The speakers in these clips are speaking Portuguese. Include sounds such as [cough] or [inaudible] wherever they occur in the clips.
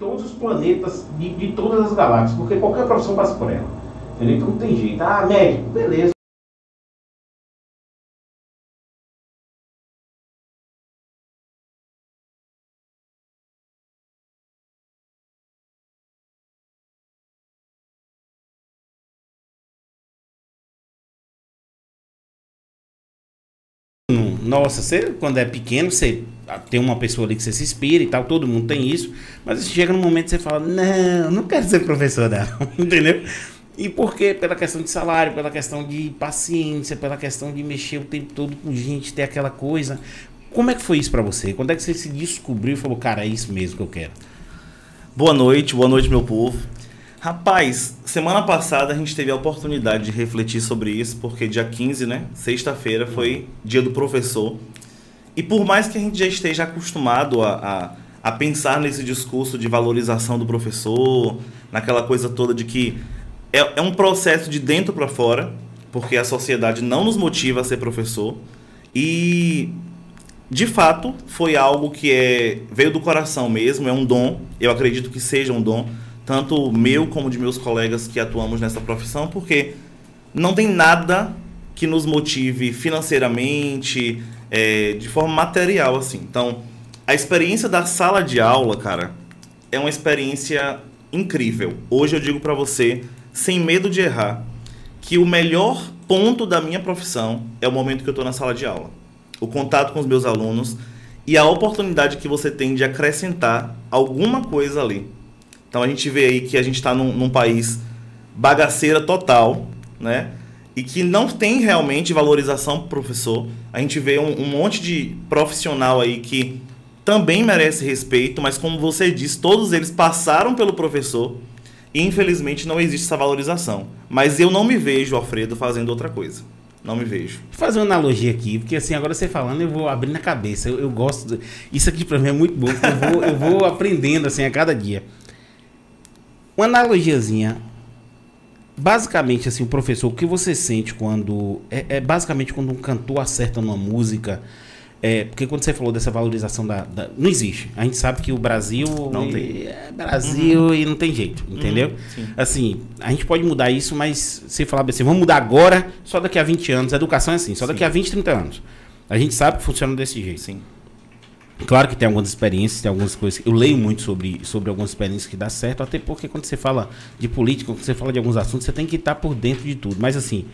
todos os planetas, de, de todas as galáxias, porque qualquer profissão passa por ela. Entendeu? Então não tem jeito. Ah, médico, beleza. Nossa, você quando é pequeno, você tem uma pessoa ali que você se inspira e tal, todo mundo tem isso, mas chega num momento que você fala, não, não quero ser professor não, [laughs] entendeu? E por quê? Pela questão de salário, pela questão de paciência, pela questão de mexer o tempo todo com gente, ter aquela coisa. Como é que foi isso para você? Quando é que você se descobriu e falou, cara, é isso mesmo que eu quero? Boa noite, boa noite, meu povo. Rapaz, semana passada a gente teve a oportunidade de refletir sobre isso, porque dia 15, né? Sexta-feira foi dia do professor. E por mais que a gente já esteja acostumado a, a, a pensar nesse discurso de valorização do professor, naquela coisa toda de que é, é um processo de dentro para fora, porque a sociedade não nos motiva a ser professor. E de fato foi algo que é, veio do coração mesmo, é um dom. Eu acredito que seja um dom, tanto meu como de meus colegas que atuamos nessa profissão, porque não tem nada que nos motive financeiramente, é, de forma material, assim. Então, a experiência da sala de aula, cara, é uma experiência incrível. Hoje eu digo para você sem medo de errar, que o melhor ponto da minha profissão é o momento que eu estou na sala de aula. O contato com os meus alunos e a oportunidade que você tem de acrescentar alguma coisa ali. Então a gente vê aí que a gente está num, num, país bagaceira total, né? E que não tem realmente valorização para o professor. A gente vê um, um monte de profissional aí que também merece respeito, mas como você disse, todos eles passaram pelo professor Infelizmente não existe essa valorização. Mas eu não me vejo, Alfredo, fazendo outra coisa. Não me vejo. Vou fazer uma analogia aqui, porque assim, agora você falando, eu vou abrir na cabeça. Eu, eu gosto. Isso aqui para mim é muito bom, eu vou, eu vou aprendendo assim a cada dia. Uma analogiazinha. Basicamente, assim, o professor, o que você sente quando. É, é basicamente quando um cantor acerta numa música é, porque quando você falou dessa valorização da, da, Não existe. A gente sabe que o Brasil. Não tem. É Brasil uhum. e não tem jeito, entendeu? Uhum, assim, a gente pode mudar isso, mas se falar assim, vamos mudar agora, só daqui a 20 anos. A educação é assim, só daqui sim. a 20, 30 anos. A gente sabe que funciona desse jeito. Sim. Claro que tem algumas experiências, tem algumas coisas. Eu leio muito sobre, sobre algumas experiências que dá certo, até porque quando você fala de política, quando você fala de alguns assuntos, você tem que estar por dentro de tudo. Mas assim,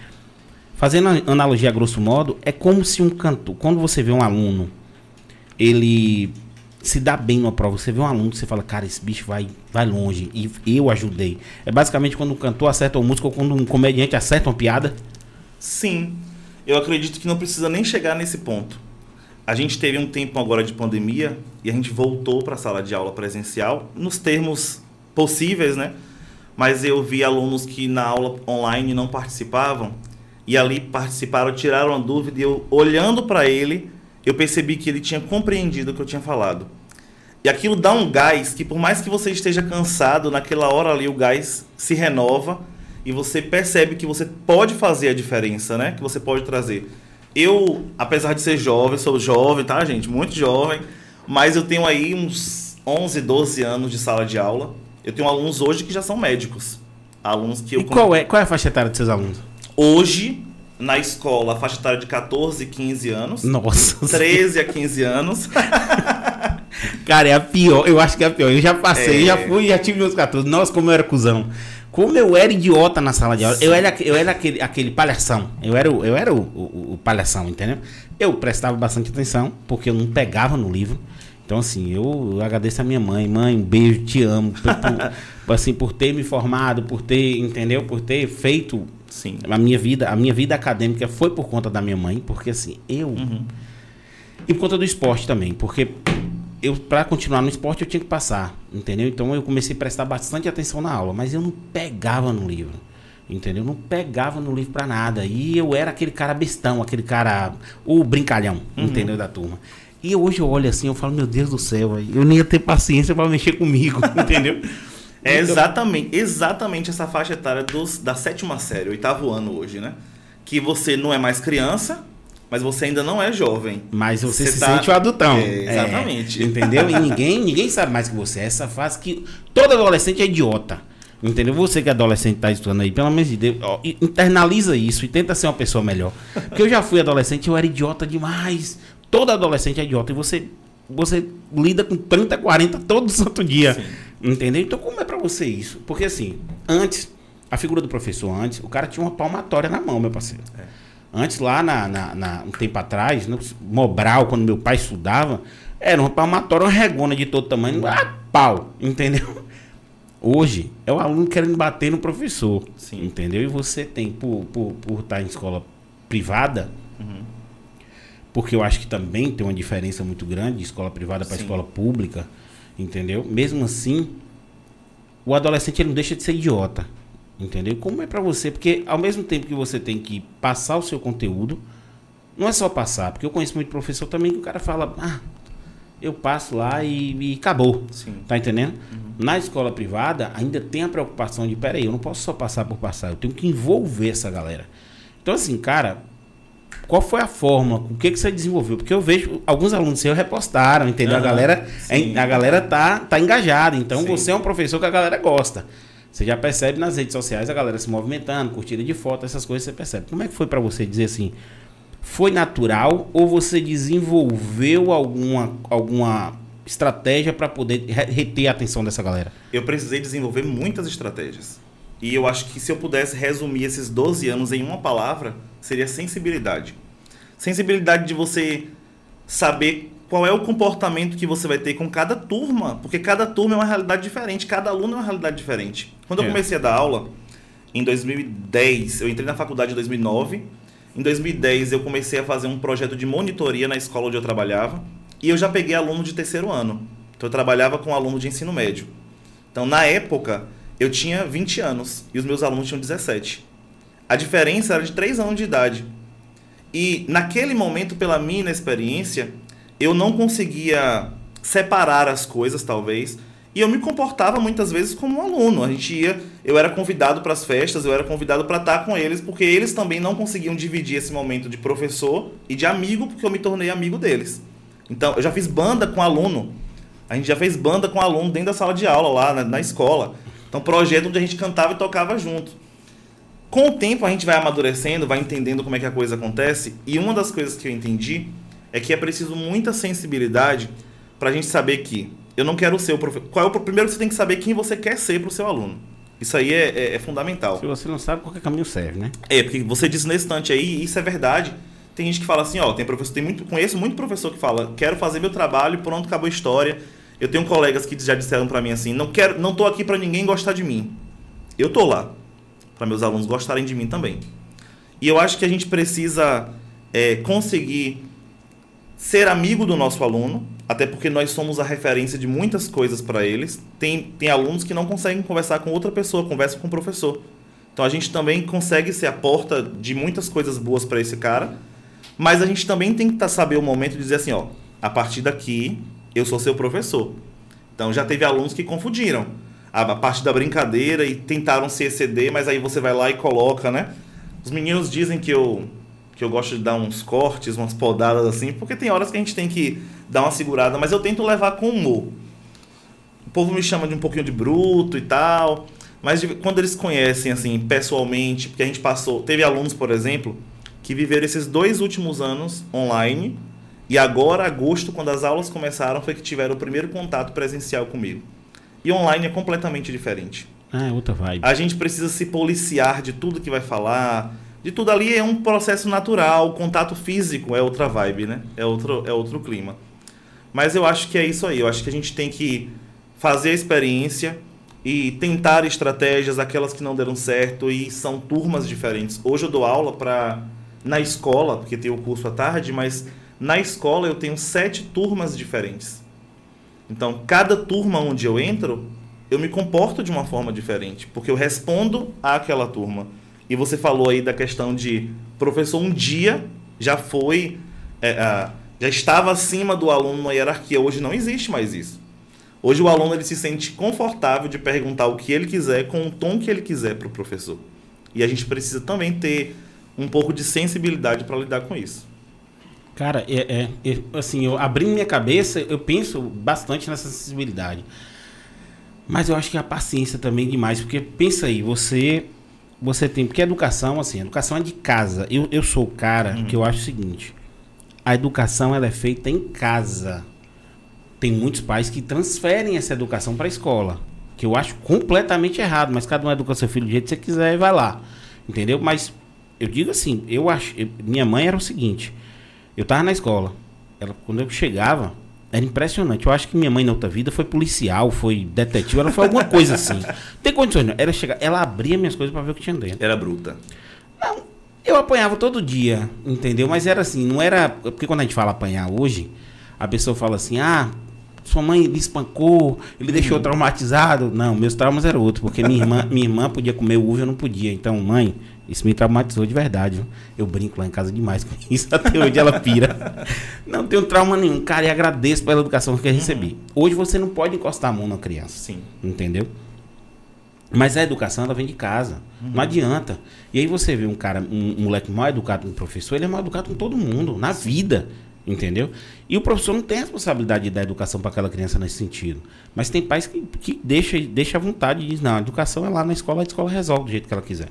Fazendo analogia a grosso modo, é como se um cantor, quando você vê um aluno, ele se dá bem numa prova, você vê um aluno, você fala, cara, esse bicho vai, vai longe, e eu ajudei. É basicamente quando um cantor acerta uma música ou quando um comediante acerta uma piada? Sim. Eu acredito que não precisa nem chegar nesse ponto. A gente teve um tempo agora de pandemia e a gente voltou para a sala de aula presencial nos termos possíveis, né? Mas eu vi alunos que na aula online não participavam e ali participaram, tiraram a dúvida e eu, olhando para ele, eu percebi que ele tinha compreendido o que eu tinha falado. E aquilo dá um gás que, por mais que você esteja cansado, naquela hora ali o gás se renova e você percebe que você pode fazer a diferença, né? Que você pode trazer. Eu, apesar de ser jovem, sou jovem, tá, gente? Muito jovem, mas eu tenho aí uns 11, 12 anos de sala de aula. Eu tenho alunos hoje que já são médicos. Alunos que eu. E qual é, qual é a faixa etária dos seus alunos? Hoje, na escola, a faixa etária de 14, 15 anos. Nossa. 13 a 15 anos. [laughs] Cara, é a pior. Eu acho que é a pior. Eu já passei, é... já fui, já tive meus 14. Nossa, como eu era cuzão. Como eu era idiota na sala de aula. Eu era, eu era aquele, aquele palhação. Eu era, o, eu era o, o, o palhação, entendeu? Eu prestava bastante atenção, porque eu não pegava no livro. Então, assim, eu, agradeço a minha mãe. Mãe, um beijo, te amo. Por, por, [laughs] assim, por ter me formado, por ter, entendeu? Por ter feito Sim. A minha vida, a minha vida acadêmica foi por conta da minha mãe, porque assim, eu uhum. e por conta do esporte também, porque eu para continuar no esporte eu tinha que passar, entendeu? Então eu comecei a prestar bastante atenção na aula, mas eu não pegava no livro. Entendeu? Eu não pegava no livro para nada. E eu era aquele cara bestão, aquele cara. O brincalhão, uhum. entendeu? Da turma. E hoje eu olho assim, eu falo, meu Deus do céu, eu nem ia ter paciência para mexer comigo, [laughs] entendeu? É exatamente, exatamente essa faixa etária dos, da sétima série, oitavo ano hoje, né? Que você não é mais criança mas você ainda não é jovem. Mas você, você se tá... sente o adultão. É, exatamente. É, entendeu? E ninguém, ninguém sabe mais que você. Essa fase que todo adolescente é idiota. Entendeu? Você que é adolescente está estudando aí, pelo menos de Deus, ó, internaliza isso e tenta ser uma pessoa melhor. Porque eu já fui adolescente, eu era idiota demais. Todo adolescente é idiota. E você, você lida com 30, 40 todo santo dia. Sim. Entendeu? Então, como é para você isso? Porque assim, antes, a figura do professor antes, o cara tinha uma palmatória na mão, meu parceiro. É. Antes, lá na, na, na, um tempo atrás, no Mobral, quando meu pai estudava, era uma palmatória, uma regona de todo tamanho, ah, pau, entendeu? Hoje é o aluno querendo bater no professor. Sim. Entendeu? E você tem, por, por, por estar em escola privada, uhum. porque eu acho que também tem uma diferença muito grande de escola privada para escola pública, entendeu? Mesmo assim, o adolescente ele não deixa de ser idiota. Entendeu? Como é para você? Porque ao mesmo tempo que você tem que passar o seu conteúdo, não é só passar, porque eu conheço muito professor também que o cara fala, ah, eu passo lá e, e acabou. Sim. Tá entendendo? Uhum. Na escola privada, ainda tem a preocupação de, peraí, eu não posso só passar por passar, eu tenho que envolver essa galera. Então, assim, cara, qual foi a forma? O que, que você desenvolveu? Porque eu vejo alguns alunos seus repostaram, entendeu? a galera, sim. a galera tá, tá engajada. Então, sim. você é um professor que a galera gosta. Você já percebe nas redes sociais a galera se movimentando, curtida de foto, essas coisas você percebe. Como é que foi para você dizer assim? Foi natural ou você desenvolveu alguma, alguma estratégia para poder reter a atenção dessa galera? Eu precisei desenvolver muitas estratégias. E eu acho que se eu pudesse resumir esses 12 anos em uma palavra, seria sensibilidade. Sensibilidade de você saber qual é o comportamento que você vai ter com cada turma, porque cada turma é uma realidade diferente, cada aluno é uma realidade diferente. Quando eu é. comecei a dar aula, em 2010, eu entrei na faculdade em 2009, em 2010 eu comecei a fazer um projeto de monitoria na escola onde eu trabalhava, e eu já peguei aluno de terceiro ano. Então eu trabalhava com aluno de ensino médio. Então na época eu tinha 20 anos e os meus alunos tinham 17. A diferença era de 3 anos de idade. E naquele momento, pela minha inexperiência, eu não conseguia separar as coisas, talvez. E eu me comportava muitas vezes como um aluno. A gente ia, eu era convidado para as festas, eu era convidado para estar com eles, porque eles também não conseguiam dividir esse momento de professor e de amigo, porque eu me tornei amigo deles. Então, eu já fiz banda com aluno. A gente já fez banda com aluno dentro da sala de aula lá na, na escola. Então, projeto onde a gente cantava e tocava junto. Com o tempo a gente vai amadurecendo, vai entendendo como é que a coisa acontece. E uma das coisas que eu entendi é que é preciso muita sensibilidade para a gente saber que eu não quero ser o professor. Qual é o primeiro você tem que saber quem você quer ser para o seu aluno. Isso aí é, é, é, fundamental. Se você não sabe, qualquer caminho serve, né? É, porque você disse nesse instante aí, e isso é verdade. Tem gente que fala assim, ó, tem professor, tem muito, conheço muito professor que fala, quero fazer meu trabalho, pronto, acabou a história. Eu tenho colegas que já disseram para mim assim, não quero, não tô aqui para ninguém gostar de mim. Eu tô lá para meus alunos gostarem de mim também. E eu acho que a gente precisa é, conseguir ser amigo do nosso aluno, até porque nós somos a referência de muitas coisas para eles. Tem, tem alunos que não conseguem conversar com outra pessoa, conversam com o professor. Então a gente também consegue ser a porta de muitas coisas boas para esse cara, mas a gente também tem que tá, saber o momento de dizer assim, ó, a partir daqui eu sou seu professor. Então já teve alunos que confundiram a, a parte da brincadeira e tentaram se exceder, mas aí você vai lá e coloca, né? Os meninos dizem que eu que eu gosto de dar uns cortes, umas podadas assim, porque tem horas que a gente tem que dar uma segurada, mas eu tento levar com humor. O povo me chama de um pouquinho de bruto e tal, mas de, quando eles conhecem assim pessoalmente, porque a gente passou, teve alunos, por exemplo, que viveram esses dois últimos anos online e agora agosto, quando as aulas começaram, foi que tiveram o primeiro contato presencial comigo. E online é completamente diferente. Ah, é outra vibe. A gente precisa se policiar de tudo que vai falar, de tudo ali é um processo natural, o contato físico é outra vibe, né? É outro, é outro clima. Mas eu acho que é isso aí. Eu acho que a gente tem que fazer a experiência e tentar estratégias, aquelas que não deram certo, e são turmas diferentes. Hoje eu dou aula para na escola, porque tem o curso à tarde, mas na escola eu tenho sete turmas diferentes. Então, cada turma onde eu entro, eu me comporto de uma forma diferente, porque eu respondo àquela turma. E você falou aí da questão de professor um dia já foi, é, já estava acima do aluno na hierarquia. Hoje não existe mais isso. Hoje o aluno ele se sente confortável de perguntar o que ele quiser com o tom que ele quiser para o professor. E a gente precisa também ter um pouco de sensibilidade para lidar com isso. Cara, é, é, é, assim, eu abrindo minha cabeça, eu penso bastante nessa sensibilidade. Mas eu acho que a paciência também é demais, porque pensa aí, você você tem, porque a educação, assim, a educação é de casa. Eu, eu sou o cara uhum. que eu acho o seguinte, a educação ela é feita em casa. Tem muitos pais que transferem essa educação para a escola, que eu acho completamente errado, mas cada um educa seu filho do jeito que você quiser e vai lá. Entendeu? Mas eu digo assim, eu acho, eu, minha mãe era o seguinte, eu tava na escola. Ela, quando eu chegava, era impressionante. Eu acho que minha mãe na outra vida foi policial, foi detetive, ela foi alguma coisa assim. [laughs] Tem condições, não. Ela, chega, ela abria minhas coisas para ver o que tinha dentro. Era bruta. Não, eu apanhava todo dia, entendeu? Mas era assim, não era. Porque quando a gente fala apanhar hoje, a pessoa fala assim, ah, sua mãe lhe espancou, ele deixou uhum. traumatizado. Não, meus traumas eram outros, porque minha irmã, minha irmã podia comer uva, eu não podia. Então, mãe, isso me traumatizou de verdade. Viu? Eu brinco lá em casa demais com [laughs] isso. Até hoje ela pira. Não tenho trauma nenhum, cara, e agradeço pela educação que eu recebi. Uhum. Hoje você não pode encostar a mão na criança. Sim. Entendeu? Mas a educação ela vem de casa. Uhum. Não adianta. E aí você vê um cara, um, um moleque mal educado com um professor, ele é mal educado com todo mundo, na vida. Entendeu? E o professor não tem a responsabilidade de dar educação para aquela criança nesse sentido. Mas tem pais que, que deixam deixa à vontade e dizem, não, a educação é lá na escola, a escola resolve do jeito que ela quiser.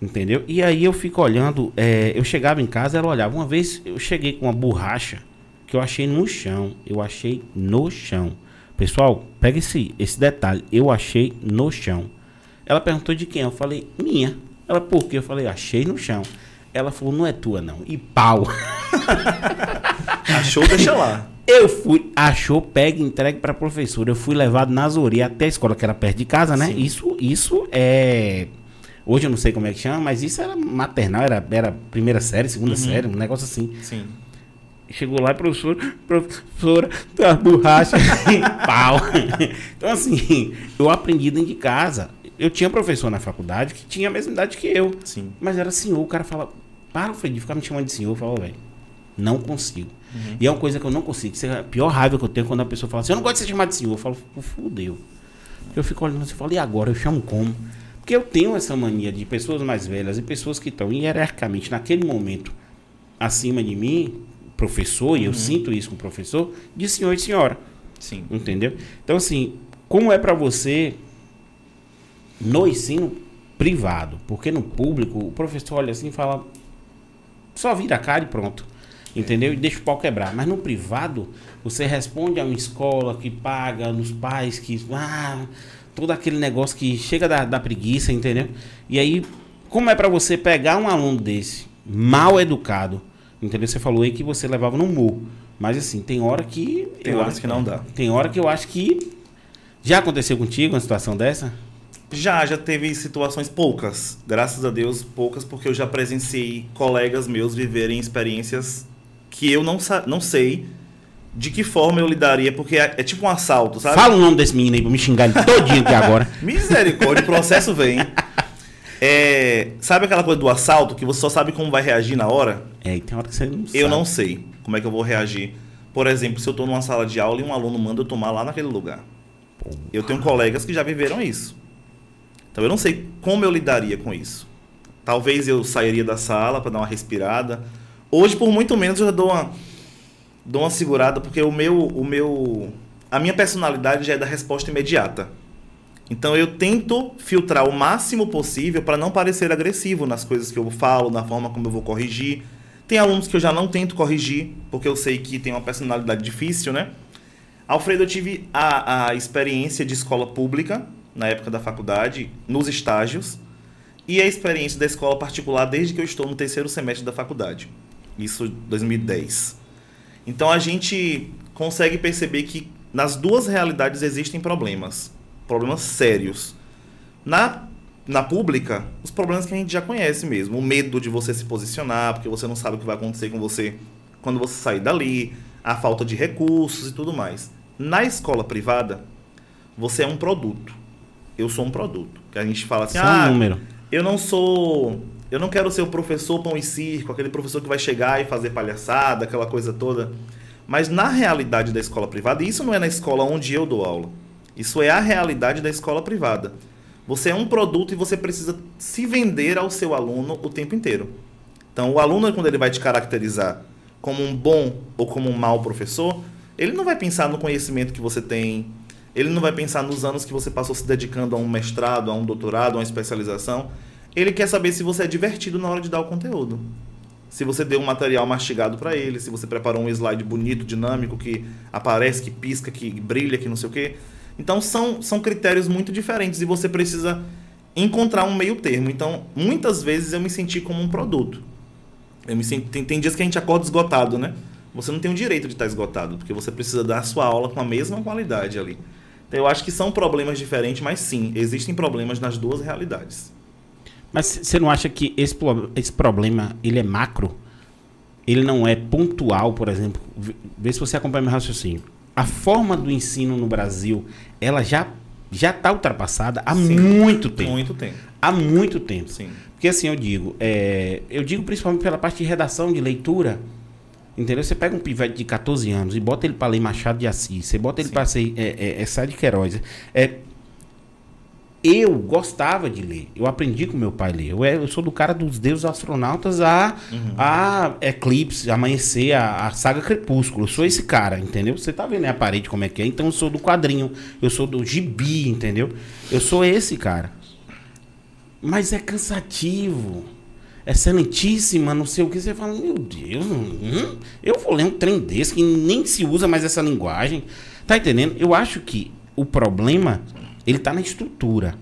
Entendeu? E aí eu fico olhando, é, eu chegava em casa, ela olhava. Uma vez eu cheguei com uma borracha que eu achei no chão. Eu achei no chão. Pessoal, pega esse, esse detalhe. Eu achei no chão. Ela perguntou de quem? Eu falei, minha. Ela, por quê? Eu falei, achei no chão. Ela falou, não é tua não. E pau. [laughs] Achou, deixa lá. Eu fui, achou, pega e entregue pra professora. Eu fui levado na Zori até a escola, que era perto de casa, né? Isso, isso é Hoje eu não sei como é que chama, mas isso era maternal, era, era primeira série, segunda uhum. série, um negócio assim. Sim. Chegou lá, professor, professora, tá borracha, [laughs] pau. Então, assim, eu aprendi dentro de casa. Eu tinha professor na faculdade que tinha a mesma idade que eu. Sim. Mas era senhor, o cara fala, para, Fred, de ficar me chamando de senhor. Eu falo, velho, não consigo. Uhum. E é uma coisa que eu não consigo. Isso é a pior raiva que eu tenho quando a pessoa fala assim, eu não gosto de ser chamado de senhor. Eu falo, fudeu. Eu fico olhando assim, eu falo, e agora? Eu chamo como? Porque eu tenho essa mania de pessoas mais velhas e pessoas que estão hierarquicamente naquele momento acima de mim, professor, e eu uhum. sinto isso com o professor, de senhor e senhora. Sim. Entendeu? Então, assim, como é para você no ensino privado? Porque no público, o professor olha assim e fala, só vira a cara e pronto. Entendeu? E deixa o pau quebrar. Mas no privado, você responde a uma escola que paga, nos pais que. Ah, todo aquele negócio que chega da, da preguiça, entendeu? E aí, como é para você pegar um aluno desse, mal educado, entendeu? Você falou aí que você levava no mu. Mas assim, tem hora que. Tem horas acho, que não dá. Tem hora que eu acho que. Já aconteceu contigo uma situação dessa? Já, já teve situações poucas. Graças a Deus, poucas, porque eu já presenciei colegas meus viverem experiências que eu não, não sei de que forma eu lidaria, porque é, é, tipo um assalto, sabe? Fala o nome desse menino aí pra me xingar ele todinho aqui agora. [laughs] Misericórdia, o processo vem. É, sabe aquela coisa do assalto que você só sabe como vai reagir na hora? É, e tem hora que você não sabe. Eu não sei como é que eu vou reagir. Por exemplo, se eu tô numa sala de aula e um aluno manda eu tomar lá naquele lugar. Eu tenho colegas que já viveram isso. Então eu não sei como eu lidaria com isso. Talvez eu sairia da sala para dar uma respirada. Hoje, por muito menos, eu já dou uma dou uma segurada porque o meu, o meu, a minha personalidade já é da resposta imediata. Então eu tento filtrar o máximo possível para não parecer agressivo nas coisas que eu falo, na forma como eu vou corrigir. Tem alunos que eu já não tento corrigir, porque eu sei que tem uma personalidade difícil, né? Alfredo, eu tive a, a experiência de escola pública, na época da faculdade, nos estágios, e a experiência da escola particular desde que eu estou no terceiro semestre da faculdade. Isso 2010. Então a gente consegue perceber que nas duas realidades existem problemas, problemas sérios. Na na pública, os problemas que a gente já conhece mesmo, o medo de você se posicionar, porque você não sabe o que vai acontecer com você quando você sair dali, a falta de recursos e tudo mais. Na escola privada, você é um produto. Eu sou um produto. Que a gente fala assim, ah, um número. eu não sou eu não quero ser o professor pão e circo, aquele professor que vai chegar e fazer palhaçada, aquela coisa toda. Mas na realidade da escola privada, isso não é na escola onde eu dou aula. Isso é a realidade da escola privada. Você é um produto e você precisa se vender ao seu aluno o tempo inteiro. Então, o aluno, quando ele vai te caracterizar como um bom ou como um mau professor, ele não vai pensar no conhecimento que você tem, ele não vai pensar nos anos que você passou se dedicando a um mestrado, a um doutorado, a uma especialização. Ele quer saber se você é divertido na hora de dar o conteúdo. Se você deu um material mastigado para ele, se você preparou um slide bonito, dinâmico, que aparece, que pisca, que brilha, que não sei o quê. Então são, são critérios muito diferentes e você precisa encontrar um meio termo. Então, muitas vezes eu me senti como um produto. Eu me senti, tem, tem dias que a gente acorda esgotado, né? Você não tem o direito de estar esgotado, porque você precisa dar a sua aula com a mesma qualidade ali. Então, eu acho que são problemas diferentes, mas sim, existem problemas nas duas realidades. Mas você não acha que esse, esse problema ele é macro? Ele não é pontual, por exemplo? Vê se você acompanha meu raciocínio. A forma do ensino no Brasil, ela já já está ultrapassada há Sim, muito tempo. Muito tempo. Há muito tempo. Sim. Porque assim eu digo, é, eu digo principalmente pela parte de redação, de leitura. Entendeu? Você pega um pivete de 14 anos e bota ele para ler Machado de Assis, você bota ele para ser é, é, é de Queiroz. É, eu gostava de ler. Eu aprendi com meu pai a ler. Eu, é, eu sou do cara dos deuses astronautas a, uhum. a Eclipse, Amanhecer, a, a, saga Crepúsculo. Eu sou esse cara, entendeu? Você tá vendo a parede como é que é? Então eu sou do quadrinho. Eu sou do gibi, entendeu? Eu sou esse cara. Mas é cansativo. Excelentíssima, não sei o que. Você fala, meu Deus, hum, eu vou ler um trem desse que nem se usa mais essa linguagem. Tá entendendo? Eu acho que o problema ele está na estrutura.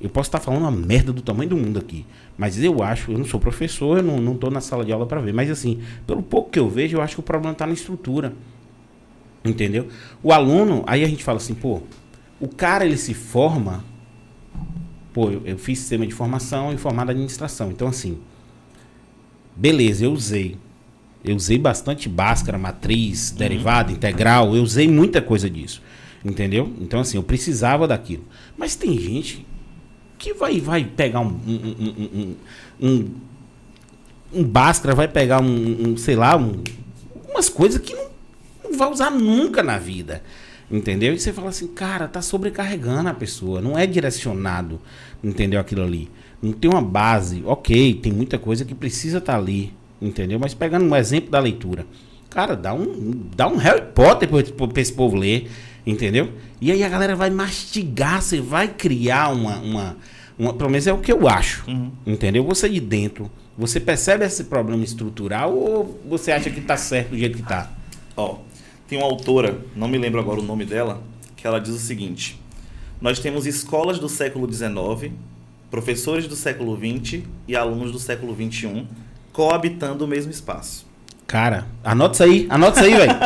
Eu posso estar tá falando uma merda do tamanho do mundo aqui. Mas eu acho, eu não sou professor, eu não, não tô na sala de aula para ver. Mas assim, pelo pouco que eu vejo, eu acho que o problema está na estrutura. Entendeu? O aluno, aí a gente fala assim, pô, o cara ele se forma. Pô, eu, eu fiz sistema de formação e formado administração. Então, assim, beleza, eu usei. Eu usei bastante Bhaskara, matriz, uhum. derivada, integral, eu usei muita coisa disso. Entendeu? Então, assim, eu precisava daquilo. Mas tem gente que vai, vai pegar um. um, um, um, um, um Bhaskara, vai pegar um, um sei lá, um, umas coisas que não, não vai usar nunca na vida. Entendeu? E você fala assim, cara, tá sobrecarregando a pessoa, não é direcionado, entendeu? Aquilo ali. Não tem uma base, ok, tem muita coisa que precisa estar tá ali, entendeu? Mas pegando um exemplo da leitura, cara, dá um, dá um Harry Potter para esse povo ler. Entendeu? E aí a galera vai mastigar, você vai criar uma. uma, uma pelo menos é o que eu acho. Uhum. Entendeu? Você de dentro, você percebe esse problema estrutural ou você acha que está certo do jeito que está? Ó, tem uma autora, não me lembro agora o nome dela, que ela diz o seguinte: Nós temos escolas do século XIX, professores do século XX e alunos do século XXI coabitando o mesmo espaço. Cara, anota isso aí, anota isso aí, velho.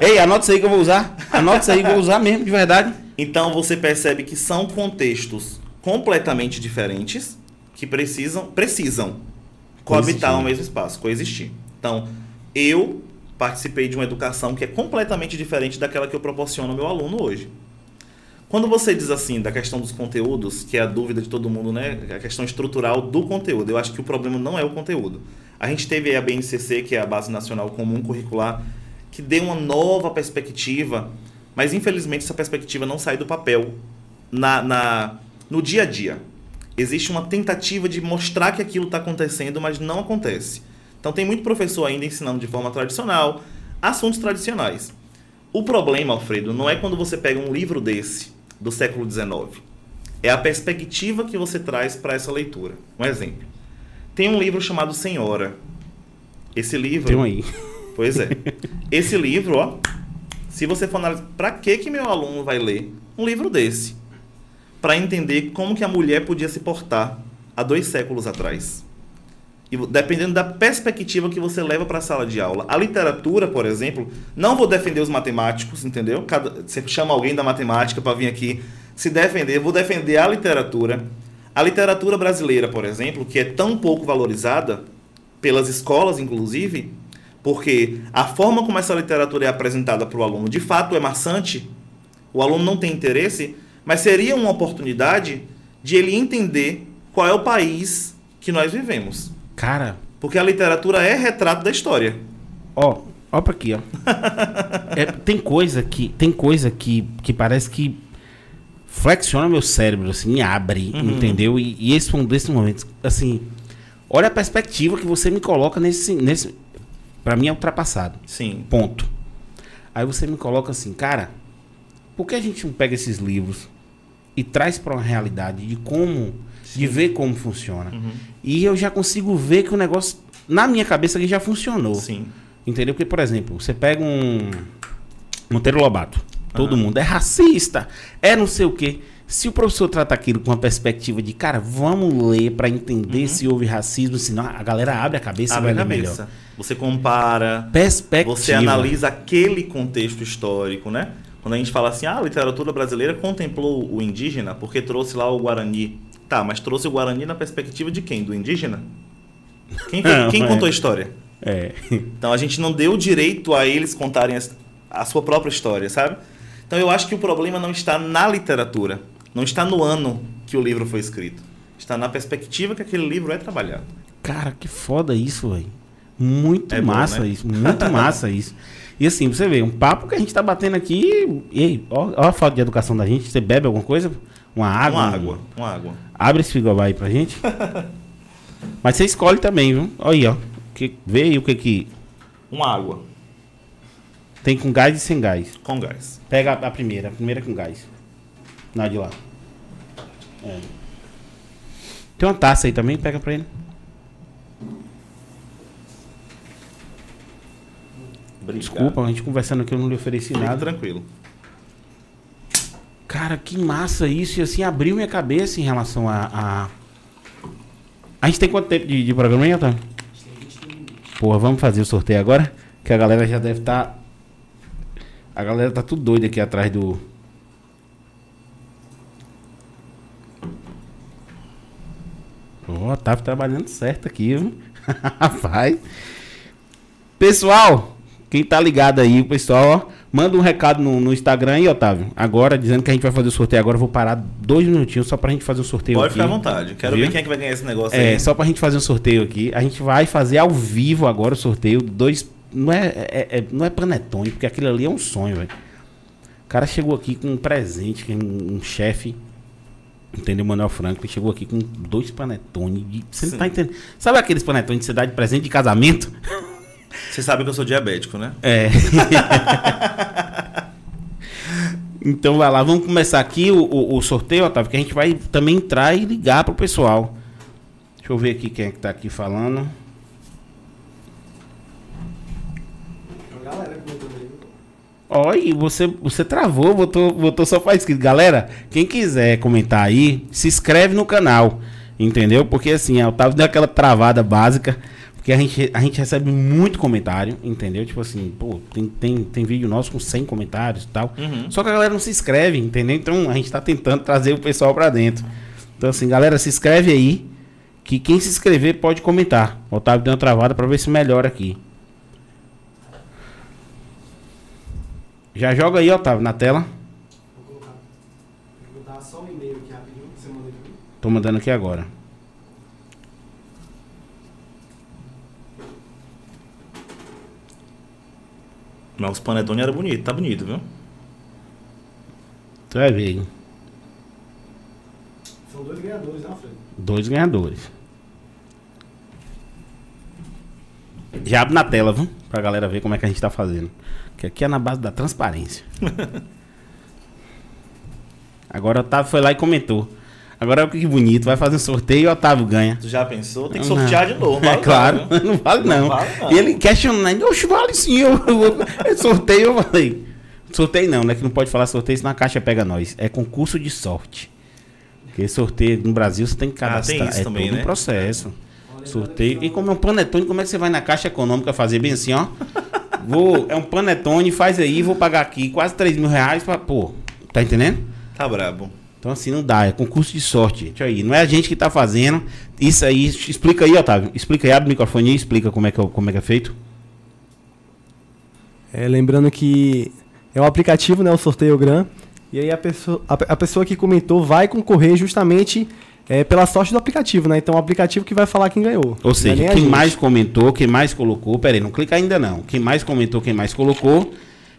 [laughs] Ei, anota isso aí que eu vou usar. Anota isso aí que eu vou usar mesmo, de verdade. Então você percebe que são contextos completamente diferentes que precisam precisam coabitar no mesmo espaço, coexistir. Então, eu participei de uma educação que é completamente diferente daquela que eu proporciono ao meu aluno hoje. Quando você diz assim da questão dos conteúdos, que é a dúvida de todo mundo, né? A questão estrutural do conteúdo, eu acho que o problema não é o conteúdo. A gente teve a BNCC, que é a Base Nacional Comum Curricular, que deu uma nova perspectiva, mas infelizmente essa perspectiva não sai do papel na, na no dia a dia. Existe uma tentativa de mostrar que aquilo está acontecendo, mas não acontece. Então tem muito professor ainda ensinando de forma tradicional, assuntos tradicionais. O problema, Alfredo, não é quando você pega um livro desse, do século XIX. É a perspectiva que você traz para essa leitura. Um exemplo. Tem um livro chamado Senhora. Esse livro. Tem um aí. Pois é. [laughs] Esse livro, ó. Se você for analisar, para que que meu aluno vai ler um livro desse? Para entender como que a mulher podia se portar há dois séculos atrás. E dependendo da perspectiva que você leva para a sala de aula. A literatura, por exemplo, não vou defender os matemáticos, entendeu? Cada, você chama alguém da matemática para vir aqui se defender, vou defender a literatura a literatura brasileira, por exemplo, que é tão pouco valorizada pelas escolas, inclusive, porque a forma como essa literatura é apresentada para o aluno de fato é maçante, o aluno não tem interesse, mas seria uma oportunidade de ele entender qual é o país que nós vivemos. Cara. Porque a literatura é retrato da história. Ó, ó para aqui, ó. [laughs] é, tem coisa que tem coisa que, que parece que flexiona meu cérebro, assim, me abre, uhum. entendeu? E, e esse foi um desses momentos, assim, olha a perspectiva que você me coloca nesse, nesse Pra mim é ultrapassado. Sim. Ponto. Aí você me coloca assim, cara, por que a gente não pega esses livros e traz para uma realidade de como, de ver como funciona? Uhum. E eu já consigo ver que o negócio, na minha cabeça, aqui já funcionou. Sim. Entendeu? Porque, por exemplo, você pega um Monteiro Lobato, todo Aham. mundo é racista, é não sei o quê. Se o professor trata aquilo com uma perspectiva de, cara, vamos ler para entender se houve racismo, senão a galera abre a cabeça e Uhum. Abre vai a cabeça. melhor. Você compara, Perspectiva. você analisa aquele contexto histórico, né? Quando a gente fala assim, ah, a literatura brasileira contemplou o indígena porque trouxe lá o Guarani. Tá, mas trouxe o Guarani na perspectiva de quem? Do indígena? Quem, foi- [laughs] quem é. contou a história? É. Então a gente não deu o direito a eles contarem as- a sua própria história, sabe? Então eu acho que o problema não está na literatura, não está no ano que o livro foi escrito. Está na perspectiva que aquele livro é trabalhado. Cara, que foda isso, velho. Muito É bom, massa né? isso, muito [laughs] massa isso. E assim, você vê, um papo que a gente tá batendo aqui. Ei, ó, ó a falta de educação da gente. Você bebe alguma coisa? Uma água? Uma um- água, uma água. Abre esse frigobar aí pra gente. [laughs] Mas você escolhe também, viu? Olha aí, ó. Que, vê aí o que que. Uma água Tem com gás e sem gás. com gás. Pega a, a primeira, a primeira com gás. Na de lá. É. Tem uma taça aí também, pega pra ele. Obrigado. Desculpa, a gente conversando aqui, eu não lhe ofereci Fique nada. tranquilo. Cara, que massa isso. E assim, abriu minha cabeça em relação a. A, a gente tem quanto tempo de, de programa aí, Otávio? Porra, vamos fazer o sorteio agora? Que a galera já deve estar. A galera tá tudo doida aqui atrás do. Ó, Otávio trabalhando certo aqui, viu? [laughs] Rapaz. Pessoal, quem tá ligado aí, o pessoal, ó, manda um recado no, no Instagram aí, Otávio. Agora, dizendo que a gente vai fazer o sorteio agora. Eu vou parar dois minutinhos só pra gente fazer o sorteio Pode aqui. ficar à vontade. Quero Viu? ver quem é que vai ganhar esse negócio É, aí. só pra gente fazer um sorteio aqui. A gente vai fazer ao vivo agora o sorteio. Dois. Não é, é- é- não é panetone, porque aquilo ali é um sonho, velho. O cara chegou aqui com um presente, é um, um chefe. Entendeu? Manuel Franklin chegou aqui com dois panetones. De, você não Sim. tá entendendo? Sabe aqueles panetones que você dá de presente de casamento? [laughs] Você sabe que eu sou diabético, né? É. [laughs] então vai lá, vamos começar aqui o, o- o sorteio, Otávio, que a gente vai também entrar e ligar pro pessoal. Deixa eu ver aqui quem é que tá aqui falando. A galera comentando aí. Olha, você, você travou, botou, botou só pra escrito. Galera, quem quiser comentar aí, se inscreve no canal. Entendeu? Porque assim, o Otávio deu aquela travada básica. Porque a gente, a gente recebe muito comentário, entendeu? Tipo assim, pô, tem, tem, tem vídeo nosso com 100 comentários e tal. Uhum. Só que a galera não se inscreve, entendeu? Então a gente tá tentando trazer o pessoal pra dentro. Então assim, galera, se inscreve aí. Que quem se inscrever pode comentar. O Otávio deu uma travada pra ver se melhora aqui. Já joga aí, Otávio, na tela. Vou colocar. Vou botar só um e-mail aqui rapidinho. Você manda aqui. Tô mandando aqui agora. Mas os panetone era bonito, tá bonito, viu? Tu vai ver, hein? São dois ganhadores, né, Alfredo? Dois ganhadores. Já abre na tela, viu? Pra galera ver como é que a gente tá fazendo. Que aqui é na base da transparência. Agora o Otávio foi lá e comentou. Agora olha que bonito, vai fazer um sorteio e o Otávio ganha. Tu já pensou? Tem que Não. sortear de novo. É vale claro, não, viu? não vale não. Não vale não. E ele questionando, oxe, vale sim, eu, [laughs] eu, é sorteio, eu falei. Sorteio não, né? Que não pode falar sorteio, senão a caixa pega nós. É concurso de sorte. Porque sorteio no Brasil você tem que Ah, cadastrar. tem isso é também, todo um né? processo. Olha, Sorteio. E como é um panetone, como é que você vai na caixa econômica fazer bem assim, ó? Vou, é um panetone, faz aí, vou pagar aqui quase 3 mil reais pra. Pô, tá entendendo? Tá brabo. Então assim não dá, é concurso de sorte, gente. Aí, não é a gente que tá fazendo. Isso aí, explica aí, Otávio. Explica aí, abre o microfone e explica como é que é, como é, que é feito. É, lembrando que é um aplicativo, né, o Sorteio Gran. E aí a pessoa, a, a pessoa que comentou vai concorrer justamente é, pela sorte do aplicativo, né? Então é o aplicativo que vai falar quem ganhou. Ou é seja, quem gente. mais comentou, quem mais colocou, peraí, não clica ainda não. Quem mais comentou, quem mais colocou,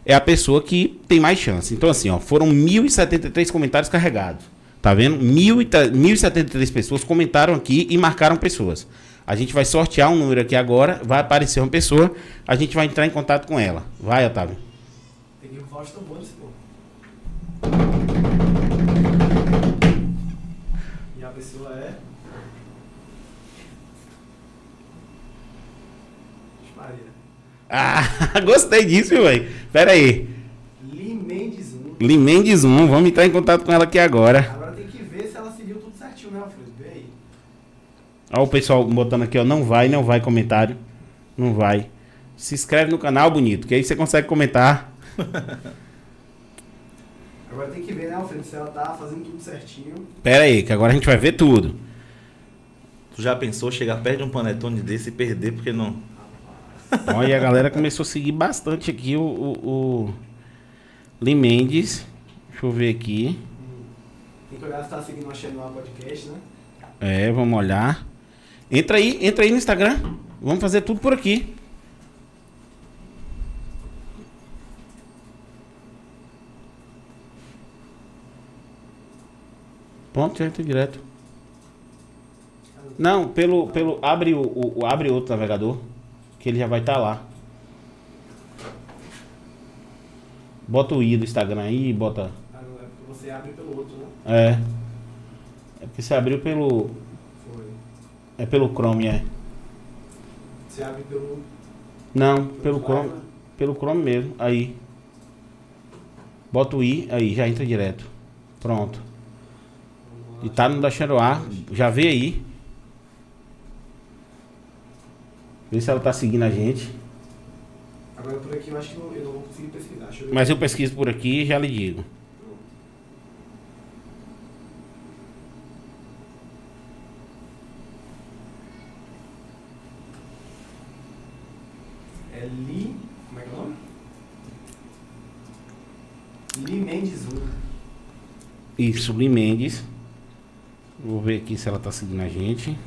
é a pessoa que tem mais chance. Então, assim, ó, foram 1.073 comentários carregados. Tá vendo? 1.000 e ta- 1.073 pessoas comentaram aqui e marcaram pessoas. A gente vai sortear um número aqui agora, vai aparecer uma pessoa, a gente vai entrar em contato com ela. Vai, Otávio. Tem que rufar os tambores, pô. Ah, [laughs] gostei disso, velho. Pera aí. Li Mendes 1. Limendes 1, vamos entrar em contato com ela aqui agora. Agora tem que ver se ela seguiu tudo certinho, né, Alfredo? Vê aí. Ó, o pessoal botando aqui, ó. Não vai, não vai comentário. Não vai. Se inscreve no canal, bonito, que aí você consegue comentar. [laughs] Agora tem que ver, né, Alfredo, se ela tá fazendo tudo certinho. Pera aí, que agora a gente vai ver tudo. Tu já pensou chegar perto de um panetone desse e perder porque não. Ó, e a galera começou a seguir bastante aqui o, o, o Limendes. Deixa eu ver aqui. Tem que olhar se tá seguindo a Xenoa Podcast, né? É, vamos olhar. Entra aí, entra aí no Instagram. Vamos fazer tudo por aqui. Pronto, já entra direto. Não, pelo, pelo abre o, o- o- abre outro navegador, que ele já vai estar lá. Bota o i do Instagram aí, bota Ah, não, é porque você abre pelo outro, né? é. É porque você abriu pelo Foi. é pelo Chrome, é. Você abre pelo. Não, pelo Chrome, pelo Chrome mesmo. Aí. Bota o i, aí já entra direto. Pronto. E tá no da Xeroa, já vê aí. Vê se ela tá seguindo a gente. Agora por aqui eu acho que não- eu não vou conseguir pesquisar. Deixa eu ver. Mas eu pesquiso por aqui e já lhe digo. É Li. Como é que é o nome? Li Mendes 1. Isso, Lee Mendes. Vou ver aqui se ela tá seguindo a gente.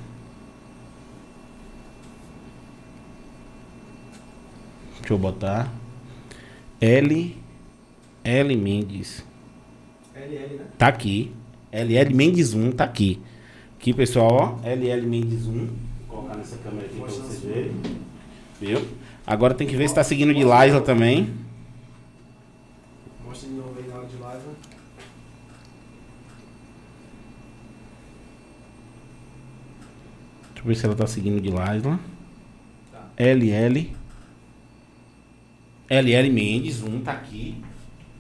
Deixa eu botar. L. L Mendes. LL, né? Tá aqui. LL Mendes 1 tá aqui. Aqui, pessoal, ó. LL Mendes 1. Vou colocar nessa câmera aqui pra Mostra vocês na sua. verem. Viu? Agora tem que ver se tá seguindo de Laisla também. Mostra de novo aí na hora de live. Deixa eu ver se ela tá seguindo de Laisla. Tá. LL. LL Mendes 1 tá aqui.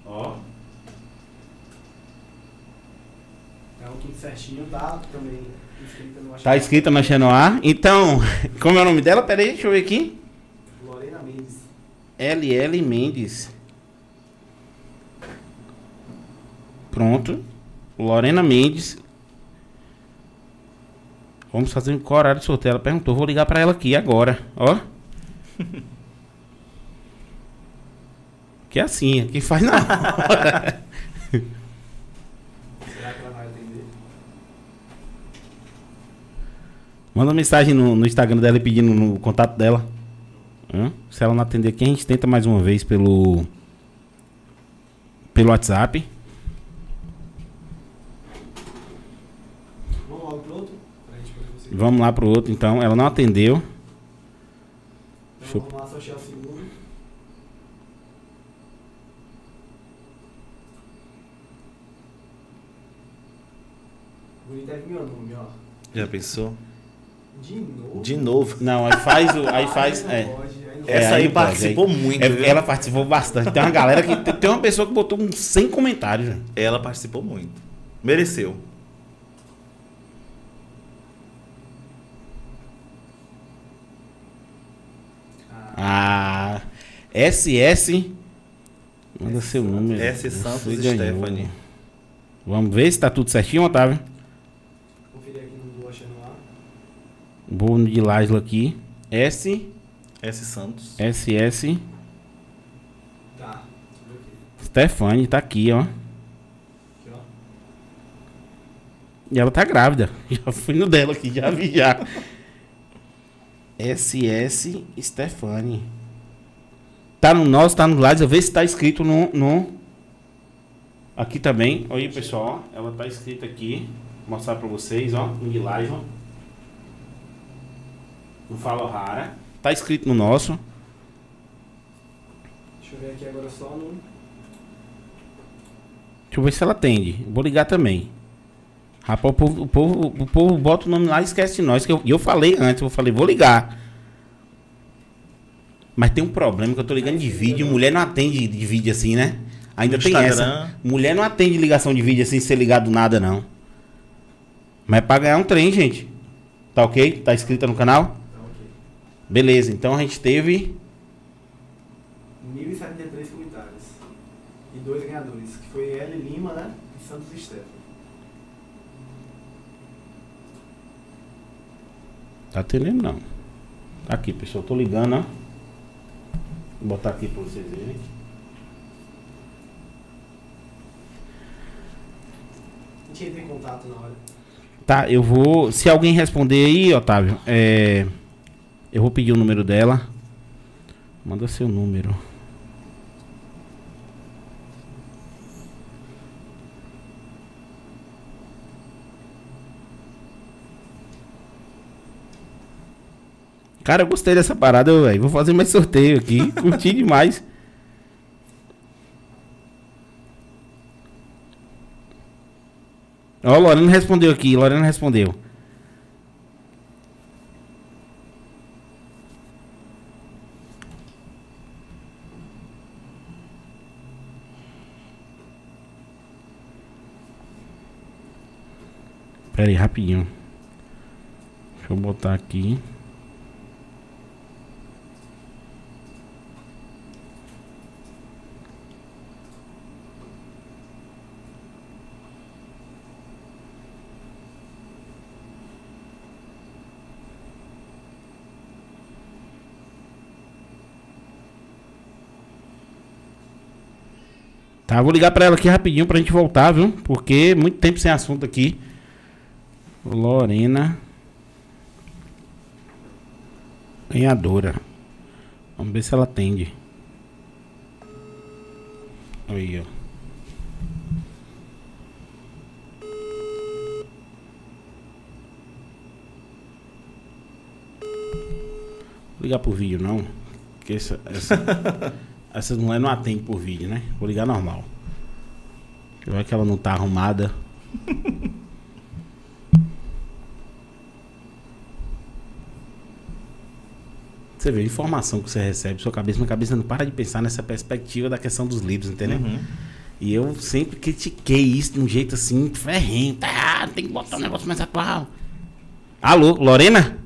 Ó. Então tudo certinho, tá também inscrita no Tá escrita na Xenoar. Então, [laughs] como é o nome dela? Pera aí, deixa eu ver aqui. Lorena Mendes. LL Mendes. Pronto. Lorena Mendes. Vamos fazer qual horário de sorteio. Ela perguntou, vou ligar pra ela aqui agora. Ó. [laughs] que é assim, aqui faz na [laughs] hora. Será que ela vai atender? Manda mensagem no, no Instagram dela e pedindo no contato dela. Hã? Se ela não atender aqui, a gente tenta mais uma vez pelo. Pelo WhatsApp. Vamos logo pro outro? Vamos lá pro outro então. Ela não atendeu. Então vamos lá é meu nome, ó. Já pensou? De novo? De novo. Não, aí faz o. Aí [laughs] faz. Aí É. pode, aí É, Essa aí aí pode, participou aí- muito. É, ela participou bastante. Tem uma galera que. tem- Tem uma pessoa que botou uns 100 comentários, velho. Ela participou muito. Mereceu. Ah. SS. Manda seu número. S. Santos. Stephanie. Vamos ver se tá tudo certinho, Otávio. Conferir aqui no do achando lá. Vou de Lasla aqui. S. S. Santos. SS. Tá. Deixa eu ver aqui. Stefani tá aqui, ó. Aqui, ó. E ela tá grávida. [laughs] Já fui no dela aqui, já vi já. SS Stefani. Tá no nosso, tá no lado. Vê se tá escrito no, no. Aqui também. Olha aí, pessoal. Ela tá escrita aqui. Vou mostrar pra vocês, ó. No ó. No Fala Rara. Tá escrito no nosso. Deixa eu ver aqui agora só no. Deixa eu ver se ela atende. Vou ligar também. Rapaz, o povo, o povo, o povo bota o nome lá e esquece de nós. E eu, eu falei antes, eu falei, vou ligar. Mas tem um problema que eu tô ligando de vídeo. Mulher não atende de vídeo assim, né? Ainda No tem Instagram. essa. Mulher não atende ligação de vídeo assim, sem ser ligado do nada, não. Mas é pra ganhar um trem, gente. Tá ok? Tá inscrita no canal? Beleza, então a gente teve. 1073 comentários. E dois ganhadores, que foi L Lima, né? E Santos Stefano. Tá atendendo não. Tá aqui, pessoal. Tô ligando, ó. Vou botar aqui pra vocês verem. A gente entra em contato na hora. Tá, eu vou. Se alguém responder aí, Otávio, é. Eu vou pedir o número dela. Manda seu número. Cara, eu gostei dessa parada, velho. Vou fazer mais sorteio aqui. [laughs] Curti demais. Ó, Lorena respondeu aqui. Lorena respondeu. Pera aí, rapidinho. Deixa eu botar aqui. Tá, vou ligar pra ela aqui rapidinho pra gente voltar, viu? Porque muito tempo sem assunto aqui. Lorena. Ganhadora. Vamos ver se ela atende. Aí, ó. Vou ligar por vídeo não. Porque essa, essa, [laughs] essas mulheres não atendem por vídeo, né? Vou ligar normal. Ver que ela não tá arrumada. [laughs] Você vê a informação que você recebe, sua cabeça, minha cabeça não para de pensar nessa perspectiva da questão dos livros, entendeu? Uhum. E eu sempre critiquei isso de um jeito assim, ferrenho. Tá, tem que botar um negócio mais atual. Alô, Lorena?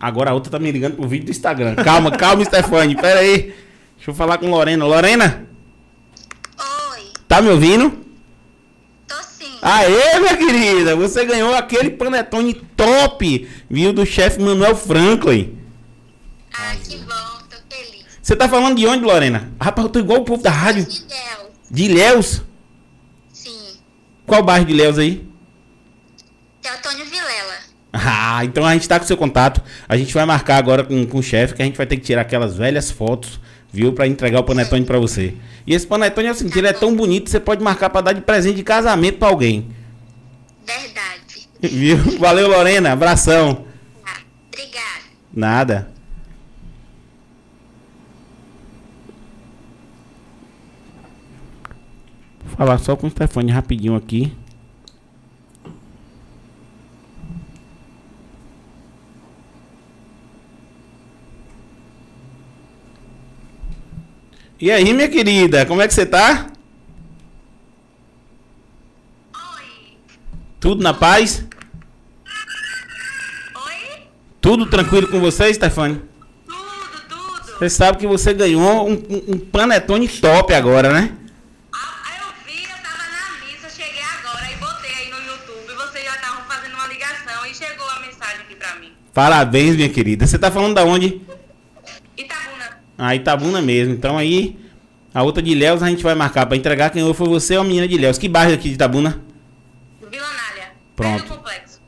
Agora a outra tá me ligando pro vídeo do Instagram. Calma, [laughs] calma, Stefani. Pera aí. Deixa eu falar com Lorena. Lorena, Oi, tá me ouvindo? Aê, minha querida, você ganhou aquele panetone top, viu, do chefe Manuel Franklin. Ah, que bom, tô feliz. Você tá falando de onde, Lorena? Rapaz, eu tô igual o povo da rádio. De Deus, De Ilhéus? sim. Qual bairro de Ilhéus aí? Teotônio Vilela. Ah, então a gente tá com seu contato. A gente vai marcar agora com, com o chefe que a gente vai ter que tirar aquelas velhas fotos, viu? Pra entregar o panetone pra você. E esse panetone é seguinte, ele é tão bonito, você pode marcar pra dar de presente de casamento pra alguém. Verdade. Viu? Valeu, Lorena. Abração. Tá, obrigada. Nada. Vou falar só com o Stefani rapidinho aqui. E aí, minha querida, como é que você tá? Oi. Tudo na paz? Oi? Tudo tranquilo com você, Stefani? Tudo, tudo. Você sabe que você ganhou um, um- um panetone top agora, né? Ah, eu vi, eu tava na missa, cheguei agora e botei aí no YouTube. Vocês já estavam fazendo uma ligação e chegou a mensagem aqui pra mim. Parabéns, minha querida. Você tá falando da onde? Ah, Itabuna mesmo. Então aí, a outra de Ilhéus a gente vai marcar pra entregar. Quem foi você ou a menina de Ilhéus. Que bairro aqui de Itabuna? Vilanália. Pronto.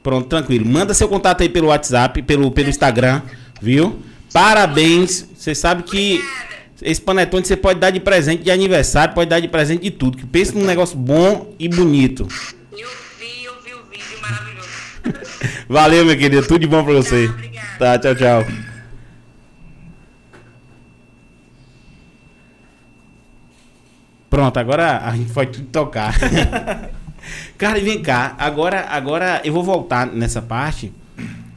Pronto, tranquilo. Manda seu contato aí pelo WhatsApp, pelo, pelo Instagram, viu? Parabéns. Você sabe que esse panetone você pode dar de presente de aniversário, pode dar de presente de tudo. Que pensa num negócio bom e bonito. Eu vi, [laughs] Valeu, meu querido. Tudo de bom pra você. Tá. Tá, tchau, tchau. Pronto, agora a gente pode tudo tocar. [laughs] Cara, e vem cá. Agora, agora eu vou voltar nessa parte.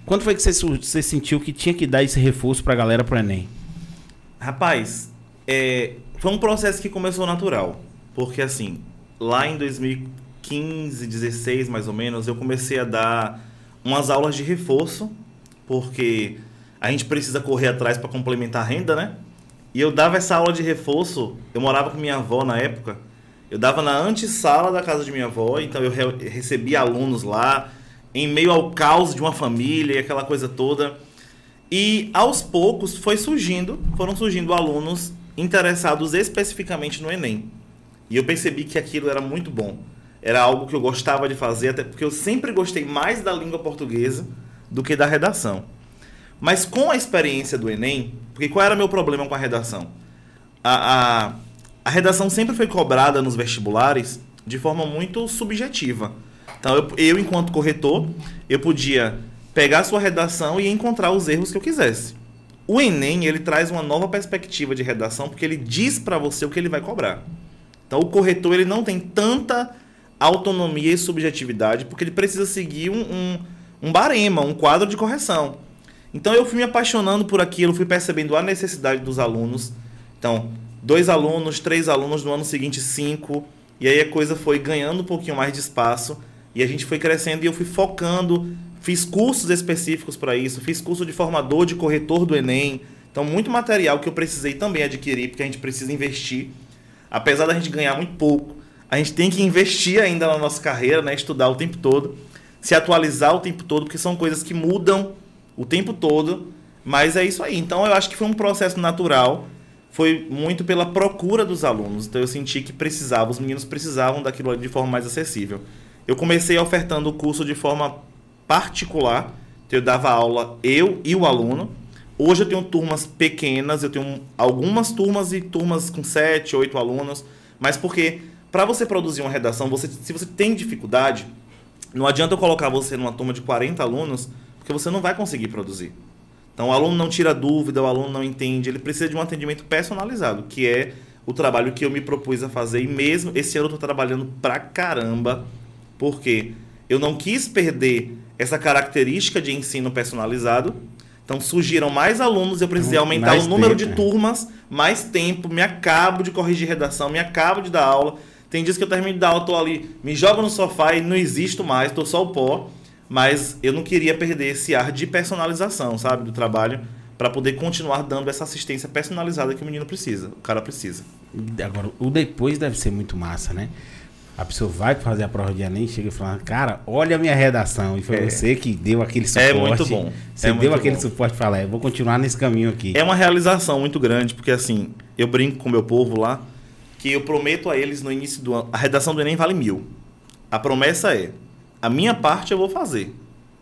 Quando foi que você, você sentiu que tinha que dar esse reforço pra galera pro Enem? Rapaz, é, foi um processo que começou natural. Porque assim, lá em 2015, 16 mais ou menos, eu comecei a dar umas aulas de reforço, porque a gente precisa correr atrás para complementar a renda, né? E eu dava essa aula de reforço, eu morava com minha avó na época, eu dava na antessala da casa de minha avó, então eu re- recebia alunos lá, em meio ao caos de uma família e aquela coisa toda. E aos poucos foi surgindo, foram surgindo alunos interessados especificamente no Enem. E eu percebi que aquilo era muito bom. Era algo que eu gostava de fazer, até porque eu sempre gostei mais da língua portuguesa do que da redação. Mas com a experiência do Enem, porque qual era meu problema com a redação? A, a, a redação sempre foi cobrada nos vestibulares de forma muito subjetiva. Então, eu, eu, enquanto corretor, eu podia pegar a sua redação e encontrar os erros que eu quisesse. O Enem, ele traz uma nova perspectiva de redação, porque ele diz para você o que ele vai cobrar. Então, o corretor, ele não tem tanta autonomia e subjetividade, porque ele precisa seguir um, um, um barema, um quadro de correção. Então, eu fui me apaixonando por aquilo, fui percebendo a necessidade dos alunos. Então, dois alunos, três alunos, no ano seguinte, cinco. E aí a coisa foi ganhando um pouquinho mais de espaço. E a gente foi crescendo e eu fui focando. Fiz cursos específicos para isso. Fiz curso de formador, de corretor do Enem. Então, muito material que eu precisei também adquirir, porque a gente precisa investir. Apesar da gente ganhar muito pouco, a gente tem que investir ainda na nossa carreira, né? estudar o tempo todo, se atualizar o tempo todo, porque são coisas que mudam o tempo todo. Mas é isso aí. Então, eu acho que foi um processo natural foi muito pela procura dos alunos. Então eu senti que precisava, os meninos precisavam daquilo de forma mais acessível. Eu comecei ofertando o curso de forma particular. Então eu dava aula eu e o aluno. Hoje eu tenho turmas pequenas, eu tenho algumas turmas e turmas com 7, 8 alunos, mas porque para você produzir uma redação, você, se você tem dificuldade, não adianta eu colocar você numa turma de 40 alunos, porque você não vai conseguir produzir. Então o aluno não tira dúvida, o aluno não entende, ele precisa de um atendimento personalizado, que é o trabalho que eu me propus a fazer. E mesmo esse ano eu estou trabalhando pra caramba, porque eu não quis perder essa característica de ensino personalizado. Então surgiram mais alunos, eu precisei aumentar Mais o número tempo, de turmas, mais tempo, me acabo de corrigir redação, me acabo de dar aula. Tem dias que eu termino de dar aula, tô ali, me jogo no sofá e não existo mais, tô só o pó. Mas eu não queria perder esse ar de personalização, sabe, do trabalho, para poder continuar dando essa assistência personalizada que o menino precisa, o cara precisa. Agora, o depois deve ser muito massa, né? A pessoa vai fazer a prova de Enem e chega e fala, cara, olha a minha redação. E foi É. você que deu aquele suporte. É muito bom. Você É deu aquele bom. suporte e fala, é, vou continuar nesse caminho aqui. É uma realização muito grande, porque assim, eu brinco com o meu povo lá, que eu prometo a eles no início do ano, a redação do Enem vale mil. A promessa é, a minha parte eu vou fazer.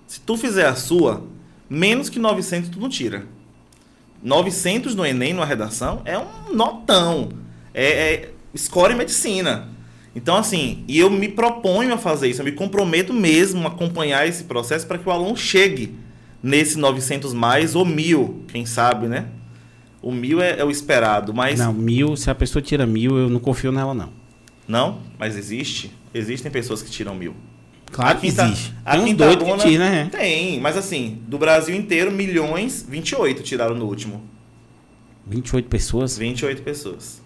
Se tu fizer a sua, menos que 900 tu não tira. 900 no Enem, numa redação, é um notão. É, é score em medicina. Então, assim, e eu me proponho a fazer isso, eu me comprometo mesmo a acompanhar esse processo para que o aluno chegue nesse 900 mais ou mil, quem sabe, né? O mil é, é o esperado, mas Não, mil, se a pessoa tira mil, eu não confio nela, não. não, mas existe. Existem pessoas que tiram mil. Claro A que quinta- existe. a Tem um quinta doido que tira, né? Tem, mas assim, do Brasil inteiro, milhões, 28 tiraram no último. 28 pessoas. 28 pessoas.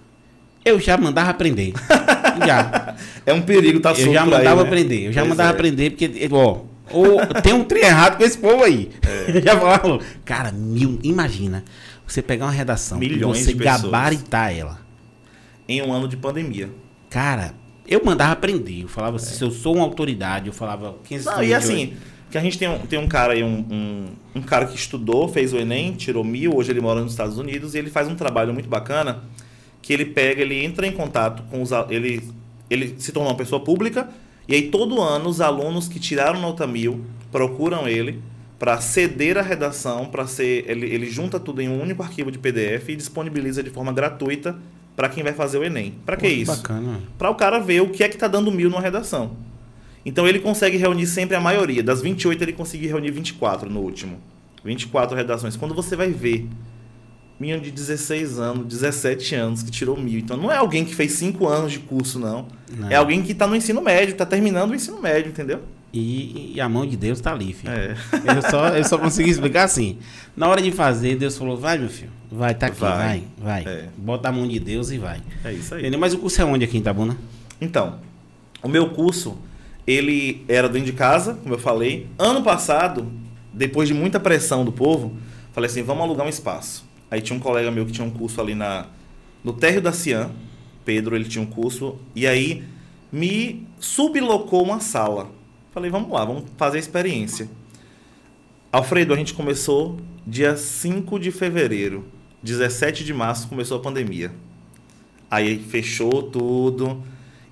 Eu já mandava aprender. [laughs] já. É um perigo tá Eu já por aí, mandava né? aprender. Eu já Pois mandava é. aprender, porque, ó, ou tem um trem errado com esse povo aí. É. [laughs] Já falava, cara, mil, imagina, você pegar uma redação Milhões e você de pessoas. gabaritar ela. Em um ano de pandemia. Cara, eu mandava aprender. Eu falava assim, se eu sou uma autoridade, eu falava 15. Não, e assim, que a gente tem um, tem um cara aí, um, um, um cara que estudou, fez o Enem, tirou mil, hoje ele mora nos Estados Unidos e ele faz um trabalho muito bacana que ele pega, ele entra em contato com os ele ele se tornou uma pessoa pública e aí todo ano os alunos que tiraram nota mil procuram ele para ceder a redação, para ser ele, ele junta tudo em um único arquivo de PDF e disponibiliza de forma gratuita para quem vai fazer o Enem. Para que Pô, isso? Para o cara ver o que é que tá dando mil numa redação. Então ele consegue reunir sempre a maioria. Das 28 ele conseguiu reunir 24 no último. 24 redações. Quando você vai ver, menino de 16 anos, 17 anos, que tirou mil. Então não é alguém que fez 5 anos de curso, não. Não. É alguém que está no ensino médio, está terminando o ensino médio, entendeu? E, e a mão de Deus tá ali, filho. É. Eu só, eu só consegui explicar assim. Na hora de fazer, Deus falou, vai, meu filho. Vai, tá aqui, vai, Vai. vai. É. Bota a mão de Deus e vai. É isso aí. Entendeu? Mas o curso é onde aqui em Itabuna? Então, o meu curso, ele era dentro de casa, como eu falei. Ano passado, depois de muita pressão do povo, falei assim, vamos alugar um espaço. Aí tinha um colega meu que tinha um curso ali na no térreo da Cian, Pedro, ele tinha um curso, e aí me sublocou uma sala. Falei, vamos lá, vamos fazer a experiência. Alfredo, a gente começou dia 5 de fevereiro. 17 de março começou a pandemia. Aí fechou tudo.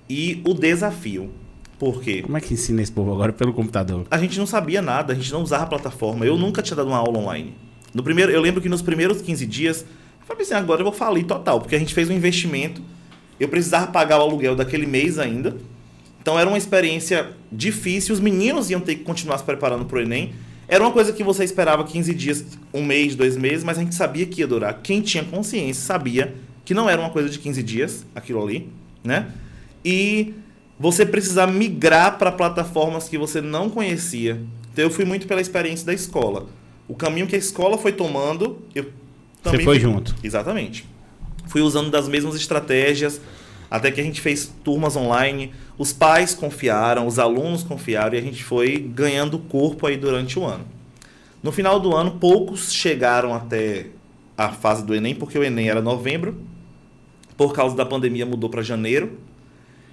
E o desafio. Por quê? Como é que ensina esse povo agora pelo computador? A gente não sabia nada, a gente não usava a plataforma. Eu nunca tinha dado uma aula online. No primeiro, eu lembro que nos primeiros 15 dias, eu falei assim, agora eu vou falir total, porque a gente fez um investimento. Eu precisava pagar o aluguel daquele mês ainda. Então era uma experiência difícil, os meninos iam ter que continuar se preparando para o Enem. Era uma coisa que você esperava 15 dias, um mês, dois meses, mas a gente sabia que ia durar. Quem tinha consciência sabia que não era uma coisa de 15 dias, aquilo ali, né? E você precisar migrar para plataformas que você não conhecia. Então eu fui muito pela experiência da escola. O caminho que a escola foi tomando, eu também foi fui- junto. Exatamente. Fui usando das mesmas estratégias, até que a gente fez turmas online. Os pais confiaram, os alunos confiaram e a gente foi ganhando corpo aí durante o ano. No final do ano, poucos chegaram até a fase do Enem, porque o Enem era novembro. Por causa da pandemia mudou para janeiro.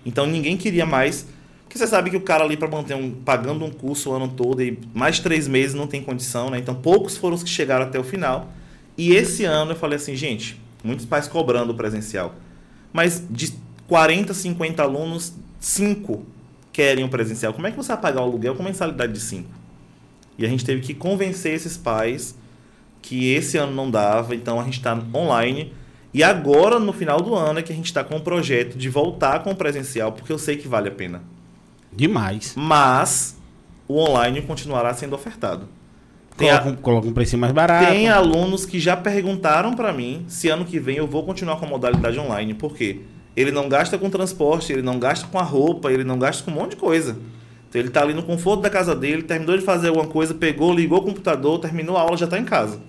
Então ninguém queria mais. Porque você sabe que o cara ali para manter um. pagando um curso o ano todo e mais três meses não tem condição, né? Então poucos foram os que chegaram até o final. E esse ano eu falei assim, gente, muitos pais cobrando o presencial. Mas de 40, 50 alunos, 5 querem o presencial. Como é que você vai pagar o aluguel com mensalidade de 5? E a gente teve que convencer esses pais que esse ano não dava, então a gente está online. E agora, no final do ano, é que a gente está com o projeto de voltar com o presencial, porque eu sei que vale a pena. Demais. Mas o online continuará sendo ofertado. Tem, Coloca, um, coloca um precinho mais barato. tem alunos que já perguntaram para mim se ano que vem eu vou continuar com a modalidade online. Por quê? Ele não gasta com transporte, ele não gasta com a roupa, ele não gasta com um monte de coisa. Então ele tá ali no conforto da casa dele, terminou de fazer alguma coisa, pegou, ligou o computador, terminou a aula, já tá em casa.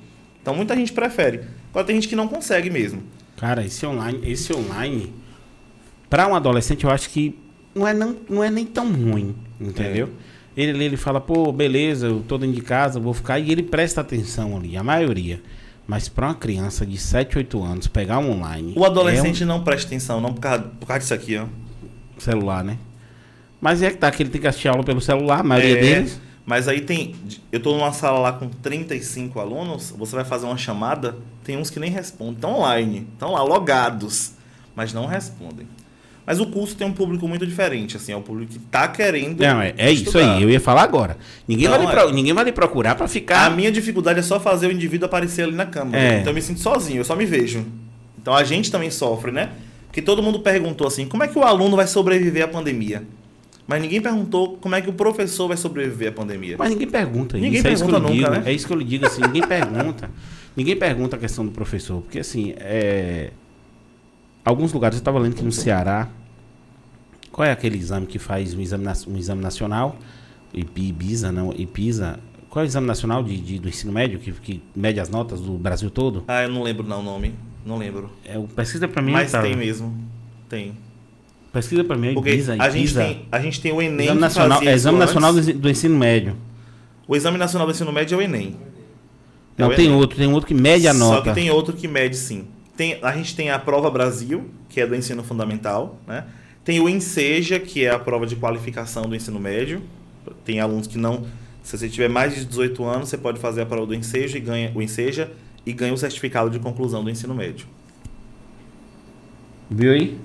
Então muita gente prefere. Agora tem gente que não consegue mesmo. Cara, esse online, esse online, para um adolescente, eu acho que não é, não, não é nem tão ruim, entendeu? Ele, ele fala, pô, beleza, eu tô dentro de casa, vou ficar, e ele presta atenção ali, a maioria. Mas para uma criança de 7, 8 anos pegar um online. O adolescente é não presta atenção, não por causa, por causa disso aqui, ó. um celular, né? Mas é que tá, que ele tem que assistir aula pelo celular, a maioria É, deles. Mas aí tem. Eu tô numa sala lá com 35 alunos, você vai fazer uma chamada, tem uns que nem respondem. Estão online, estão lá logados, mas não respondem. Mas o curso tem um público muito diferente, assim, é o público que tá querendo. Não, é, é isso aí, eu ia falar agora. Ninguém, Então, vai, lhe é. pro- ninguém vai lhe procurar para ficar. A minha dificuldade é só fazer o indivíduo aparecer ali na câmera. É. Então eu me sinto sozinho, eu só me vejo. Então a gente também sofre, né? Porque todo mundo perguntou assim, como é que o aluno vai sobreviver à pandemia? Mas ninguém perguntou como é que o professor vai sobreviver à pandemia. Mas ninguém pergunta isso. Ninguém é isso pergunta lhe nunca, digo. né? É isso que eu lhe digo assim, ninguém pergunta. [laughs] Ninguém pergunta a questão do professor. Porque assim, é... alguns lugares, eu estava lendo que no Ceará, qual é aquele exame que faz um exame, um exame nacional? Ipi- Ibiza, não, Ipisa. Qual é o exame nacional de, de- do ensino médio que, que mede as notas do Brasil todo? Ah, eu não lembro não o nome. Não lembro. É, o- pesquisa pra mim, Mas tá? tem mesmo. Tem. Pesquisa pra mim, é Porque Ibiza, a, gente Ipisa. tem, a gente tem o Enem Exame nacional, é exame nacional do, do ensino médio. O Exame Nacional do Ensino Médio é o Enem. É Não, o tem Enem. outro, tem outro que mede a Só nota. que tem outro que mede sim. Tem, a gente tem a Prova Brasil, que é do ensino fundamental, né? Tem o Enseja, que é a prova de qualificação do ensino médio. Tem alunos que não, se você tiver mais de 18 anos, você pode fazer a prova do Enseja e ganha o Enseja e ganha o certificado de conclusão do ensino médio. Viu aí?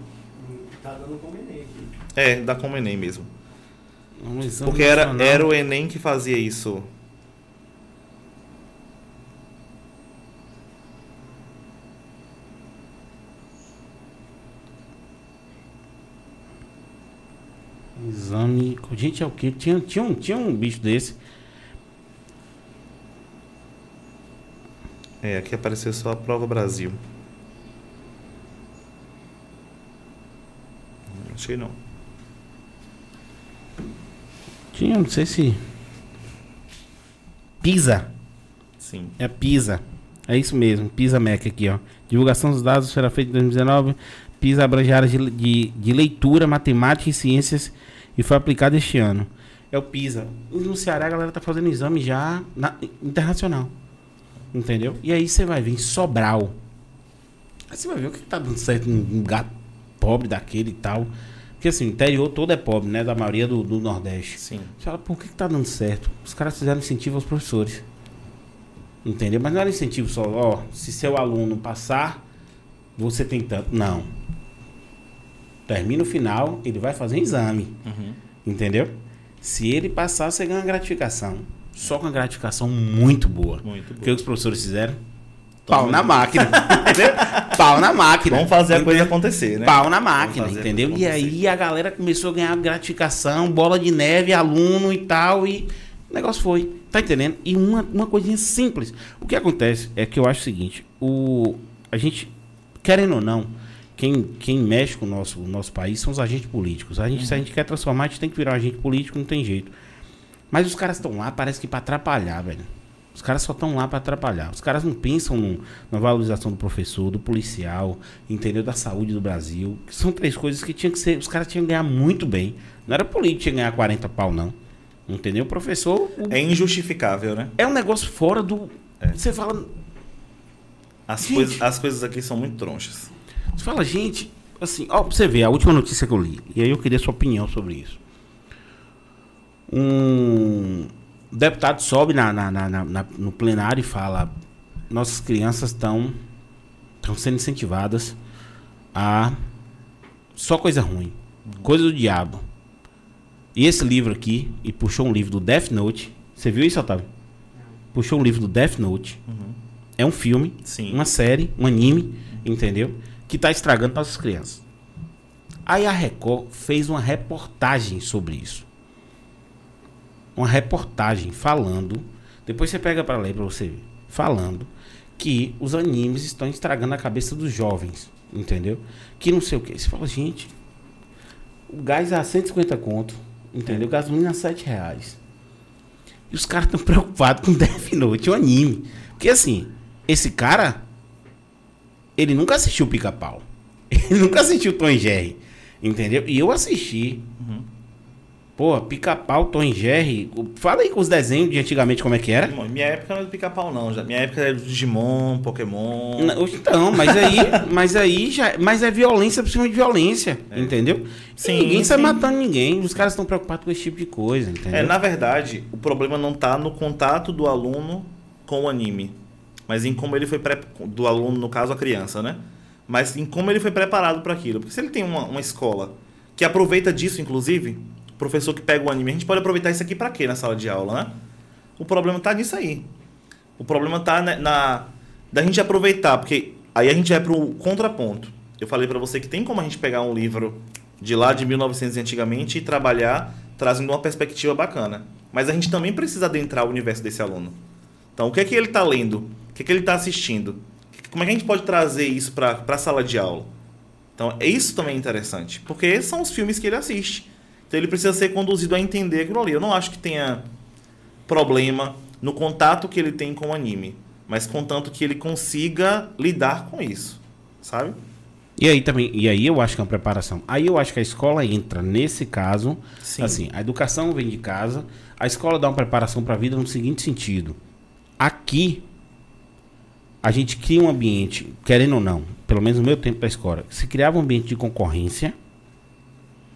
Tá dando como Enem aqui. É, dá como Enem mesmo. Um Porque era, nacional. era o Enem que fazia isso. Exame. Gente, é o quê? Tinha, tinha, um, tinha um bicho desse. É, aqui apareceu só a prova Brasil. Não achei não. Tinha, não sei se. Pisa. Sim. É Pisa. É isso mesmo, Pisa MEC aqui, ó. Divulgação dos dados será feita em 2019. Pisa abrange áreas de, de, de leitura, matemática e ciências e foi aplicado este ano. É o Pisa. No Ceará a galera tá fazendo exame já na- internacional. Entendeu? E aí você vai ver em Sobral. Aí você vai ver o que que tá dando certo num lugar pobre daquele e tal. Porque assim, o interior todo é pobre, né? Da maioria do, do Nordeste. Sim. Você fala, por que, que tá dando certo? Os caras fizeram incentivo aos professores. Entendeu? Mas não era incentivo só, ó, se seu aluno passar, você tem tanto. Não. Termina o final, ele vai fazer um exame. Uhum. Entendeu? Se ele passar, você ganha uma gratificação. Só com uma gratificação muito boa. Muito O que os professores fizeram? Toma. Pau na máquina. [laughs] entendeu? Pau na máquina. Vamos fazer a coisa acontecer, né? Pau na máquina, entendeu? E aí a galera começou a ganhar gratificação, bola de neve, aluno e tal, e o negócio foi. Tá entendendo? E uma, uma coisinha simples. O que acontece é que eu acho o seguinte, o, a gente, querendo ou não, quem, quem mexe com o nosso, o nosso país são os agentes políticos. A gente, Se a gente quer transformar, a gente tem que virar um agente político, não tem jeito. Mas os caras estão lá, parece que para atrapalhar, velho. Os caras só estão lá para atrapalhar. Os caras não pensam no- na valorização do professor, do policial, entendeu? Da saúde do Brasil. Que são três coisas que tinham que ser. Os caras tinham que ganhar muito bem. Não era político tinha que ganhar 40 pau, não. Entendeu? O professor. o- É injustificável, né? é um negócio fora do. É. Você fala. As, Gente. coisas, as coisas aqui são muito tronchas. Você fala, gente, assim, ó, pra você ver, a última notícia que eu li, e aí eu queria sua opinião sobre isso. Um deputado sobe na, na- na- na- no plenário e fala: nossas crianças estão sendo incentivadas a só coisa ruim, coisa do diabo. E esse livro aqui, e puxou um livro do Death Note. Você viu isso, Otávio? Puxou um livro do Death Note. É um filme, Sim. uma série, um anime, entendeu? Que tá estragando nossas crianças. Aí a Record fez uma reportagem sobre isso. Uma reportagem falando. Depois você pega pra ler pra você ver. Falando que os animes estão estragando a cabeça dos jovens. Entendeu? Que não sei o que. Você fala, gente. O gás a 150 conto. Entendeu? Gasolina a 7 reais. E os caras estão preocupados com Death Note, o anime. Porque assim, esse cara, ele nunca assistiu Pica-Pau. [laughs] Ele nunca assistiu Tom e Jerry. Entendeu? E eu assisti. Pô, Pica-Pau, Tom e Jerry. Fala aí com os desenhos de antigamente como é que era. Minha época não era do pica-pau, não. Já. Minha época era do Digimon, Pokémon. Não, Então, mas aí, [laughs] mas aí já, mas é violência por cima de violência, entendeu? Sim, e ninguém sai matando ninguém, os caras estão preocupados com esse tipo de coisa, entendeu? É, na verdade, o problema não tá no contato do aluno com o anime, mas em como ele foi do aluno, no caso a criança, né? Mas em como ele foi preparado para aquilo. Porque se ele tem uma, uma escola que aproveita disso, inclusive, professor que pega o anime, a gente pode aproveitar isso aqui para quê na sala de aula, né? O problema tá nisso aí. O problema tá na, na- da gente aproveitar, porque aí a gente vai pro contraponto. Eu falei para você que tem como a gente pegar um livro de lá de 1900 antigamente e trabalhar trazendo uma perspectiva bacana. Mas a gente também precisa adentrar o universo desse aluno. Então, o que é que ele está lendo? O que é que ele está assistindo? Como é que a gente pode trazer isso para a sala de aula? Então, isso também é interessante, porque esses são os filmes que ele assiste. Então, ele precisa ser conduzido a entender aquilo ali. Eu não acho que tenha problema no contato que ele tem com o anime, mas contanto que ele consiga lidar com isso, sabe? E aí também, e aí eu acho que é uma preparação. Aí eu acho que a escola entra nesse caso, Sim. assim, a educação vem de casa, a escola dá uma preparação para a vida no seguinte sentido. Aqui a gente cria um ambiente, querendo ou não, pelo menos no meu tempo da escola, se criava um ambiente de concorrência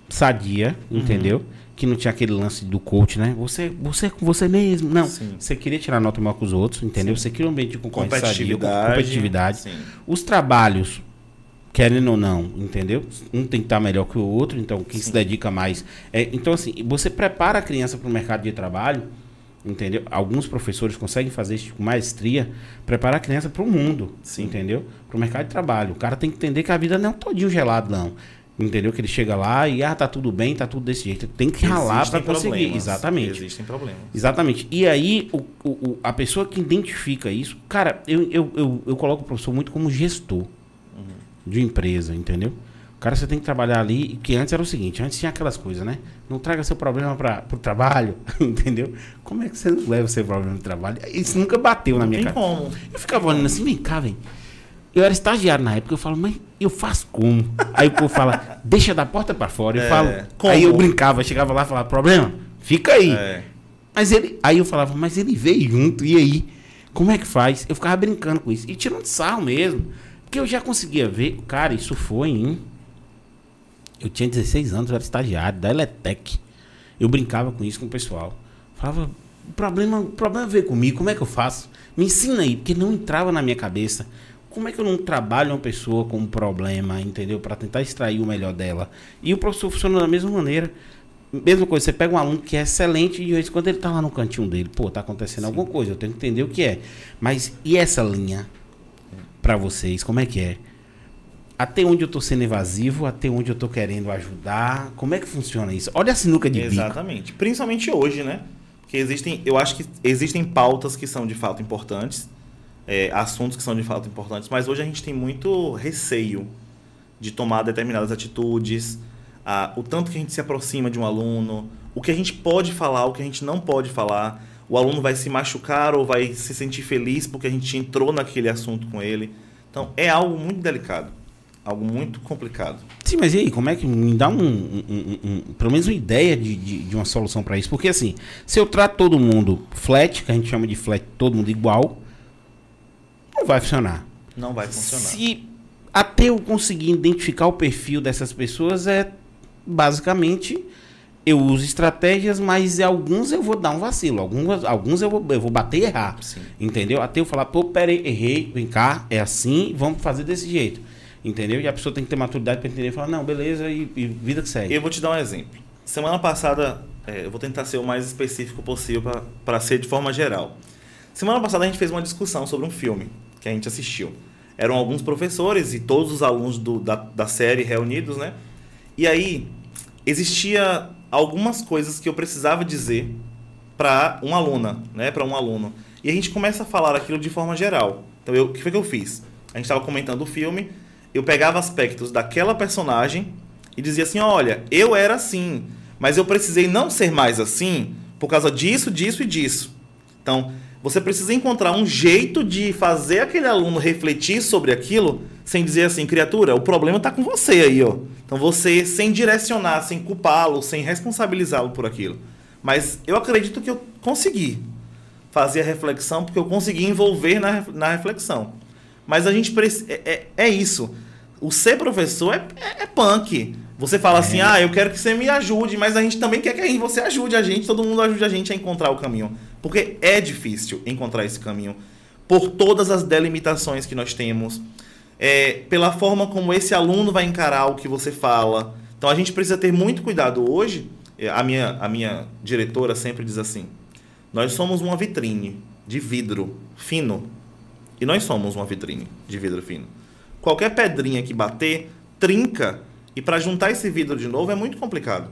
sadia, Uhum. entendeu? Que não tinha aquele lance do coach, né? Você, você é com você mesmo. Não, Sim. você queria tirar nota maior que os outros, entendeu? Você cria um ambiente de concorrência sadia, com Competitividade. competitividade. Sim. Os trabalhos, querendo ou não, entendeu? Um tem que estar melhor que o outro, então quem se dedica mais. É, então, assim, você prepara a criança para o mercado de trabalho, entendeu? Alguns professores conseguem fazer isso com maestria, preparar a criança para o mundo, Sim. entendeu? Para o mercado de trabalho. O cara tem que entender que a vida não é um todinho gelado, não. Entendeu? Que ele chega lá e, ah, tá tudo bem, tá tudo desse jeito. Tem que ralar para conseguir. problemas. Exatamente. Existem problemas. Exatamente. E aí, o, o- a pessoa que identifica isso, cara, eu, eu, eu, eu coloco o professor muito como gestor de empresa, entendeu? Cara, você tem que trabalhar ali, que antes era o seguinte, antes tinha aquelas coisas, né? Não traga seu problema para o trabalho, [laughs] entendeu? Como é que você não leva seu problema pro trabalho? Isso nunca bateu na Não minha cara. como. Eu ficava olhando assim, vem cá, vem. Eu era estagiário na época, eu falo, mas eu faço como? Aí o povo fala, deixa da porta para fora. Eu É, falo, como? aí eu brincava, chegava lá e falava, problema? Fica aí. É. Mas ele, aí eu falava, mas ele veio junto, e aí? Como é que faz? Eu ficava brincando com isso. E tirando sarro mesmo. Porque eu já conseguia ver, cara, isso foi em. Eu tinha 16 anos, eu era estagiário da Eletec. Eu brincava com isso com o pessoal. Falava, o problema, o problema veio comigo, como é que eu faço? Me ensina aí, porque não entrava na minha cabeça. Como é que eu não trabalho uma pessoa com um problema, entendeu? Para tentar extrair o melhor dela. E o professor funciona da mesma maneira. Mesma coisa, você pega um aluno que é excelente e de vez em quando ele tá lá no cantinho dele, pô, tá acontecendo alguma coisa, eu tenho que entender o que é. Mas e essa linha para vocês, como é que é? Até onde eu tô sendo evasivo, até onde eu tô querendo ajudar, como é que funciona isso? Olha a sinuca de bico. Exatamente. Principalmente hoje, né? Porque existem, eu acho que existem pautas que são de fato importantes, é, assuntos que são de fato importantes, mas hoje a gente tem muito receio de tomar determinadas atitudes, a- o tanto que a gente se aproxima de um aluno, o que a gente pode falar, o que a gente não pode falar. O aluno vai se machucar ou vai se sentir feliz porque a gente entrou naquele assunto com ele. Então é algo muito delicado, algo muito complicado. Sim, mas e aí, como é que me dá um, um- um- um- pelo menos uma ideia de, de, de uma solução para isso? Porque assim, se eu trato todo mundo flat, que a gente chama de flat, todo mundo igual, não vai funcionar. Não vai funcionar. Se até eu conseguir identificar o perfil dessas pessoas é basicamente eu uso estratégias, mas alguns eu vou dar um vacilo, alguns, alguns eu, vou, eu vou bater e errar. Sim. Entendeu? Até eu falar, pô, peraí, errei, vem cá, é assim, vamos fazer desse jeito. Entendeu? E a pessoa tem que ter maturidade para entender e falar, não, beleza, e, e vida que segue. Eu vou te dar um exemplo. Semana passada, é, eu vou tentar ser o mais específico possível para ser de forma geral. Semana passada a gente fez uma discussão sobre um filme que a gente assistiu. Eram alguns professores e todos os alunos do- da, da série reunidos, né? E aí existia algumas coisas que eu precisava dizer para uma aluna, né? Para um aluno. E a gente começa a falar aquilo de forma geral. Então, eu- o que foi que eu fiz? A gente estava comentando o filme, eu pegava aspectos daquela personagem e dizia assim: olha, eu era assim, mas eu precisei não ser mais assim por causa disso, disso e disso. Então, você precisa encontrar um jeito de fazer aquele aluno refletir sobre aquilo sem dizer assim, criatura, o problema está com você aí, ó. Então, você sem direcionar, sem culpá-lo, sem responsabilizá-lo por aquilo. Mas eu acredito que eu consegui fazer a reflexão porque eu consegui envolver na, na reflexão. Mas a gente precisa. É, é, é isso. O ser professor é, é, é punk. Você fala assim, ah, eu quero que você me ajude, mas a gente também quer que você ajude a gente, todo mundo ajude a gente a encontrar o caminho. Porque é difícil encontrar esse caminho. Por todas as delimitações que nós temos. é, pela forma como esse aluno vai encarar o que você fala. Então a gente precisa ter muito cuidado hoje. é, A minha, a minha diretora sempre diz assim: nós somos uma vitrine de vidro fino. E nós somos uma vitrine de vidro fino. Qualquer pedrinha que bater, trinca. E para juntar esse vidro de novo é muito complicado.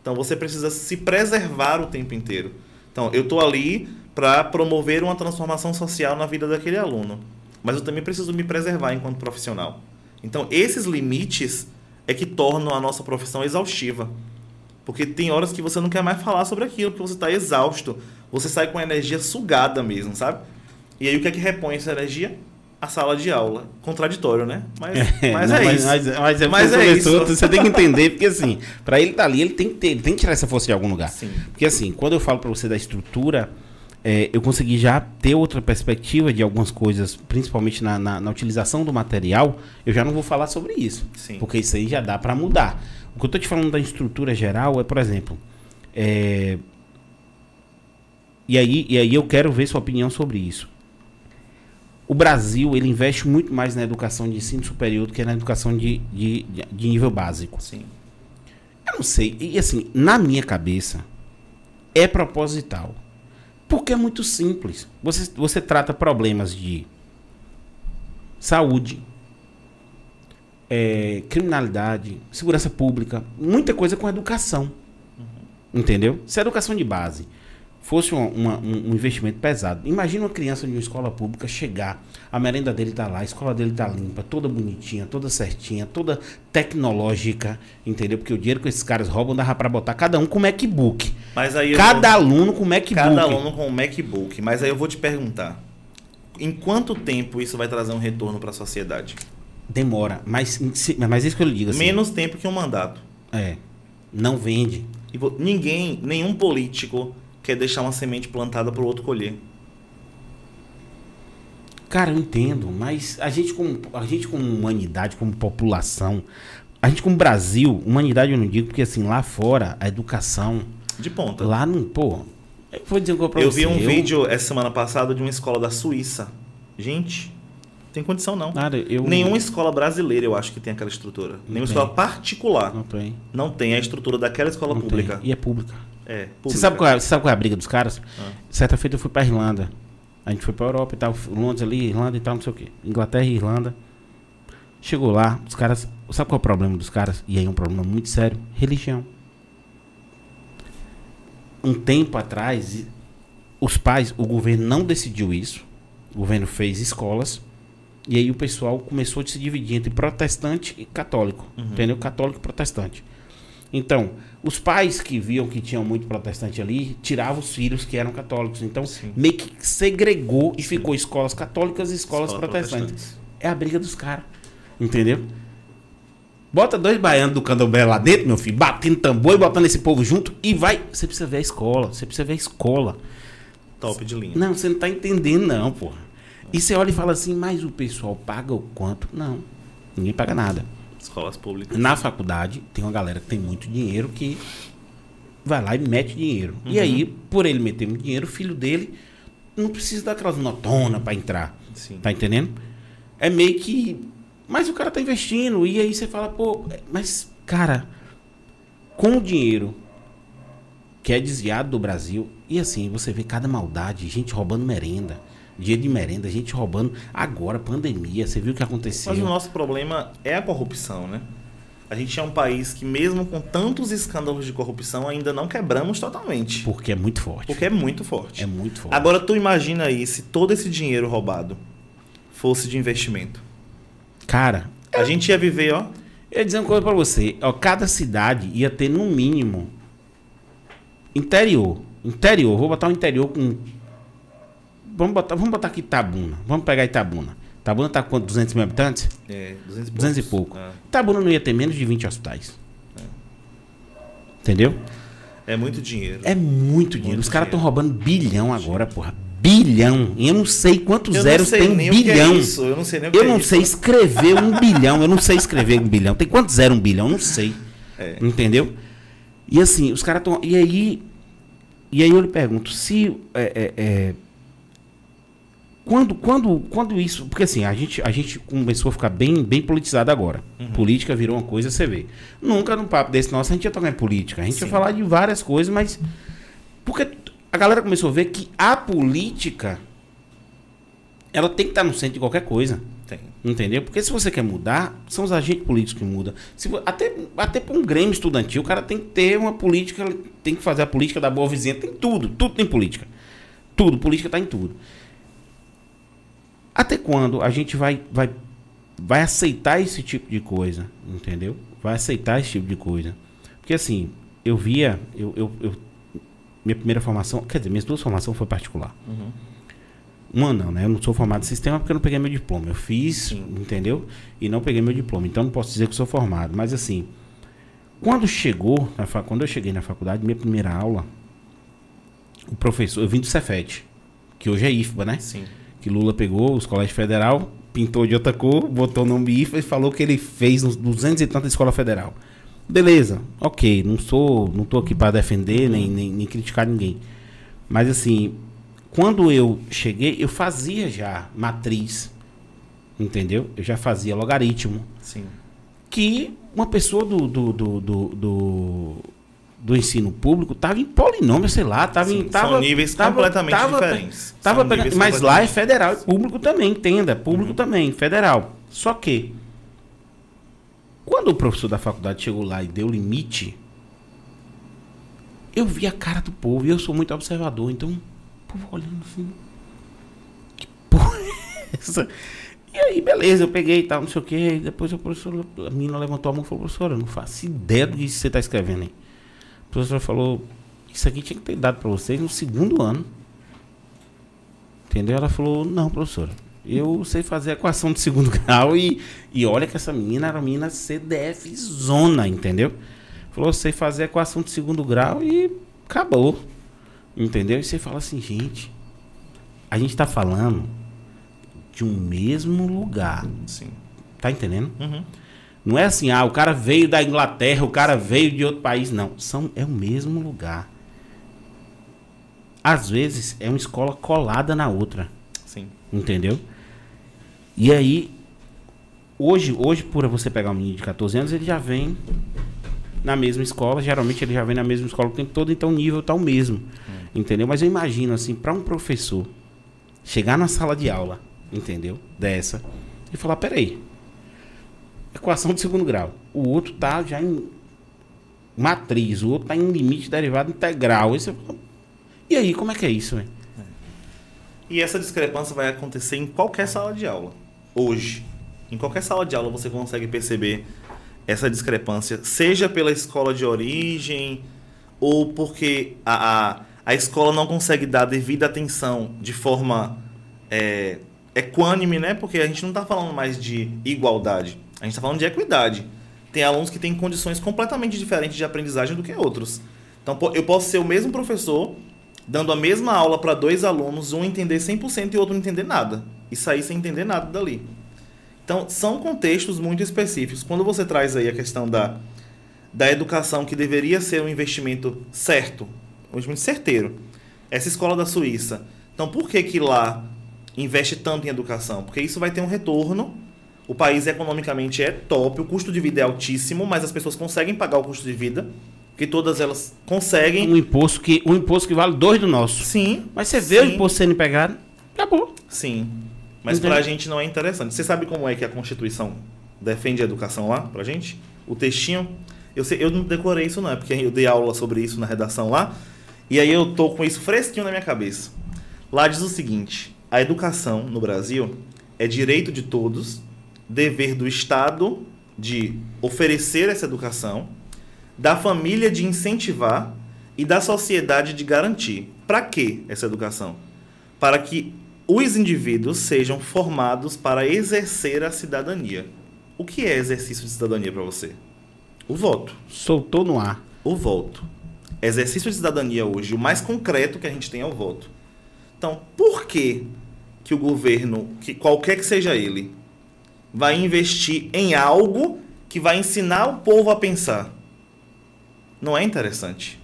Então você precisa se preservar o tempo inteiro. Então eu estou ali para promover uma transformação social na vida daquele aluno. Mas eu também preciso me preservar enquanto profissional. Então esses limites é que tornam a nossa profissão exaustiva. Porque tem horas que você não quer mais falar sobre aquilo, porque você está exausto. Você sai com a energia sugada mesmo, sabe? E aí o que é que repõe essa energia? A sala de aula. Contraditório, né? Mas [laughs] é, mas não, é mas, isso. Mas, mas é, Mas é isso. Você tem que entender, porque assim, [laughs] para ele estar ali, ele tem que, ter, ele tem que tirar essa força de algum lugar. Sim. Porque assim, quando eu falo para você da estrutura, é, eu consegui já ter outra perspectiva de algumas coisas, principalmente na, na, na utilização do material. Eu já não vou falar sobre isso. Sim. Porque isso aí já dá para mudar. O que eu tô te falando da estrutura geral é, por exemplo, é, e, aí, e aí eu quero ver sua opinião sobre isso. O Brasil, ele investe muito mais na educação de ensino superior do que na educação de, de, de- nível básico. Sim. Eu não sei. E assim, na minha cabeça, é proposital. Porque é muito simples. Você, você trata problemas de saúde, é, criminalidade, segurança pública, muita coisa com educação. Entendeu? Se a educação de base fosse uma- uma- um, investimento pesado, imagina uma criança de uma escola pública chegar, a merenda dele tá lá, a escola dele tá limpa, toda bonitinha, toda certinha, toda tecnológica, entendeu? Porque o dinheiro que esses caras roubam dava pra botar cada um com MacBook. Mas aí Cada vou- aluno com MacBook. cada aluno com MacBook. Mas aí eu vou te perguntar. Em quanto tempo isso vai trazer um retorno para a sociedade? Demora, mas, mas isso que eu lhe digo assim. Menos tempo que um mandato. É. Não vende. Ninguém, nenhum político quer deixar uma semente plantada para o outro colher. Cara, eu entendo, mas a gente como a gente como humanidade, como população, a gente como Brasil, humanidade eu não digo porque assim lá fora a educação De ponta. lá não, pô, eu vou dizer eu você, vi um vídeo essa semana passada de uma escola da Suíça. Gente, tem condição não. Cara, eu Nenhuma escola brasileira eu acho que tem aquela estrutura. Nenhuma tem. escola particular não tem, não tem a estrutura daquela escola não pública. tem. E é pública. É, Você sabe, qual é, você sabe qual é a briga dos caras? Ah. Certa feita eu fui pra Irlanda. A gente foi pra Europa e tal, Londres ali, Irlanda e tal, não sei o quê. Inglaterra e Irlanda. Chegou lá, os caras. Sabe qual é o problema dos caras? E aí é um problema muito sério: religião. Um tempo atrás, os pais, o governo não decidiu isso. O governo fez escolas. E aí o pessoal começou a se dividir entre protestante e católico. Entendeu? Católico e protestante. Então, os pais que viam que tinham muito protestante ali, tiravam os filhos que eram católicos. Então, Sim. meio que segregou e ficou escolas católicas e escolas Escola protestantes. protestantes. É a briga dos caras. Entendeu? Bota dois baianos do candomblé lá dentro, meu filho, batendo tambor e botando esse povo junto e vai. Você precisa ver a escola. Você precisa ver a escola. Top de linha. Não, você não tá entendendo, não, porra. E você olha e fala assim, mas o pessoal paga o quanto? Não. Ninguém paga nada. Escolas públicas. Na faculdade, tem uma galera que tem muito dinheiro que vai lá e mete dinheiro. E aí, por ele meter muito dinheiro, o filho dele não precisa daquelas notonas pra entrar. Sim. Tá entendendo? É meio que. Mas o cara tá investindo. E aí você fala, pô, mas, cara, com o dinheiro que é desviado do Brasil, e assim, você vê cada maldade, gente roubando merenda. Dia de merenda, gente roubando. Agora, pandemia, você viu o que aconteceu? Mas o nosso problema é a corrupção, né? A gente é um país que, mesmo com tantos escândalos de corrupção, ainda não quebramos totalmente. Porque é muito forte. Porque é muito forte. É muito forte. Agora, tu imagina aí se todo esse dinheiro roubado fosse de investimento. Cara, A gente ia viver, ó. eu ia dizer uma coisa pra você. Ó, cada cidade ia ter, no mínimo, interior. Interior. Vou botar um interior com. Vamos botar, vamos botar aqui Itabuna. Vamos pegar Itabuna. Itabuna tá com quanto? 200 mil habitantes? É, 200 e, 200 e pouco. Itabuna não ia ter menos de 20 hospitais. Entendeu? É. É muito dinheiro. É muito dinheiro. Muito Os caras estão roubando bilhão agora, porra. Bilhão. E eu não sei quantos Eu zeros sei tem um é bilhão. isso. Eu não sei nem o que Eu é não isso. sei escrever um bilhão. Eu não sei escrever um bilhão. Tem quantos zero um bilhão? Eu não sei. É. Entendeu? E assim, os caras estão. E aí. E aí eu lhe pergunto, se. é, é, é, quando, quando, quando isso. Porque assim, a gente, a gente começou a ficar bem, bem politizado agora. Uhum. Política virou uma coisa, você vê. Nunca num papo desse nosso a gente ia tocar em política. A gente ia Sim. falar de várias coisas, mas. Porque a galera começou a ver que a política. Ela tem que estar no centro de qualquer coisa. Tem. Entendeu? Porque se você quer mudar, são os agentes políticos que mudam. Se, até até para um Grêmio estudantil, o cara tem que ter uma política, tem que fazer a política da boa vizinha. Tem tudo, tudo tem política. Tudo, política está em tudo. Até quando a gente vai, vai, vai aceitar esse tipo de coisa? Entendeu? Vai aceitar esse tipo de coisa. Porque assim, eu via, eu, eu, eu- minha primeira formação, quer dizer, minhas duas formações foi particular. Uma não, né? Eu não sou formado em sistema porque eu não peguei meu diploma. Eu fiz, Sim. entendeu? E não peguei meu diploma. Então não posso dizer que sou formado. Mas assim, quando chegou, na quando eu cheguei na faculdade, minha primeira aula, o professor, eu vim do Cefet, que hoje é IFBA, né? Sim. Que Lula pegou os colégios federal, pintou de outra cor, botou o nome IFBA e falou que ele fez uns 200 e tanta escola federal. Beleza, ok, não sou, não tô aqui para defender nem, nem, nem criticar ninguém. Mas assim, quando eu cheguei, eu fazia já matriz, entendeu? Eu já fazia logaritmo, Sim. que uma pessoa do, do, do, do, do, do ensino público estava em polinômio, sei lá, estava em. Tava, são níveis tava- completamente tava- diferentes. tava pegando- mas lá é federal, público também, entenda, público também, federal. Só que Quando o professor da faculdade chegou lá e deu limite, eu vi a cara do povo e eu sou muito observador, então o povo olhando assim. Que porra é essa? E aí, beleza, eu peguei e tal, não sei o que. E depois a professora, a menina levantou a mão e falou, professora, eu não faço ideia do que você está escrevendo aí. A professora falou, isso aqui tinha que ter dado para vocês no segundo ano. Entendeu? Ela falou, não, professora, eu sei fazer equação de segundo [laughs] grau e, e olha que essa menina era uma menina CDF zona, entendeu? Falou, sei fazer equação de segundo grau e acabou. Entendeu? E você fala assim, gente, a gente está falando de um mesmo lugar. Sim. Tá entendendo? Uhum. Não é assim, ah, o cara veio da Inglaterra, o cara veio de outro país. Não, são, é o mesmo lugar. Às vezes é uma escola colada na outra. Sim. Entendeu? E aí, hoje, hoje, por você pegar um menino de 14 anos, ele já vem na mesma escola. Geralmente ele já vem na mesma escola o tempo todo, então o nível tá o mesmo. Entendeu? Mas eu imagino, assim, para um professor chegar na sala de aula, entendeu? Dessa, e falar: peraí, equação de segundo grau. O outro tá já em matriz, o outro tá em limite derivado integral. Você fala, e aí, como é que é isso, velho? E essa discrepância vai acontecer em qualquer sala de aula. Hoje. Em qualquer sala de aula você consegue perceber essa discrepância, seja pela escola de origem, ou porque a, a, a escola não consegue dar devida atenção de forma é, equânime, né? Porque a gente não está falando mais de igualdade, a gente está falando de equidade. Tem alunos que têm condições completamente diferentes de aprendizagem do que outros. Então eu posso ser o mesmo professor dando a mesma aula para dois alunos, um entender 100% e o outro não entender nada. E sair sem entender nada dali. Então, são contextos muito específicos. Quando você traz aí a questão da, da educação, que deveria ser um investimento certo, um investimento certeiro, essa escola da Suíça. Então, por que que lá investe tanto em educação? Porque isso vai ter um retorno. O país economicamente é top, o custo de vida é altíssimo, mas as pessoas conseguem pagar o custo de vida, que todas elas conseguem. Um imposto que, um imposto que vale dois do nosso. Sim. Mas você vê o Sim. imposto sendo pegado, acabou. Sim. Mas Entende? pra gente não é interessante. Você sabe como é que a Constituição defende a educação lá pra gente? O textinho. Eu, sei, eu não decorei isso não, é porque eu dei aula sobre isso na redação lá. E aí eu tô com isso fresquinho na minha cabeça. Lá diz o seguinte: a educação no Brasil é direito de todos, dever do Estado de oferecer essa educação, da família de incentivar e da sociedade de garantir. Para que essa educação? Para que os indivíduos sejam formados para exercer a cidadania. O que é exercício de cidadania para você? O voto. Soltou no ar. O voto. Exercício de cidadania hoje, o mais concreto que a gente tem é o voto. Então, por que que o governo, que qualquer que seja ele, vai investir em algo que vai ensinar o povo a pensar? Não é interessante.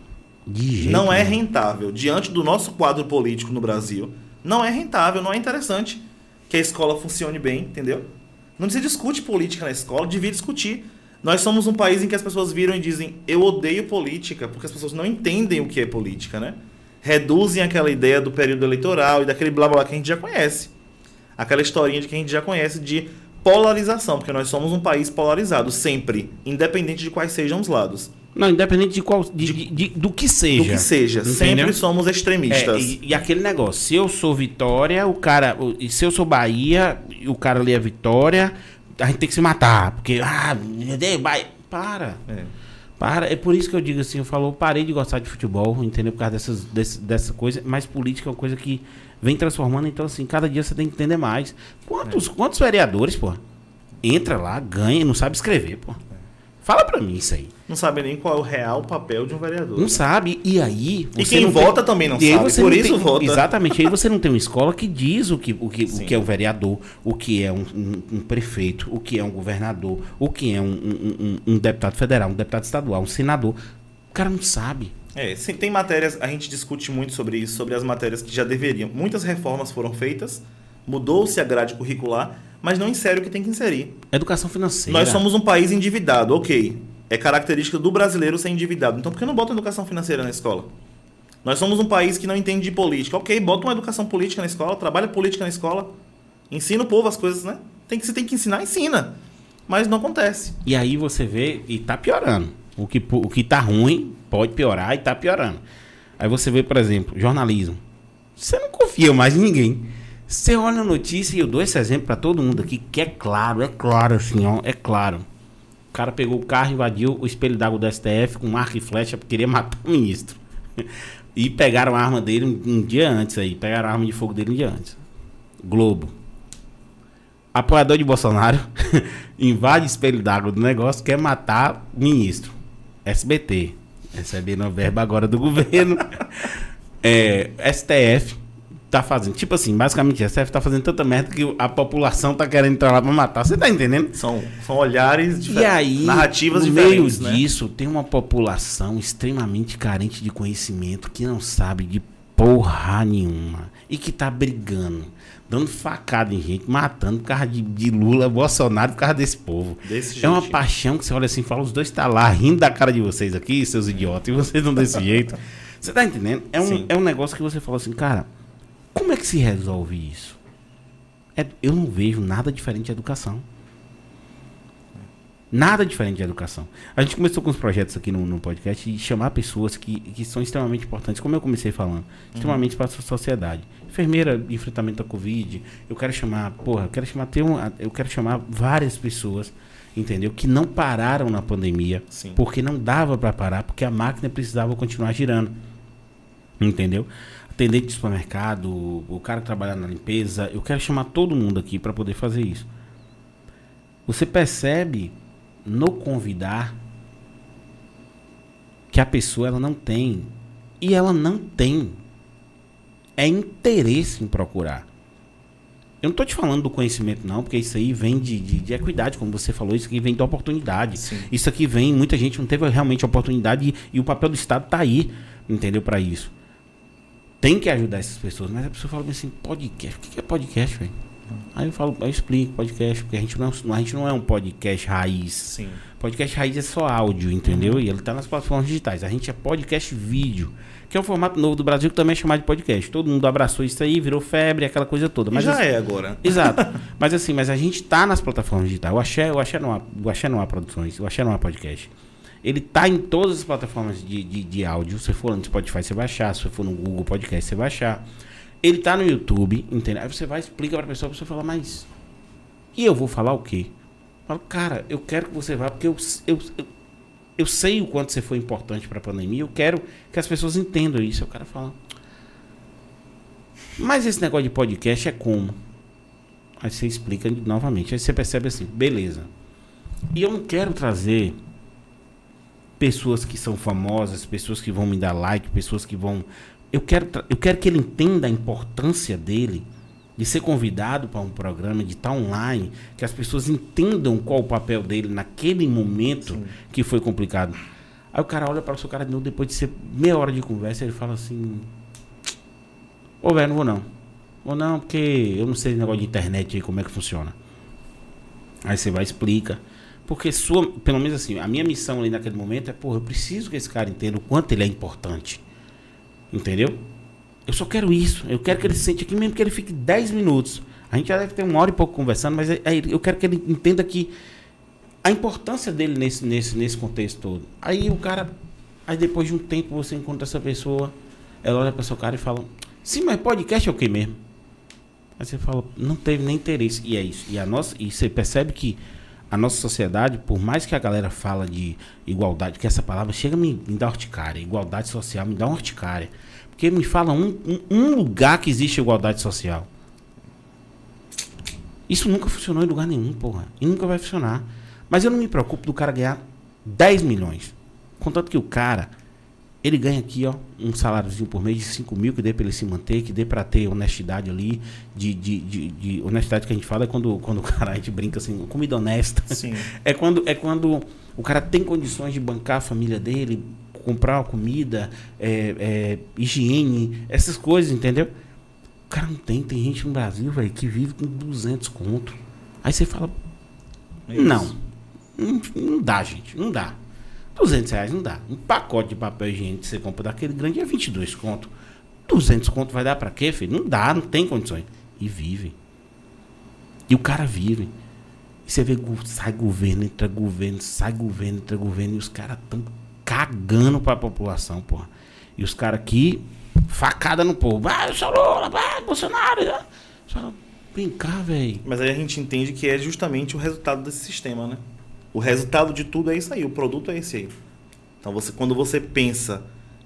Não é rentável. Diante do nosso quadro político no Brasil, não é rentável, não é interessante que a escola funcione bem, entendeu? Não se discute política na escola, devia discutir. Nós somos um país em que as pessoas viram e dizem eu odeio política, porque as pessoas não entendem o que é política, né? Reduzem aquela ideia do período eleitoral e daquele blá blá que a gente já conhece. Aquela historinha de que a gente já conhece de polarização, porque nós somos um país polarizado, sempre, independente de quais sejam os lados. Não, independente de qual. de- de- de- do que seja. Do que seja, Entendeu? sempre somos É, extremistas. e, e aquele negócio, se eu sou Vitória, o cara. E se eu sou Bahia, e o cara ali é Vitória, a gente tem que se matar. Porque, ah, meu Deus, vai. Para. É. Para. É por isso que eu digo assim, eu falo, eu parei de gostar de futebol, entendeu? Por causa dessas, desse- dessa coisa. Mas política é uma coisa que vem transformando, então assim, cada dia você tem que entender mais. Quantos, quantos vereadores, pô? Entra lá, ganha e não sabe escrever, pô. Fala pra mim isso aí. Não sabe nem qual é o real papel de um vereador. Não sabe. E aí. E quem não tem- vota também não E sabe, por não isso tem- vota. Exatamente. Aí você não tem uma escola que diz o que, o que, o que é um vereador, o que é um, um- um prefeito, o que é um governador, o que é um- um deputado federal, um deputado estadual, um senador. O cara não sabe. É, sim, tem matérias, a gente discute muito sobre isso, sobre as matérias que já deveriam. Muitas reformas foram feitas, mudou-se a grade curricular, mas não insere o que tem que inserir. Educação financeira. Nós somos um país endividado, ok. É característica do brasileiro ser endividado. Então por que não bota educação financeira na escola? Nós somos um país que não entende de política. Ok, bota uma educação política na escola, trabalha política na escola, ensina o povo as coisas, né? Tem que, você tem que ensinar, ensina. Mas não acontece. E aí você vê e tá piorando. O que, o que tá ruim pode piorar e tá piorando. Aí você vê, por exemplo, jornalismo. Você não confia mais em ninguém. Você olha a notícia e eu dou esse exemplo para todo mundo aqui, que é claro, é claro assim, ó, é claro. O cara pegou o carro, invadiu o espelho d'água do STF com arco e flecha porque queria matar o ministro. [laughs] E pegaram a arma dele um, dia antes aí, pegaram a arma de fogo dele um dia antes. Globo. Apoiador de Bolsonaro [laughs] invade espelho d'água do negócio, quer matar ministro. SBT. Recebendo a verba agora do [laughs] governo. É, STF tá fazendo. Tipo assim, basicamente, a STF tá fazendo tanta merda que a população tá querendo entrar lá pra matar. Você tá entendendo? São, são olhares E diferentes. aí, narrativas no meio diferentes, né? disso, tem uma população extremamente carente de conhecimento que não sabe de porra nenhuma e que tá brigando, dando facada em gente, matando por causa de, de Lula, Bolsonaro, por causa desse povo. Desse é uma paixão que você olha assim e fala: os dois tá lá rindo da cara de vocês aqui, seus idiotas, e vocês não desse jeito. [laughs] Você tá entendendo? É um, Sim. é um negócio que você fala assim, cara, como é que se resolve isso? É- eu não vejo nada diferente de educação. Nada diferente de educação. A gente começou com os projetos aqui no, no podcast de chamar pessoas que, que são extremamente importantes, como eu comecei falando, extremamente para a sociedade. Enfermeira de enfrentamento à Covid, eu quero chamar, porra, eu quero chamar, ter um, eu quero chamar várias pessoas, entendeu? Que não pararam na pandemia, Sim. porque não dava para parar, porque a máquina precisava continuar girando. Entendeu? Atendente de supermercado, o cara que trabalha na limpeza, eu quero chamar todo mundo aqui para poder fazer isso. Você percebe no convidar que a pessoa ela não tem e ela não tem é interesse em procurar. Eu não tô te falando do conhecimento não, porque isso aí vem de, de, de equidade, como você falou, isso aqui vem de oportunidade. Sim. Isso aqui vem, muita gente não teve realmente oportunidade e, e o papel do Estado tá aí, entendeu, para isso. Tem que ajudar essas pessoas, mas a pessoa fala assim, podcast, o que é podcast, velho? Aí eu falo, eu explico podcast, porque a gente não, a gente não é um podcast raiz. Sim. Podcast raiz é só áudio, entendeu? E ele tá nas plataformas digitais. A gente é podcast vídeo, que é um formato novo do Brasil que também é chamado de podcast. Todo mundo abraçou isso aí, virou febre, aquela coisa toda. Mas já assim- é agora. Exato. [laughs] Mas assim, mas a gente tá nas plataformas digitais. O Axé, o Axé não há, o Axé não há produções, o Axé não há podcast. Ele tá em todas as plataformas de, de, de áudio. Se você for no Spotify, você vai achar. Se você for no Google Podcast, você vai achar. Ele tá no YouTube, entendeu? Aí você vai explica pra pessoa, a pessoa fala, mas. E eu vou falar o quê? Eu falo, cara, eu quero que você vá, porque eu, eu, eu, eu sei o quanto você foi importante pra pandemia. Eu quero que as pessoas entendam isso. Aí O cara fala. Mas esse negócio de podcast é como? Aí você explica novamente. Aí você percebe assim, beleza. E eu não quero trazer pessoas que são famosas, pessoas que vão me dar like, pessoas que vão. Eu quero, eu quero que ele entenda a importância dele de ser convidado para um programa, de estar online, que as pessoas entendam qual o papel dele naquele momento que foi complicado. Aí o cara olha para o seu cara de novo, depois de ser meia hora de conversa, ele fala assim: Ô, velho, não vou não. Vou não, porque eu não sei esse negócio de internet aí, como é que funciona. Aí você vai e explica. Porque sua, pelo menos assim, a minha missão ali naquele momento é, porra, eu preciso que esse cara entenda o quanto ele é importante. Entendeu? Eu só quero isso. Eu quero que ele se sente aqui, mesmo que ele fique 10 minutos. A gente já deve ter uma hora e pouco conversando, mas é- é- eu quero que ele entenda que a importância dele nesse, nesse, nesse contexto todo. Aí o cara, aí depois de um tempo você encontra essa pessoa, ela olha para seu cara e fala: Sim, mas podcast é o que mesmo? Aí você fala: Não teve nem interesse. E é isso. E, a nossa, e você percebe que a nossa sociedade, por mais que a galera fala de igualdade, que essa palavra chega a me, me dar urticária, igualdade social me dá uma urticária. Porque me fala um, um, um lugar que existe igualdade social. Isso nunca funcionou em lugar nenhum, porra. E nunca vai funcionar. Mas eu não me preocupo do cara ganhar 10 milhões. Contanto que o cara, ele ganha aqui, ó, um saláriozinho por mês de 5 mil, que dê pra ele se manter, que dê pra ter honestidade ali. De, de, de, de- honestidade que a gente fala é quando, [laughs] quando o cara, a gente brinca assim, comida honesta. Sim. [laughs] É quando, é quando o cara tem condições de bancar a família dele, comprar uma comida, é, é, higiene, essas coisas, entendeu? O cara não tem. Tem gente no Brasil, velho, que vive com 200 conto. Aí você fala, É não, não, não dá, gente, não dá. 200 reais não dá. Um pacote de papel higiênico que você compra daquele grande é 22 conto. 200 conto vai dar pra quê, filho? Não dá, não tem condições. E vive. E o cara vive. E você vê, sai governo, entra governo, sai governo, entra governo, e os caras tão cagando pra população, porra. E os caras aqui, facada no povo. Ah, eu sou Lula, ah, Bolsonaro. ah. Vem cá, velho. Mas aí a gente entende que é justamente o resultado desse sistema, né? O resultado de tudo é isso aí, o produto é esse aí. Então você, quando você pensa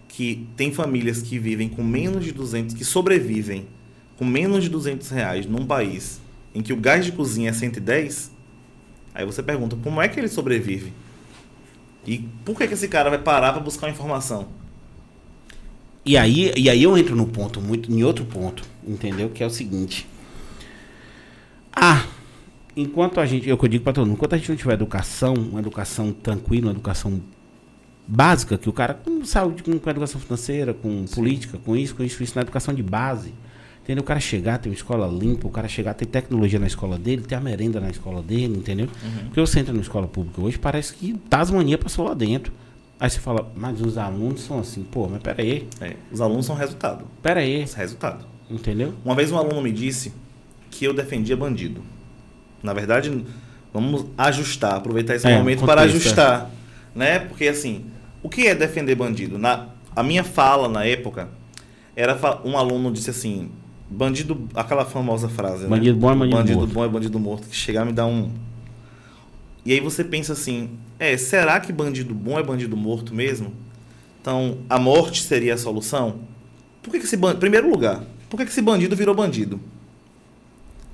que tem famílias que vivem com menos de 200, que sobrevivem com menos de 200 reais num país em que o gás de cozinha é 110, aí você pergunta como é que ele sobrevive? E por que, que esse cara vai parar para buscar informação? E aí, e aí eu entro no ponto, muito, em outro ponto, entendeu? Que é o seguinte. Ah, enquanto a gente, eu que eu digo pra todo mundo, enquanto a gente não tiver educação, uma educação tranquila, uma educação básica, que o cara com saúde, com, com educação financeira, com política, com isso, com isso, isso, na educação de base. Entendeu? O cara chegar, ter uma escola limpa, o cara chegar, ter tecnologia na escola dele, ter a merenda na escola dele, entendeu? Porque você entra na escola pública hoje, parece que Tasmania passou lá dentro. Aí você fala, mas os alunos são assim, pô, mas pera aí, É, os alunos são resultado. pera aí, Esse é resultado. entendeu? Uma vez um aluno me disse que eu defendia bandido. Na verdade, vamos ajustar, aproveitar esse É, momento contexto, para ajustar, né? Porque assim, o que é defender bandido? Na a minha fala na época era um aluno disse assim, bandido, aquela famosa frase, né? Bandido bom é bandido bandido morto. bom é bandido morto, que chegar me dá um E aí você pensa assim, é, será que bandido bom é bandido morto mesmo? Então, a morte seria a solução? Por que, que esse bandido. Primeiro lugar, por que, que esse bandido virou bandido?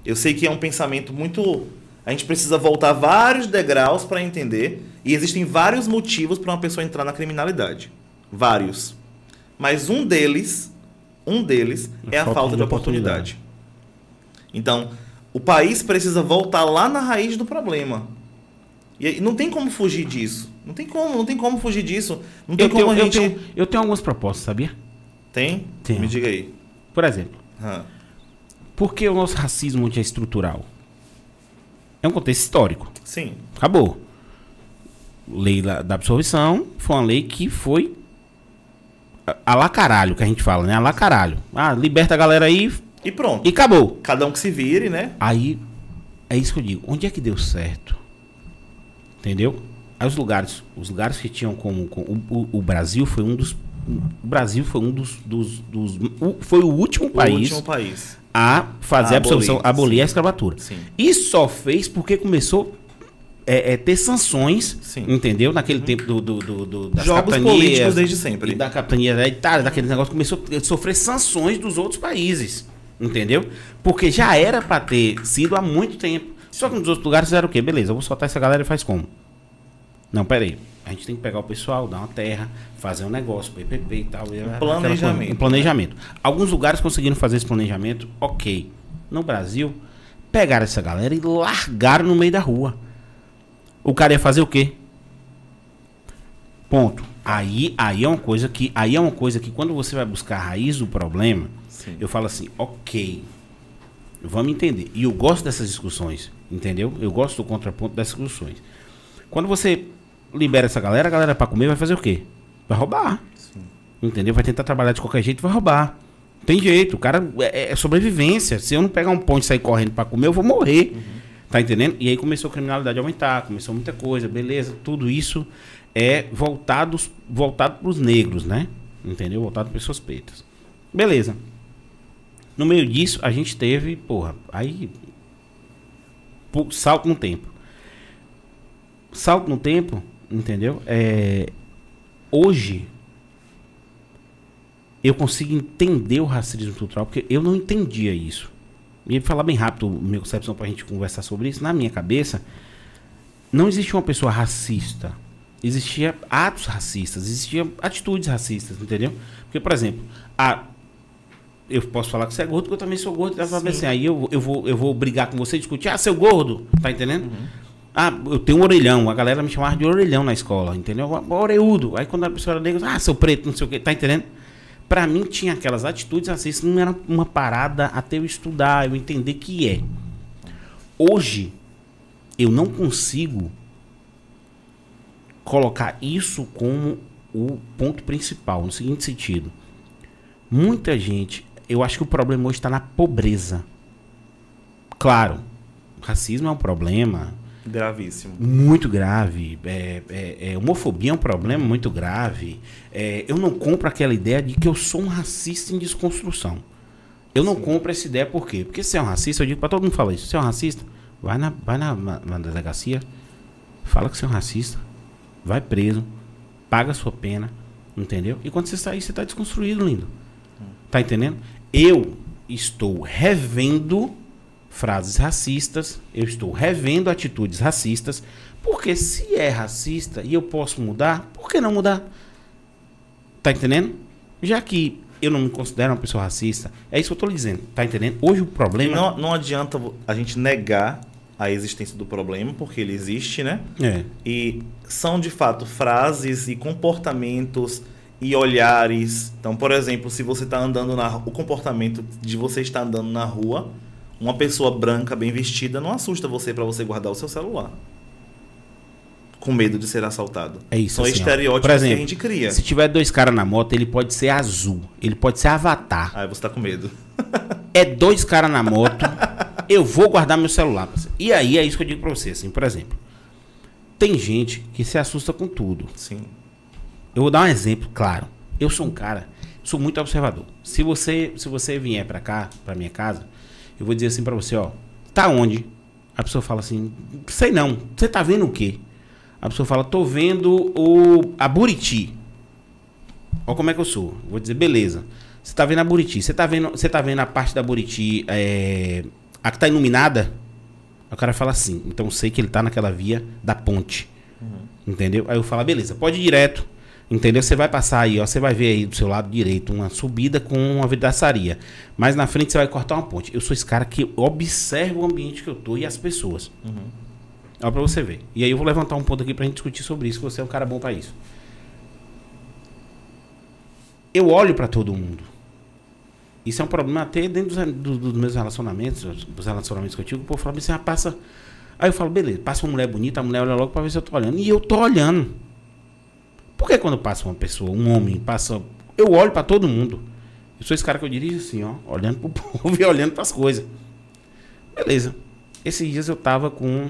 Eu sei que é um pensamento muito. A gente precisa voltar vários degraus para entender. E existem vários motivos para uma pessoa entrar na criminalidade. Vários. Mas um deles, um deles é a falta, de oportunidade. Então, o país precisa voltar lá na raiz do problema. E não tem como fugir disso. Não tem como, não tem como fugir disso. Não tem Eu como tenho, a eu, gente. tenho, eu tenho algumas propostas, sabia? Tem? Tenho. Me diga aí. Por exemplo, Ah, por que o nosso racismo é estrutural? É um contexto histórico. Sim. Acabou. Lei da absorção foi uma lei que foi a- lá caralho, que a gente fala, né? A lá caralho. Ah, liberta a galera aí E pronto. e acabou. Cada um que se vire, né? Aí, é isso que eu digo. Onde é que deu certo? Entendeu? Aí os lugares, os lugares que tinham como, com- o, o- o Brasil foi um dos, o Brasil foi um dos, dos, dos- o- foi o último O país último país. A fazer A a absorção, abolir, abolir a escravatura. Sim. E só fez porque começou é, é, ter sanções, Sim. entendeu? Naquele tempo do, do, do, do- das Jogos políticos desde sempre. E da capitania da Itália, daquele negócio, começou a sofrer sanções dos outros países, entendeu? Porque já era pra ter sido há muito tempo. Só que nos outros lugares fizeram o quê? Beleza, eu vou soltar essa galera e faz como? Não, peraí. A gente tem que pegar o pessoal, dar uma terra, fazer um negócio, PPP e tal. Um planejamento. Um planejamento. Alguns lugares conseguiram fazer esse planejamento, ok. No Brasil, pegaram essa galera e largaram no meio da rua. O cara ia fazer o quê? Ponto. Aí, aí é uma coisa que, aí é uma coisa que quando você vai buscar a raiz do problema, Sim. eu falo assim, ok, vamos entender. E eu gosto dessas discussões, entendeu? Eu gosto do contraponto dessas discussões. Quando você libera essa galera, a galera pra comer vai fazer o quê? Vai roubar. Entendeu? Vai tentar trabalhar de qualquer jeito, vai roubar. Tem jeito, o cara é, é sobrevivência. Se eu não pegar um ponte e sair correndo pra comer, eu vou morrer. Tá entendendo? E aí começou a criminalidade a aumentar, começou muita coisa, beleza. Tudo isso é voltado, voltado pros negros, né? Entendeu? Voltado para pessoas pretas. Beleza. No meio disso, a gente teve, porra, aí. Salto no tempo. Salto no tempo, entendeu? É, hoje, eu consigo entender o racismo estrutural, porque eu não entendia isso. E falar bem rápido, minha concepção pra gente conversar sobre isso, na minha cabeça, não existia uma pessoa racista. Existia atos racistas, existiam atitudes racistas, entendeu? Porque, por exemplo, a, eu posso falar que você é gordo, porque eu também sou gordo. Assim, aí eu, eu, vou, eu vou brigar com você e discutir, ah, seu gordo, tá entendendo? Ah, eu tenho um orelhão, a galera me chamava de orelhão na escola, entendeu? Oreudo. Aí quando a pessoa era negra, ah, seu preto, não sei o quê, tá entendendo? Pra mim tinha aquelas atitudes racistas, não era uma parada até eu estudar, eu entender que é. Hoje, eu não consigo colocar isso como o ponto principal, no seguinte sentido. Muita gente, eu acho que o problema hoje está na pobreza. Claro, racismo é um problema, Gravíssimo. muito grave. É, é- é, homofobia é um problema muito grave. É, eu não compro aquela ideia de que eu sou um racista em desconstrução. Eu não compro essa ideia por quê? Porque se você é um racista, eu digo pra todo mundo falar isso. Se você é um racista, vai na, vai na, na- na delegacia, fala que você é um racista, vai preso, paga a sua pena, entendeu? E quando você sair, você tá desconstruído, lindo. Tá entendendo? Eu estou revendo frases racistas, eu estou revendo atitudes racistas, porque se é racista e eu posso mudar, por que não mudar? Tá entendendo? Já que eu não me considero uma pessoa racista, é isso que eu tô lhe dizendo, tá entendendo? Hoje o problema não, não adianta a gente negar a existência do problema, porque ele existe, né? é E são de fato frases e comportamentos e olhares. Então, por exemplo, se você está andando na o comportamento de você estar andando na rua, uma pessoa branca bem vestida não assusta você para você guardar o seu celular. Com medo de ser assaltado. É isso, São assim, estereótipos exemplo, que a gente cria. Se tiver dois caras na moto, ele pode ser azul, ele pode ser avatar. Aí você tá com medo. É dois caras na moto, eu vou guardar meu celular. E aí é isso que eu digo pra você, assim, por exemplo. Tem gente que se assusta com tudo. Sim. Eu vou dar um exemplo, claro. Eu sou um cara, sou muito observador. Se você, se você vier pra cá, pra minha casa, eu vou dizer assim pra você, ó, tá onde? A pessoa fala assim, sei não. Você tá vendo o quê? A pessoa fala, tô vendo o a Buriti. Olha como é que eu sou. Vou dizer, beleza. Você tá vendo a Buriti? Você tá vendo, você tá vendo a parte da Buriti, é, a que tá iluminada? Aí O cara fala assim, então eu sei que ele tá naquela via da ponte. Entendeu? Aí eu falo, beleza, pode ir direto. Entendeu? Você vai passar aí, ó. Você vai ver aí do seu lado direito uma subida com uma vidraçaria. Mas na frente você vai cortar uma ponte. Eu sou esse cara que observa o ambiente que eu tô e as pessoas. Olha pra você ver. E aí eu vou levantar um ponto aqui pra gente discutir sobre isso, que você é um cara bom pra isso. Eu olho pra todo mundo. Isso é um problema até dentro dos, do- dos meus relacionamentos, dos relacionamentos que eu tive. O povo fala ah, passa. Aí eu falo, beleza, passa uma mulher bonita, a mulher olha logo pra ver se eu tô olhando. E eu tô olhando. Por que quando passa uma pessoa, um homem, passa. Eu olho pra todo mundo. Eu sou esse cara que eu dirijo assim, ó, olhando pro [laughs] povo e olhando pras coisas. Beleza. Esses dias eu tava com.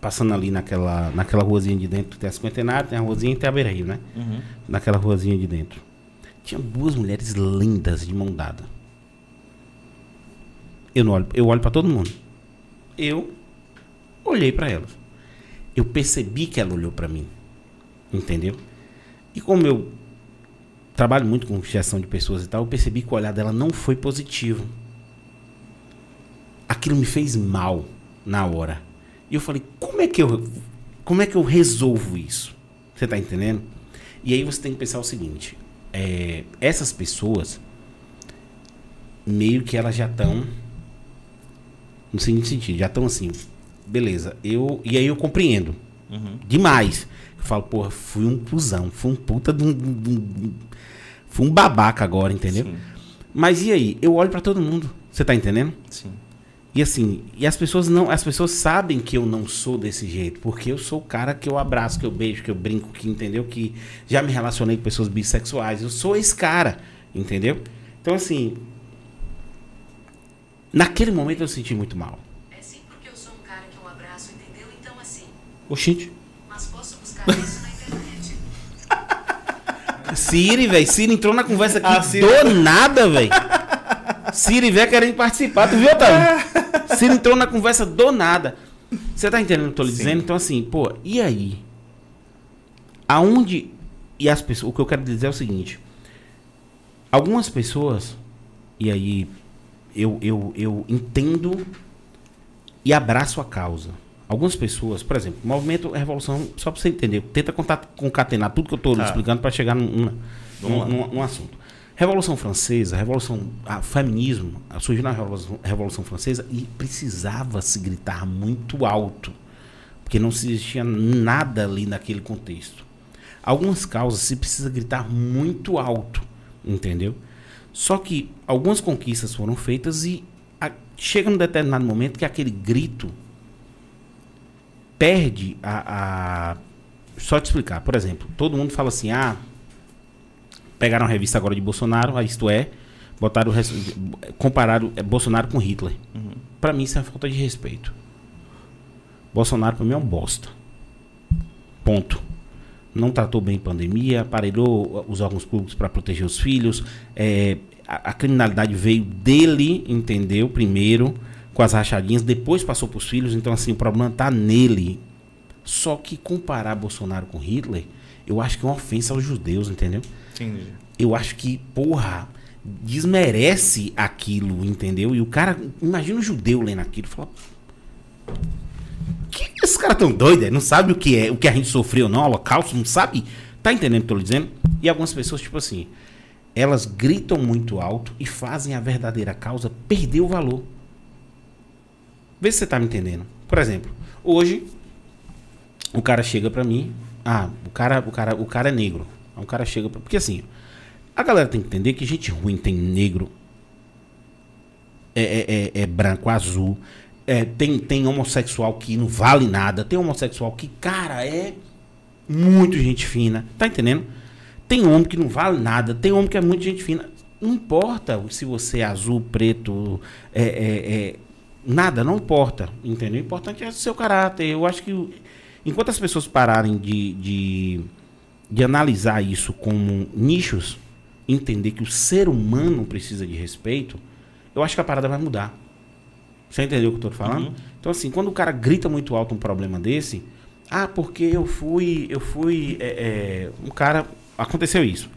Passando ali naquela, naquela ruazinha de dentro, tem a cinquentenária, tem a ruazinha e tem a beira né? Naquela ruazinha de dentro. Tinha duas mulheres lindas de mão dada. Eu não olho, eu olho para todo mundo. Eu olhei para elas. Eu percebi que ela olhou para mim. Entendeu? E como eu trabalho muito com gestão de pessoas e tal, eu percebi que o olhar dela não foi positivo. Aquilo me fez mal na hora. E eu falei, como é que eu como é que eu resolvo isso? Você tá entendendo? E aí você tem que pensar o seguinte, é, essas pessoas meio que elas já estão no seguinte sentido, já estão assim, beleza, eu e aí eu compreendo demais. Eu falo, porra, fui um cuzão, fui um puta de um, de um- fui um babaca agora, entendeu? Sim. Mas e aí? Eu olho pra todo mundo. Você tá entendendo? Sim. E assim, e as pessoas não, as pessoas sabem que eu não sou desse jeito, porque eu sou o cara que eu abraço, que eu beijo, que eu brinco, que entendeu que já me relacionei com pessoas bissexuais. Eu sou esse cara, entendeu? Então assim, naquele momento eu senti muito mal. É sim porque eu sou um cara que eu abraço, entendeu? Então assim, Oxente. mas posso buscar isso na internet. [laughs] Siri, velho, Siri entrou na conversa aqui Ah, Siri- do nada, velho. Siri veio querendo participar, tu viu, Otávio? Siri entrou na conversa do nada. Você tá entendendo o que eu tô lhe dizendo? Então, assim, pô, e aí? Aonde. E as pessoas. O que eu quero dizer é o seguinte. Algumas pessoas. E aí. Eu, eu, eu entendo e abraço a causa. Algumas pessoas, por exemplo, movimento Revolução, só pra você entender, tenta concatenar tudo que eu tô lhe Tá. explicando para chegar num, num, num- num assunto. Revolução Francesa, Revolução, a feminismo, a- surgiu na Revolução, Revolução Francesa e precisava se gritar muito alto, porque não existia nada ali naquele contexto. Algumas causas se precisa gritar muito alto, entendeu? Só que algumas conquistas foram feitas e a- chega num determinado momento que aquele grito perde a, a- Só te explicar, por exemplo, todo mundo fala assim, ah, pegaram a revista agora de Bolsonaro, a isto é, botaram compararam eh, Bolsonaro com Hitler. Pra mim isso é falta de respeito. Bolsonaro pra mim é um bosta. Ponto. Não tratou bem a pandemia, aparelhou os órgãos públicos para proteger os filhos. é, a, a criminalidade veio dele, entendeu? Primeiro, com as rachadinhas, depois passou para os filhos. Então, assim, o problema tá nele. Só que comparar Bolsonaro com Hitler, eu acho que é uma ofensa aos judeus, entendeu? Entendi. eu acho que, porra, desmerece aquilo, entendeu? E o cara, imagina o judeu lendo aquilo e fala. Que esses caras tão doidos, é? não sabe o que é, o que a gente sofreu, não, holocausto, não sabe? Tá entendendo o que eu tô lhe dizendo? E algumas pessoas, tipo assim, elas gritam muito alto e fazem a verdadeira causa perder o valor. Vê se você tá me entendendo. Por exemplo, hoje o cara chega pra mim, ah, o cara, o cara, o cara é negro. O cara chega pra, porque assim, a galera tem que entender que gente ruim tem negro, é, é, é- é branco, azul, é, tem, tem homossexual que não vale nada, tem homossexual que, cara, é muito gente fina, tá entendendo? Tem homem que não vale nada, tem homem que é muito gente fina. Não importa se você é azul, preto, é, é- é- nada, não importa, entendeu? O importante é o seu caráter. Eu acho que enquanto as pessoas pararem de, de, de analisar isso como nichos, entender que o ser humano precisa de respeito, eu acho que a parada vai mudar. Você entendeu o que eu tô falando? Então, assim, quando o cara grita muito alto um problema desse, ah, porque eu fui, eu fui, é, é, um cara, aconteceu isso.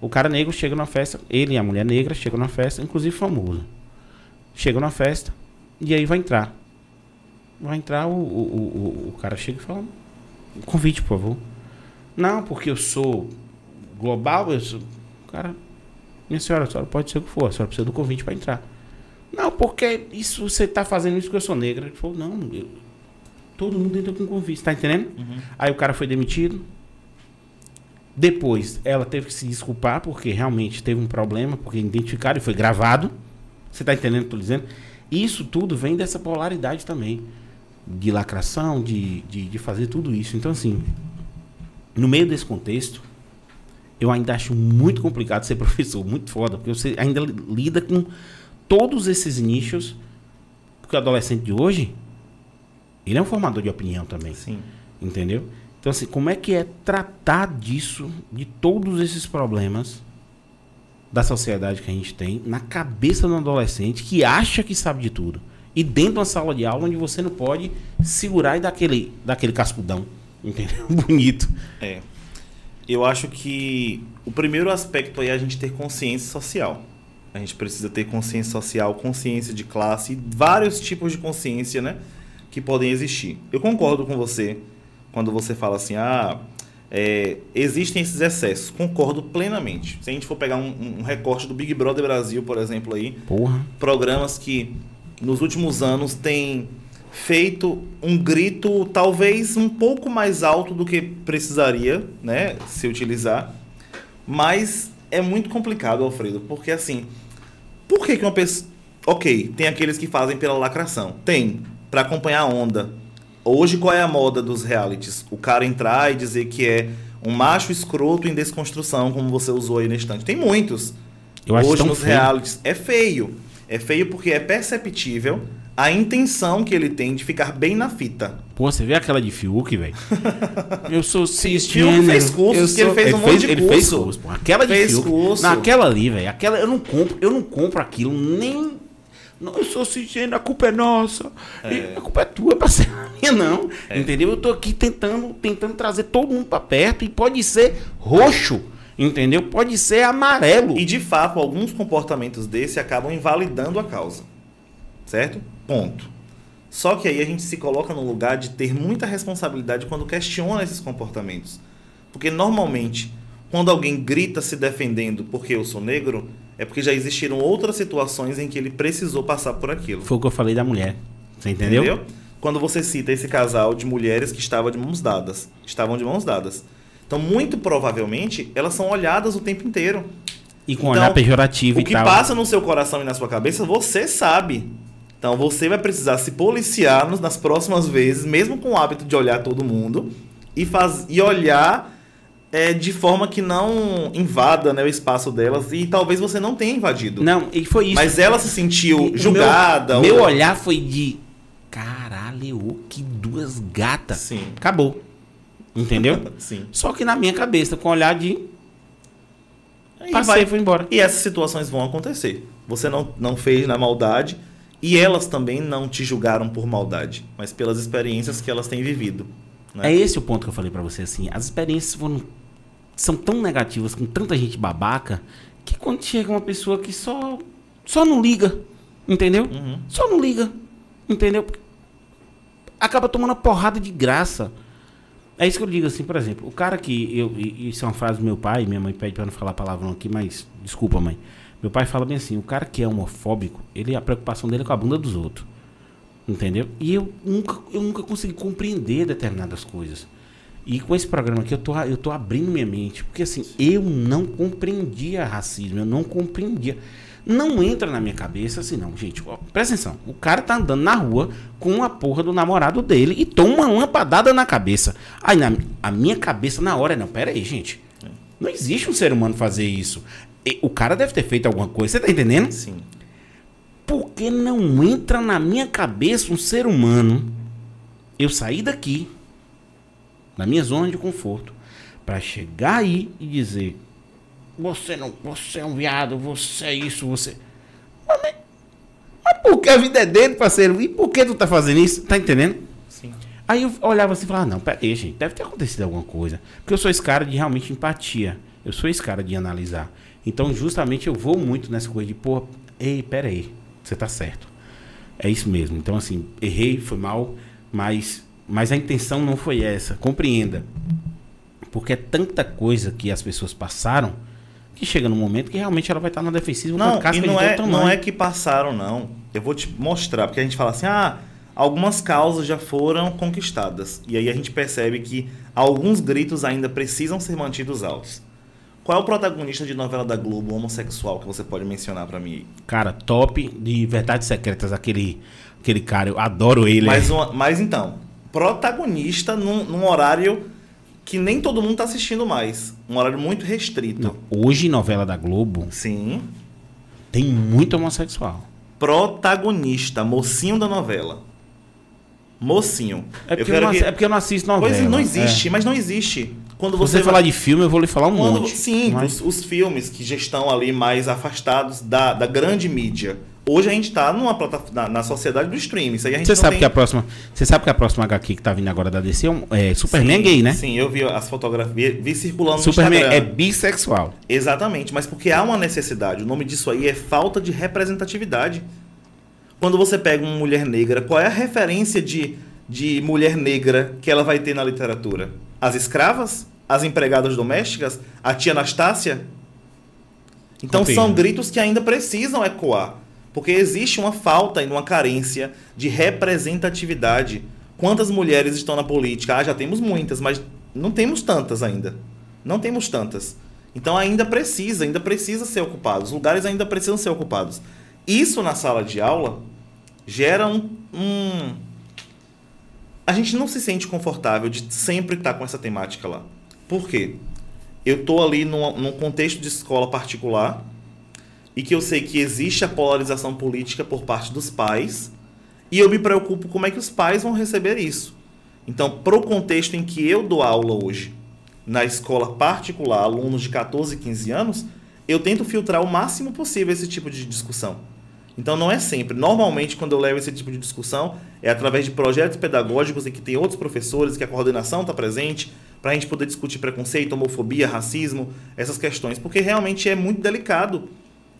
O cara negro chega na festa, ele e a mulher negra chegam na festa, inclusive famoso. Chegam na festa e aí vai entrar. Vai entrar, o, o, o, o cara chega e fala, convite, por favor. Não, porque eu sou global, eu sou... Cara, minha senhora, a senhora pode ser o que for, a senhora precisa do convite para entrar. Não, porque isso você tá fazendo isso porque eu sou negra. Ele falou, não, eu- todo mundo entra com convite, tá entendendo? Aí o cara foi demitido. Depois, ela teve que se desculpar porque realmente teve um problema, porque identificaram e foi gravado. Você tá entendendo o que eu tô dizendo? Isso tudo vem dessa polaridade também. De lacração, de, de, de fazer tudo isso. Então, assim, no meio desse contexto, eu ainda acho muito complicado ser [laughs] professor, muito foda, porque você ainda li- lida com todos esses nichos, porque o adolescente de hoje, ele é um formador de opinião também, Sim. entendeu? Então assim, como é que é tratar disso, de todos esses problemas da sociedade que a gente tem, na cabeça do adolescente que acha que sabe de tudo, e dentro de uma sala de aula onde você não pode segurar e dar aquele, dar aquele cascudão, entendeu? [laughs] Bonito. É. Eu acho que o primeiro aspecto aí é a gente ter consciência social. A gente precisa ter consciência social, consciência de classe, vários tipos de consciência, né? Que podem existir. Eu concordo com você quando você fala assim, ah, é, existem esses excessos. Concordo plenamente. Se a gente for pegar um, um recorte do Big Brother Brasil, por exemplo, aí, Porra. programas que nos últimos anos têm feito um grito talvez um pouco mais alto do que precisaria, né, se utilizar. Mas é muito complicado, Alfredo, porque assim, por que que uma pessoa, OK, tem aqueles que fazem pela lacração. Tem, para acompanhar a onda. Hoje qual é a moda dos realities? O cara entrar e dizer que é um macho escroto em desconstrução, como você usou aí na estante. Tem muitos Eu acho hoje nos feio. realities. É feio. É feio porque é perceptível a intenção que ele tem de ficar bem na fita. Pô, você vê aquela de Fiuk, velho? [laughs] Eu sou cisgênero. Fiuk fez cursos, eu que ele fez um monte de Ele fez curso. curso, pô. Aquela de Fez Fiuk. curso. Naquela ali, velho. Aquela eu não compro, eu não compro aquilo nem não, eu sou cisgênero, a culpa é nossa. E a culpa é tua, parceiro. É minha, não. É. Entendeu? Eu tô aqui tentando, tentando trazer todo mundo pra perto e pode ser roxo. Entendeu? Pode ser amarelo. E de fato, alguns comportamentos desse acabam invalidando a causa. Certo? Ponto. Só que aí a gente se coloca no lugar de ter muita responsabilidade quando questiona esses comportamentos. Porque normalmente, quando alguém grita se defendendo porque eu sou negro, é porque já existiram outras situações em que ele precisou passar por aquilo. Foi o que eu falei da mulher. Você entendeu? Entendeu? Quando você cita esse casal de mulheres que estavam de mãos dadas, estavam de mãos dadas. Então, muito provavelmente, elas são olhadas o tempo inteiro. E com Então, olhar pejorativo O e que tal. passa no seu coração e na sua cabeça, você sabe. Então, você vai precisar se policiar nas próximas vezes, mesmo com o hábito de olhar todo mundo, e, faz, e olhar é, de forma que não invada né, o espaço delas, e talvez você não tenha invadido. Não, e foi isso. Mas ela se sentiu E julgada. Meu, ou- meu olhar foi de. Caralho, que duas gatas. Sim. Acabou. Entendeu? [laughs] Sim. Só que na minha cabeça, com o olhar de. Aí Passei e fui embora. E essas situações vão acontecer. Você não, não fez na maldade e elas também não te julgaram por maldade, mas pelas experiências que elas têm vivido. né? É esse o ponto que eu falei pra você, assim. As experiências foram, são tão negativas, com tanta gente babaca, que quando chega uma pessoa que só, só não liga, entendeu? Uhum. Só não liga, entendeu? Acaba tomando porrada de graça. É isso que eu digo, assim, por exemplo, o cara que. Eu, isso é uma frase do meu pai, minha mãe pede pra não falar palavrão aqui, mas desculpa, mãe. Meu pai fala bem assim: o cara que é homofóbico, ele a preocupação dele é com a bunda dos outros. Entendeu? E eu nunca, eu nunca consegui compreender determinadas coisas. E com esse programa aqui eu tô, eu tô abrindo minha mente. Porque assim, eu não compreendia racismo, eu não compreendia. Não entra na minha cabeça assim, não, gente. ó, presta atenção. O cara tá andando na rua com a porra do namorado dele e toma uma lampadada na cabeça. Aí na a minha cabeça na hora, não, pera aí, gente. Não existe um ser humano fazer isso. E O cara deve ter feito alguma coisa, você tá entendendo? Sim. Porque não entra na minha cabeça um ser humano eu sair daqui, da minha zona de conforto, para chegar aí e dizer: Você não, você é um viado, você é isso, você. Mas, mas- por que a vida é dele, parceiro? E por que tu tá fazendo isso? Tá entendendo? Sim. Aí eu olhava assim e falava, não, pera aí, gente, deve ter acontecido alguma coisa. Porque eu sou esse cara de realmente empatia. Eu sou esse cara de analisar. Então, justamente, eu vou muito nessa coisa de, pô, ei, pera aí, você tá certo. É isso mesmo. Então, assim, errei, foi mal, mas, mas a intenção não foi essa. Compreenda. Porque é tanta coisa que as pessoas passaram que chega num momento que realmente ela vai estar na defensiva com Não, a não é, não é que passaram, não. Eu vou te mostrar, porque a gente fala assim, ah, algumas causas já foram conquistadas. E aí a gente percebe que alguns gritos ainda precisam ser mantidos altos. Qual é o protagonista de novela da Globo homossexual que você pode mencionar pra mim? aí? Cara, top de Verdades Secretas, aquele, aquele cara, eu adoro ele. Mas, uma- mas então, protagonista num, num horário que nem todo mundo tá assistindo mais. Um horário muito restrito. Não, hoje, novela da Globo, Sim. tem muito homossexual. Protagonista, mocinho da novela. Mocinho. É porque eu, não, assi- é porque eu não assisto novela. Pois não existe, É. mas não existe. Quando você, você falar de filme, eu vou lhe falar um quando, monte. Sim, Mas- os, os filmes que já estão ali mais afastados da, da grande mídia. Hoje a gente está numa plataforma, na, sociedade do streaming. Isso aí a gente Você sabe tem... que a próxima. Você sabe que a próxima HQ que tá vindo agora da DC é, é Superman sim, gay, né? Sim, eu vi as fotografias, vi circulando Superman no é Instagram. bissexual. Exatamente, mas porque há uma necessidade. O nome disso aí é falta de representatividade. Quando você pega uma mulher negra, qual é a referência de, de mulher negra que ela vai ter na literatura? As escravas? As empregadas domésticas? A tia Anastácia? Então são gritos que ainda precisam ecoar. Porque existe uma falta e uma carência de representatividade. Quantas mulheres estão na política? Ah, já temos muitas, mas não temos tantas ainda. Não temos tantas. Então ainda precisa, ainda precisa ser ocupado. Os lugares ainda precisam ser ocupados. Isso na sala de aula gera um, um- A gente não se sente confortável de sempre estar com essa temática lá. Por quê? Eu tô ali num, num contexto de escola particular e que eu sei que existe a polarização política por parte dos pais e eu me preocupo como é que os pais vão receber isso. Então, pro contexto em que eu dou aula hoje, na escola particular, alunos de 14, 15 anos, eu tento filtrar o máximo possível esse tipo de discussão. Então não é sempre. Normalmente, quando eu levo esse tipo de discussão, é através de projetos pedagógicos em que tem outros professores, que a coordenação está presente, para a gente poder discutir preconceito, homofobia, racismo, essas questões. Porque realmente é muito delicado.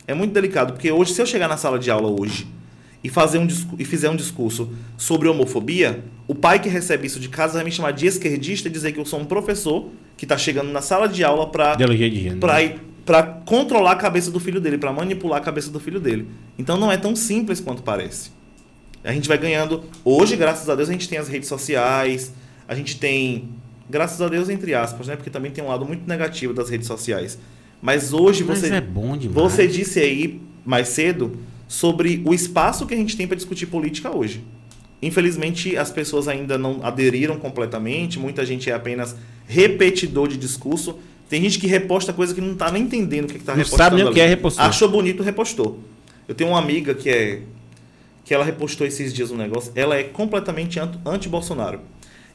É muito delicado, porque hoje, se eu chegar na sala de aula hoje e, fazer um, e fizer um discurso sobre homofobia, o pai que recebe isso de casa vai me chamar de esquerdista e dizer que eu sou um professor que está chegando na sala de aula para ir- pra controlar a cabeça do filho dele, pra manipular a cabeça do filho dele. Então não é tão simples quanto parece. A gente vai ganhando. Hoje, graças a Deus, a gente tem as redes sociais, a gente tem. Graças a Deus, entre aspas, né? Porque também tem um lado muito negativo das redes sociais. Mas hoje Mas você. é bom demais. Você disse aí mais cedo sobre o espaço que a gente tem para discutir política hoje. Infelizmente, as pessoas ainda não aderiram completamente, muita gente é apenas repetidor de discurso. Tem gente que reposta coisa que não está nem entendendo o que está Não repostando. sabe nem o que é repostou. Achou bonito, repostou. Eu tenho uma amiga que é que ela repostou esses dias um negócio, ela é completamente ant- anti-Bolsonaro.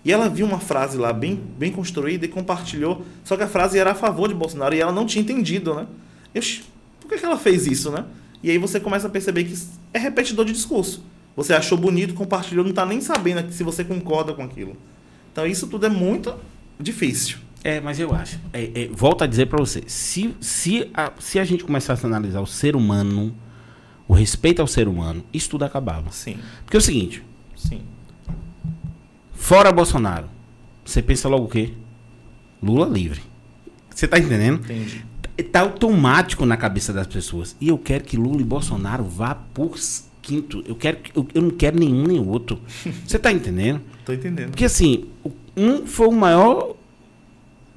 E ela viu uma frase lá bem, bem construída e compartilhou, só que a frase era a favor de Bolsonaro e ela não tinha entendido, né? Eu, por que, que ela fez isso, né? E aí você começa a perceber que é repetidor de discurso. Você achou bonito, compartilhou, não tá nem sabendo se você concorda com aquilo. Então isso tudo é muito difícil. É, mas eu acho. É, é, volto a dizer pra você. Se, se, a, se a gente começasse a analisar o ser humano, o respeito ao ser humano, isso tudo acabava. Sim, Porque é o seguinte, sim. Fora Bolsonaro, você pensa logo o quê? Lula livre. Você tá entendendo? Entendi. Tá automático na cabeça das pessoas. E eu quero que Lula e Bolsonaro vá por quinto. Eu, quero, que- eu, eu não quero nenhum nem outro. [laughs] Você tá entendendo? Tô entendendo. Porque assim, um foi o maior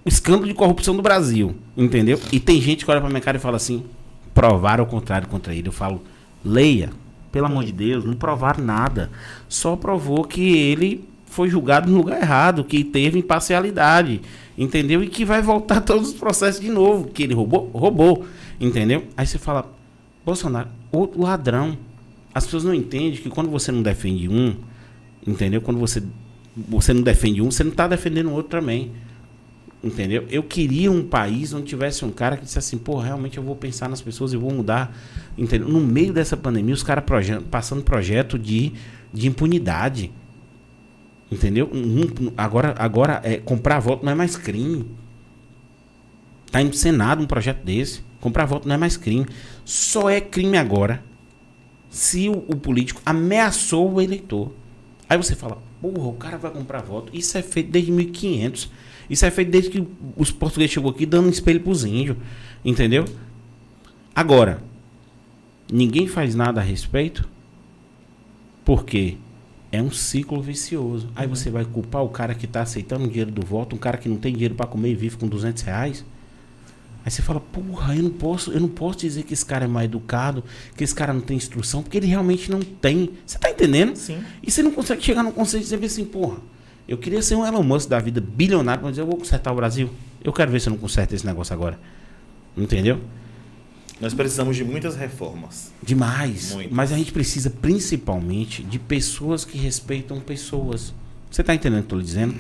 escândalo de corrupção do Brasil, entendeu? E tem gente que olha pra minha cara e fala assim, provaram o contrário contra ele. Eu falo, leia, pelo amor de Deus, não provaram nada. Só provou que ele foi julgado no lugar errado, que teve imparcialidade, entendeu? E que vai voltar [laughs] todos os processos de novo, que ele roubou, roubou, entendeu? Aí você fala, Bolsonaro, outro ladrão. As pessoas não entendem que quando você não defende um, entendeu? Quando você você não defende um, você não está defendendo o outro também. Entendeu? Eu queria um país onde tivesse um cara que dissesse assim, pô, realmente eu vou pensar nas pessoas e vou mudar. Entendeu? No meio dessa pandemia, os caras proje- passando projeto de, de impunidade. Entendeu? Um- agora, agora é, comprar voto não é mais crime. Tá indo pro Senado um projeto desse. Comprar voto não é mais crime. Só é crime agora se o, o político ameaçou o eleitor. Aí você fala, porra, o cara vai comprar voto. Isso é feito desde 1500. Isso é feito desde que os portugueses chegou aqui dando um espelho pros índios. Entendeu? Agora, ninguém faz nada a respeito porque é um ciclo vicioso. Aí você vai culpar o cara que está aceitando o dinheiro do voto, um cara que não tem dinheiro para comer e vive com 200 reais. Aí você fala, porra, eu não posso, eu não posso dizer que esse cara é mal educado, que esse cara não tem instrução, porque ele realmente não tem. Você tá entendendo? Sim. E você não consegue chegar num conceito de dizer assim, porra, eu queria ser um Elon Musk da vida bilionário, mas eu vou consertar o Brasil. Eu quero ver se eu não conserto esse negócio agora. Entendeu? Nós precisamos de muitas reformas. Demais. Muito. Mas a gente precisa principalmente de pessoas que respeitam pessoas. Você tá entendendo o que eu tô lhe dizendo?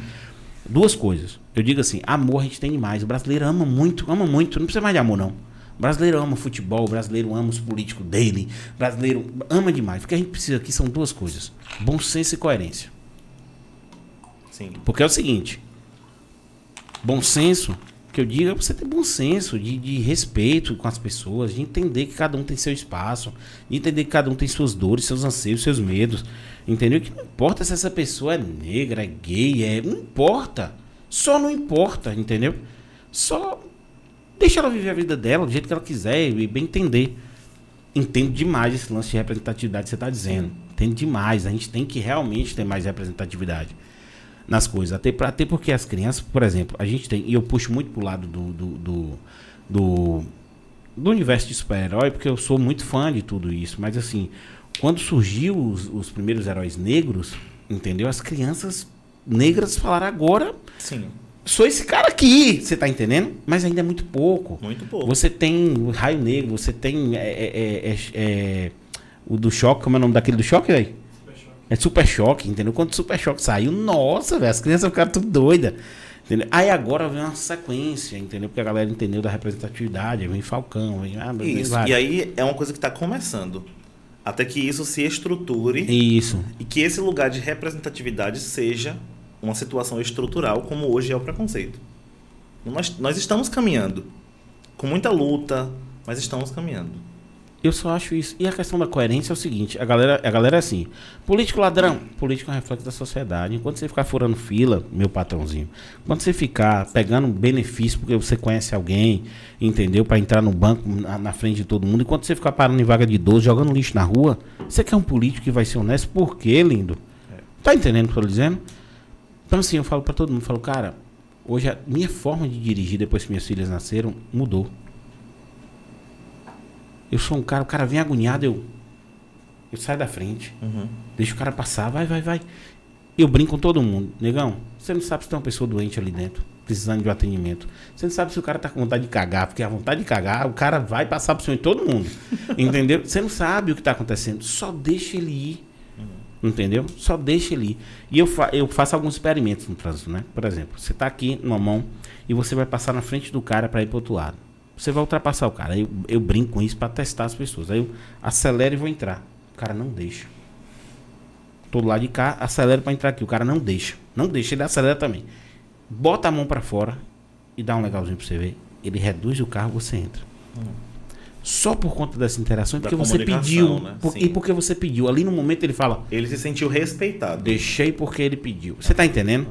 Duas coisas. Eu digo assim, amor a gente tem demais. O brasileiro ama muito, ama muito. Não precisa mais de amor, não. O brasileiro ama futebol, o brasileiro ama os políticos dele. O brasileiro ama demais. O que a gente precisa aqui são duas coisas: bom senso e coerência. Sim. Porque é o seguinte: bom senso, que eu digo é você ter bom senso, de, de respeito com as pessoas, de entender que cada um tem seu espaço, de entender que cada um tem suas dores, seus anseios, seus medos. Entendeu? Que não importa se essa pessoa é negra, é gay, é. Não importa. Só não importa, entendeu? Só deixa ela viver a vida dela do jeito que ela quiser e bem entender. Entendo demais esse lance de representatividade que você está dizendo. Entendo demais. A gente tem que realmente ter mais representatividade nas coisas. Até, pra, até porque as crianças, por exemplo, a gente tem, e eu puxo muito pro lado do, do, do, do, do universo de super-herói, porque eu sou muito fã de tudo isso. Mas assim, quando surgiu os, os primeiros heróis negros, entendeu? As crianças negras falaram agora, Sim. sou esse cara aqui, você tá entendendo? Mas ainda é muito pouco. Muito pouco. Você tem o Raio Negro, você tem é, é, é, é, o do Choque, como é o nome daquele do Choque, velho? É Super Choque, entendeu? Quando o Super Choque saiu, nossa, velho, as crianças ficaram tudo doidas. Entendeu? Aí agora vem uma sequência, entendeu? Porque a galera entendeu da representatividade, vem Falcão, vem. Ah, Isso. vários. E aí é uma coisa que está começando. Até que isso se estruture Isso. e que esse lugar de representatividade seja uma situação estrutural, como hoje é o preconceito. Nós, nós estamos caminhando. Com muita luta, mas estamos caminhando. Eu só acho isso. E a questão da coerência é o seguinte: a galera, a galera é assim. Político ladrão. Político é um reflexo da sociedade. Enquanto você ficar furando fila, meu patrãozinho, enquanto você ficar pegando benefício porque você conhece alguém, entendeu? Para entrar no banco na, na frente de todo mundo, enquanto você ficar parando em vaga de idoso, jogando lixo na rua, você quer um político que vai ser honesto? Por quê, lindo? Tá entendendo o que eu tô dizendo? Então, assim, eu falo para todo mundo: falo, cara, hoje a minha forma de dirigir depois que minhas filhas nasceram mudou. Eu sou um cara, o cara vem agoniado, eu. Eu saio da frente. Uhum. Deixa o cara passar, vai, vai, vai. Eu brinco com todo mundo. Negão, você não sabe se tem uma pessoa doente ali dentro. precisando de um atendimento. Você não sabe se o cara tá com vontade de cagar, porque a vontade de cagar, o cara vai passar por cima de todo mundo. [laughs] entendeu? Você não sabe o que tá acontecendo. Só deixa ele ir. Entendeu? Só deixa ele ir. E eu, fa eu faço alguns experimentos no trânsito, né? Por exemplo, você tá aqui numa mão e você vai passar na frente do cara para ir pro outro lado. Você vai ultrapassar o cara. Aí eu, eu brinco com isso para testar as pessoas. Aí eu acelero e vou entrar. O cara não deixa. Tô do lado de cá, acelero para entrar aqui. O cara não deixa. Não deixa, ele acelera também. Bota a mão para fora e dá um legalzinho pra você ver. Ele reduz o carro, você entra. Só por conta dessa interação, Da porque você pediu. né? por- e porque você pediu. Ali no momento ele fala, Ele se sentiu respeitado. deixei porque ele pediu. Você tá entendendo?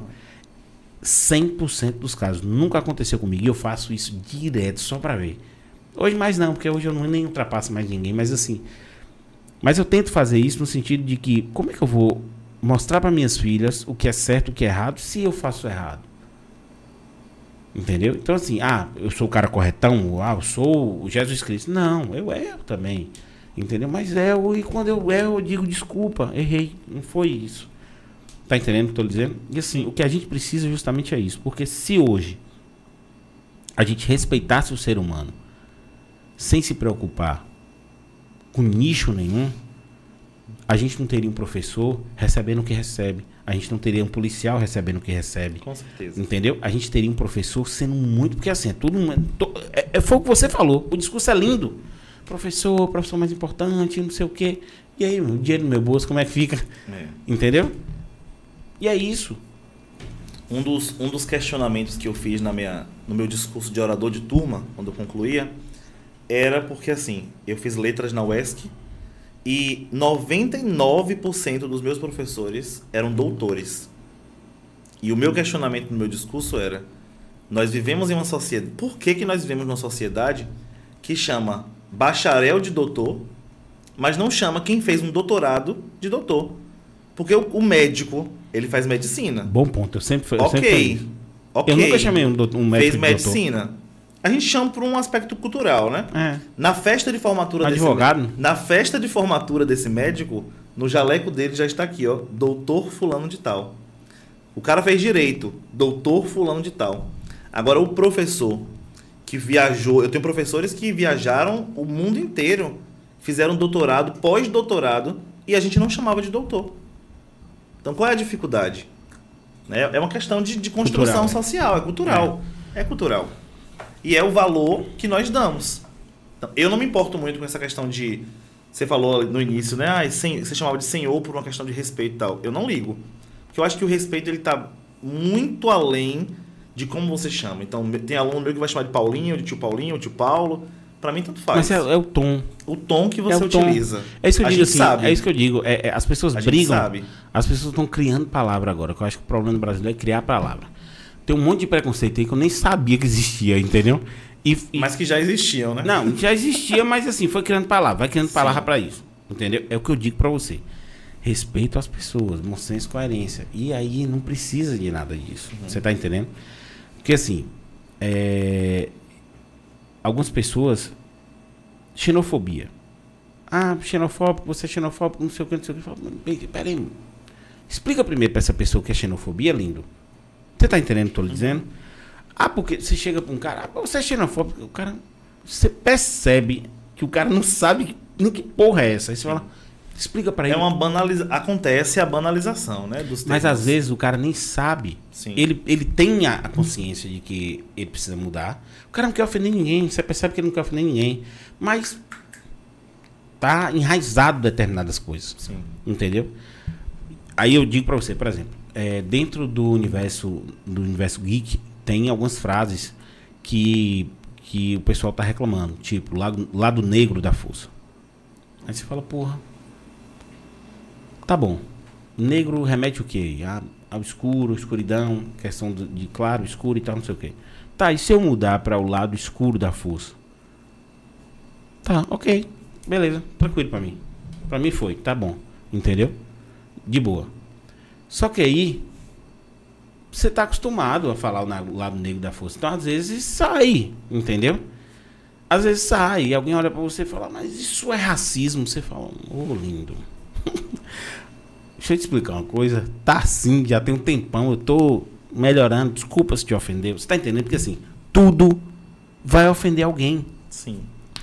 100% dos casos. Nunca aconteceu comigo. E eu faço isso direto, só pra ver. Hoje mais não, porque hoje eu não nem ultrapasso mais ninguém. Mas assim. Mas eu tento fazer isso no sentido de que, como é que eu vou mostrar para minhas filhas o que é certo o que é errado se eu faço errado? Entendeu? Então, assim, ah, eu sou o cara corretão, ah, eu sou o Jesus Cristo. Não, eu erro também. Entendeu? Mas erro, e quando eu erro, eu digo desculpa, errei, não foi isso. Tá entendendo o que eu tô dizendo? E assim, o que a gente precisa justamente é isso. Porque se hoje a gente respeitasse o ser humano sem se preocupar com nicho nenhum, a gente não teria um professor recebendo o que recebe. A gente não teria um policial recebendo o que recebe. Com certeza. Entendeu? A gente teria um professor sendo muito. Porque assim, é tudo. to- É, é, foi o que você falou. O discurso é lindo. Professor, professor mais importante, não sei o quê. E aí, o dinheiro no meu bolso, como é que fica? É. Entendeu? E é isso. Um dos, um dos questionamentos que eu fiz na minha, no meu discurso de orador de turma, quando eu concluía, era porque assim, eu fiz letras na UESC e 99% dos meus professores eram doutores. E o meu questionamento no meu discurso era: nós vivemos em uma sociedade. Por que, que nós vivemos numa sociedade que chama bacharel de doutor, mas não chama quem fez um doutorado de doutor? Porque o, o médico, ele faz medicina. Bom ponto. Eu sempre fui. Eu, sempre Ok. eu nunca chamei um, doutor- um médico Fez medicina. A gente chama por um aspecto cultural, né? doutor. É. Na festa de formatura Advogado. desse na festa de formatura desse médico, no jaleco dele já está aqui, ó, doutor fulano de tal. O cara fez direito, doutor fulano de tal. Agora o professor que viajou, eu tenho professores que viajaram o mundo inteiro, fizeram doutorado, pós-doutorado e a gente não chamava de doutor. Então qual é a dificuldade? Né? É uma questão de, de construção Cultural. social, é cultural. É. cultural. E é o valor que nós damos. Então, eu não me importo muito com essa questão de. Você falou no início, né? Ah, sen- você chamava de senhor por uma questão de respeito e tal. Eu não ligo. Porque eu acho que o respeito ele tá muito além de como você chama. Então, tem aluno meu que vai chamar de Paulinho, de tio Paulinho, tio Paulo. Pra mim, tanto faz. Mas é, é o tom. O tom que você é tom. utiliza. É isso que eu A digo assim. sabe. É isso que eu digo. É, é, as pessoas A brigam. sabe. As pessoas estão criando palavra agora. Que eu acho que o problema do brasileiro é criar palavra. Tem um monte de preconceito aí que eu nem sabia que existia, entendeu? E, e- Mas que já existiam, né? Não, já existia, mas assim, foi criando palavra, vai criando palavra pra isso. Entendeu? É o que eu digo pra você. Respeito às pessoas, bom senso e coerência. E aí não precisa de nada disso. Você tá entendendo? Porque assim, é, algumas pessoas. Xenofobia. Ah, xenofóbico, você é xenofóbico, não sei o que, não sei o que. Falo, "Bem, Peraí. Explica primeiro pra essa pessoa o que é xenofobia, lindo. Você tá entendendo o que eu tô lhe dizendo? Ah, porque você chega pra um cara, ah, você é xenofóbico, o cara. Você percebe que o cara não sabe nem que porra é essa. Aí você fala, explica pra ele. É uma banaliza... Acontece a banalização, né? Dos Mas às vezes o cara nem sabe. Sim. Ele, ele tem a consciência de que ele precisa mudar. O cara não quer ofender ninguém. Você percebe que ele não quer ofender ninguém. Mas tá enraizado determinadas coisas. Sim. Entendeu? Aí eu digo pra você, por exemplo, é, dentro do universo do universo geek tem algumas frases que que o pessoal tá reclamando, tipo lado, lado negro da força. Aí você fala, porra, tá bom. Negro remete o quê? A, ao escuro, escuridão, questão de claro, escuro e tal, não sei o quê. Tá, e se eu mudar para o lado escuro da força? Tá, ok. Beleza, tranquilo pra mim. Pra mim foi, tá bom. Entendeu? De boa. Só que aí você tá acostumado a falar o lado negro da força. Então às vezes sai, entendeu? Às vezes sai, alguém olha pra você e fala, mas isso é racismo. Você fala, ô lindo. Deixa eu te explicar uma coisa. Tá assim, já tem um tempão. Eu tô melhorando. Desculpa se te ofendeu. Você tá entendendo? Porque assim, tudo vai ofender alguém. Sim.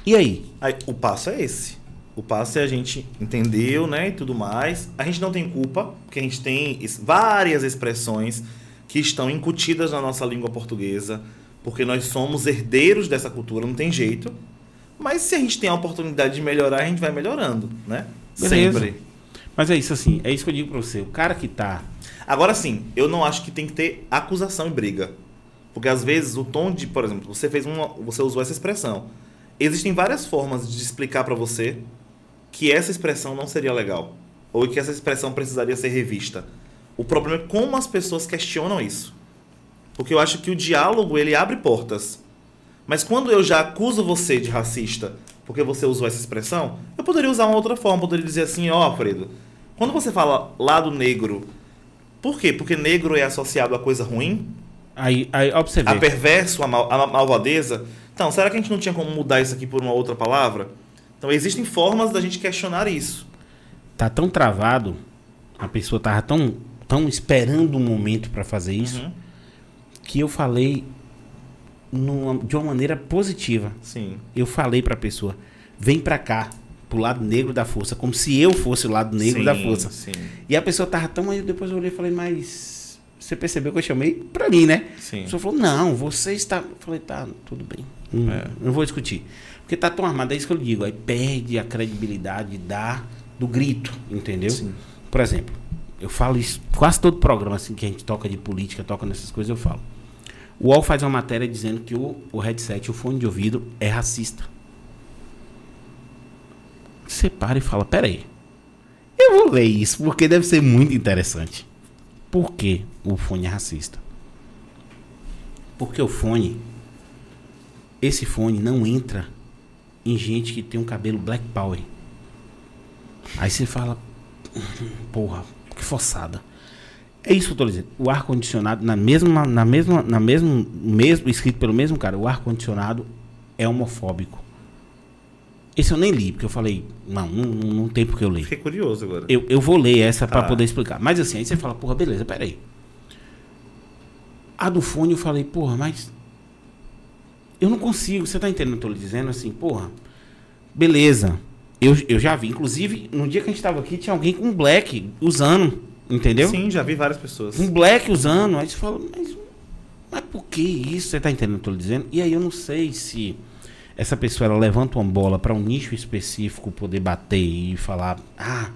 E aí? Aí, o passo é esse. O passo é a gente entendeu, né, e tudo mais. A gente não tem culpa, porque a gente tem várias expressões que estão incutidas na nossa língua portuguesa, porque nós somos herdeiros dessa cultura, não tem jeito. Mas se a gente tem a oportunidade de melhorar, a gente vai melhorando, né? Beleza. Sempre. Mas é isso assim, é isso que eu digo pra você. O cara que tá. Agora sim, eu não acho que tem que ter acusação e briga. Porque às vezes o tom de, por exemplo, você fez uma, você usou essa expressão. Existem várias formas de explicar pra você que essa expressão não seria legal ou que essa expressão precisaria ser revista. O problema é como as pessoas questionam isso. Porque eu acho que o diálogo ele abre portas. Mas quando eu já acuso você de racista porque você usou essa expressão, eu poderia usar uma outra forma, poderia dizer assim, ó, Alfredo, quando você fala lado negro, por quê? Porque negro é associado a coisa ruim, Aí, aí você a ver. perverso, a, mal, a malvadeza. Então, será que a gente não tinha como mudar isso aqui por uma outra palavra? Então, existem formas da gente questionar isso. Tá tão travado, a pessoa tava tão, tão esperando um momento pra fazer isso, Uhum. que eu falei numa- de uma maneira positiva. Sim. Eu falei pra pessoa: vem pra cá, pro lado negro da força, como se eu fosse o lado negro Sim, da força. Sim. E a pessoa tava tão aí, depois eu olhei e falei, mas você percebeu que eu chamei pra mim, né? Sim. A pessoa falou, não, você está. Eu falei, tá, tudo bem. Hum, É. Não vou discutir. Porque tá tão armado, é isso que eu digo. Aí perde a credibilidade da, do grito, entendeu? Sim. Por exemplo, eu falo isso, quase todo programa assim que a gente toca de política, toca nessas coisas, eu falo. O UOL faz uma matéria dizendo que o, o headset, o fone de ouvido, é racista. Você para e fala, peraí. Eu vou ler isso, porque deve ser muito interessante. Por que o fone é racista? Porque o fone, esse fone não entra em gente que tem um cabelo black power. Aí você fala, porra, que forçada. É isso que eu tô dizendo. O ar condicionado na mesma na mesma na mesmo mesmo escrito pelo mesmo cara, o ar condicionado é homofóbico. Esse eu nem li, porque eu falei, não, não, não tem porque eu ler. Fiquei curioso agora. Eu, eu vou ler essa pra Tá. poder explicar. Mas assim, aí você fala, porra, beleza, peraí. A do fone eu falei, porra, mas. Eu não consigo, você tá entendendo o que eu tô lhe dizendo? Assim, porra, beleza. Eu, eu já vi, inclusive, no dia que a gente tava aqui, tinha alguém com black usando, entendeu? Sim, já vi várias pessoas. Um black usando. Aí você fala, mas, mas por que isso? Você tá entendendo o que eu tô lhe dizendo? E aí eu não sei se essa pessoa ela levanta uma bola para um nicho específico poder bater e falar, ah,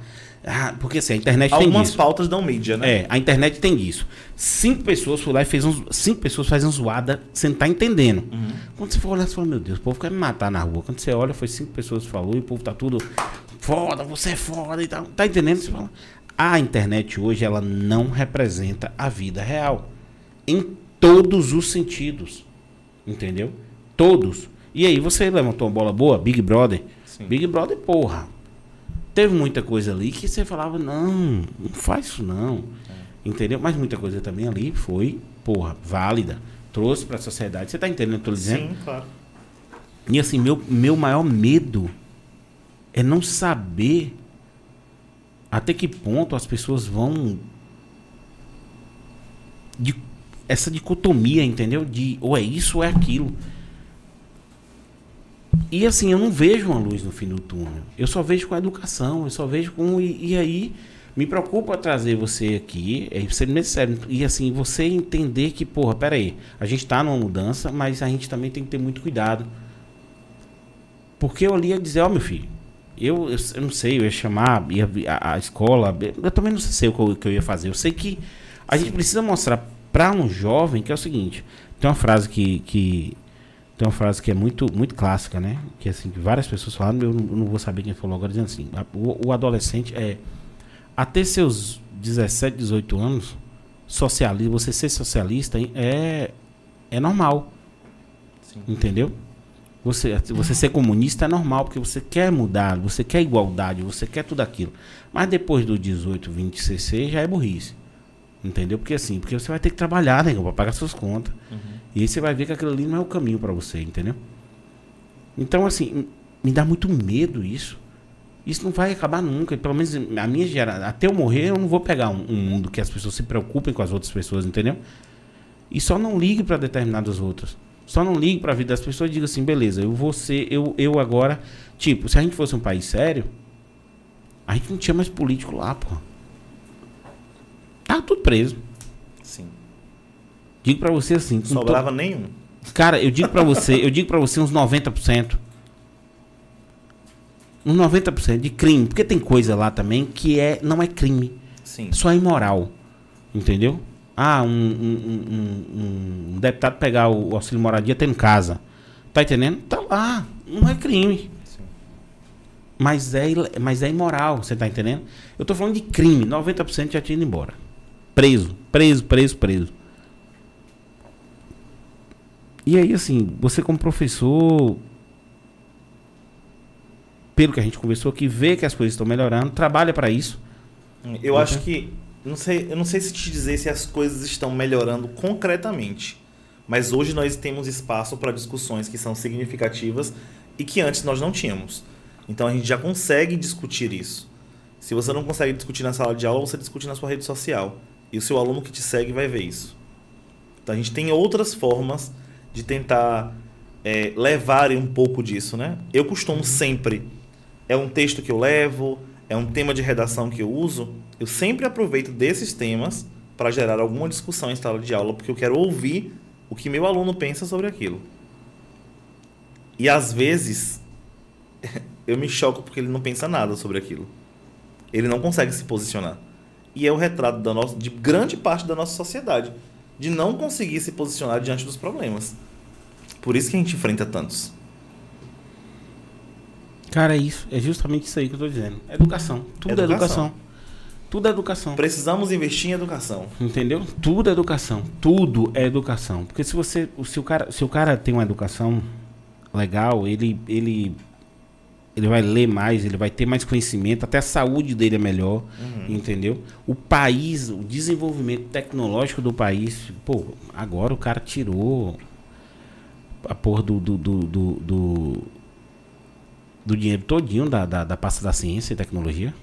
ah porque assim, a internet tem Algumas isso. pautas dão mídia, né? É, a internet tem isso. Cinco pessoas foram lá e fez um, cinco pessoas fazem zoada sem estar entendendo. Uhum. Quando você for olhar, você fala, meu Deus, o povo quer me matar na rua. Quando você olha, foi cinco pessoas que falou e o povo tá tudo foda, você é foda e tal. Tá entendendo? Você fala, a internet hoje, ela não representa a vida real. Em todos os sentidos. Entendeu? Todos. E aí, você levantou uma bola boa, Big Brother. Sim. Big Brother, porra. Teve muita coisa ali que você falava, não, não faz isso não. Entendeu? Mas muita coisa também ali foi, porra, válida. Trouxe pra sociedade. Você tá entendendo o que eu tô dizendo? Sim, claro. E assim, meu, meu maior medo é não saber até que ponto as pessoas vão. De, essa dicotomia, entendeu? De ou é isso ou é aquilo. E assim, eu não vejo uma luz no fim do túnel. Eu só vejo com a educação, eu só vejo com. E, e aí, me preocupa trazer você aqui, é ser mesmo sério. E assim, você entender que, porra, peraí, a gente tá numa mudança, mas a gente também tem que ter muito cuidado. Porque eu ali ia dizer, ó, meu filho, eu, eu, eu não sei, eu ia chamar ia, a, a escola, eu também não sei o que eu, que eu ia fazer. Eu sei que a gente precisa mostrar para um jovem que é o seguinte: tem uma frase que, que tem uma frase que é muito, muito clássica, né? Que assim, que várias pessoas falaram, eu não, eu não vou saber quem falou agora, dizendo assim: o, o adolescente é até seus 17, 18 anos, socialista, você ser socialista é, é normal. Sim. Entendeu? Você, você ser comunista é normal, porque você quer mudar, você quer igualdade, você quer tudo aquilo. Mas depois do 18, 20 CC já é burrice. Entendeu? Porque assim, porque você vai ter que trabalhar, né, para pagar suas contas. E aí você vai ver que aquilo ali não é o caminho para você, entendeu? Então, assim, me dá muito medo isso. Isso não vai acabar nunca. Pelo menos a minha geração, até eu morrer, eu não vou pegar um, um mundo que as pessoas se preocupem com as outras pessoas, entendeu? E só não ligue para determinadas outras. Só não ligue para a vida das pessoas e diga assim, beleza, eu vou ser, eu, eu agora. Tipo, se a gente fosse um país sério, a gente não tinha mais político lá, pô. Tá tudo preso. Sim. Digo pra você assim. Sobrava nenhum. to- Cara, eu digo pra você, eu digo para você uns 90%. Uns 90% de crime. Porque tem coisa lá também que é, não é crime. Sim. Só é imoral. Entendeu? Ah, um, um- um- um- deputado pegar o auxílio moradia tendo casa. Tá entendendo? Tá lá. Não é crime. Sim. Mas é, mas é imoral, você tá entendendo? Eu tô falando de crime. 90% já tinha ido embora. Preso, preso, preso, preso. E aí, assim, você como professor, pelo que a gente conversou aqui, vê que as coisas estão melhorando, trabalha para isso. Eu acho que. Não sei, eu não sei se te dizer se as coisas estão melhorando concretamente. Mas hoje nós temos espaço para discussões que são significativas e que antes nós não tínhamos. Então a gente já consegue discutir isso. Se você não consegue discutir na sala de aula, você discute na sua rede social. E o seu aluno que te segue vai ver isso. Então a gente tem outras formas de tentar é, levar um pouco disso, né? Eu costumo sempre. É um texto que eu levo, é um tema de redação que eu uso. Eu sempre aproveito desses temas para gerar alguma discussão em sala de aula, porque eu quero ouvir o que meu aluno pensa sobre aquilo. E às vezes [laughs] eu me choco porque ele não pensa nada sobre aquilo. Ele não consegue se posicionar. E é o retrato da nossa, de grande parte da nossa sociedade, de não conseguir se posicionar diante dos problemas. Por isso que a gente enfrenta tantos. Cara, é isso. É justamente isso aí que eu tô dizendo. Educação. Tudo é Educação. educação. Tudo é educação. Precisamos investir em educação. Entendeu? Tudo é educação. Tudo é educação. Porque se você. Se o cara, se o cara tem uma educação legal, ele, ele, ele vai ler mais, ele vai ter mais conhecimento, até a saúde dele é melhor. Entendeu? O país, o desenvolvimento tecnológico do país, pô, agora o cara tirou a porra do. do, do, do, do, do dinheiro todinho da, da, da pasta da ciência e tecnologia.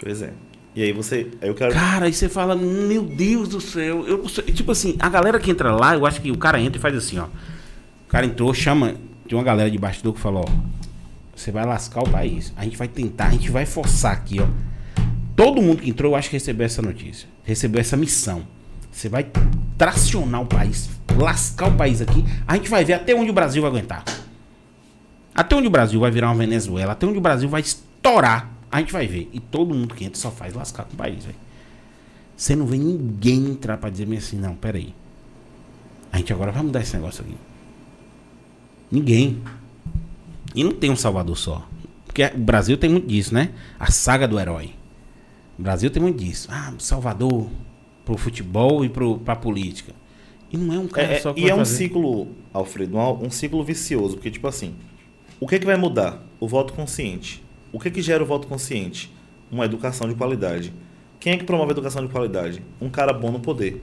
Pois é. E aí você. Aí eu quero. Cara, aí você fala, meu Deus do céu. Eu, tipo assim, a galera que entra lá, eu acho que o cara entra e faz assim, ó. O cara entrou, chama. Tem uma galera de bastidor que falou, ó. Você vai lascar o país. A gente vai tentar, a gente vai forçar aqui, ó. Todo mundo que entrou, eu acho que recebeu essa notícia. Recebeu essa missão. Você vai tracionar o país, lascar o país aqui. A gente vai ver até onde o Brasil vai aguentar. Até onde o Brasil vai virar uma Venezuela, até onde o Brasil vai estourar, a gente vai ver. E todo mundo que entra só faz lascar com o país, velho. Você não vê ninguém entrar pra dizer assim, não, peraí. A gente agora vai mudar esse negócio aqui. Ninguém. E não tem um Salvador só. Porque o Brasil tem muito disso, né? A saga do herói. O Brasil tem muito disso. Ah, Salvador pro futebol e pro, pra política. E não é um cara É, é, só que e é um fazer. ciclo, Alfredo, um, um ciclo vicioso, porque tipo assim, o que que vai mudar? O voto consciente. O que que gera o voto consciente? Uma educação de qualidade. Quem é que promove a educação de qualidade? Um cara bom no poder.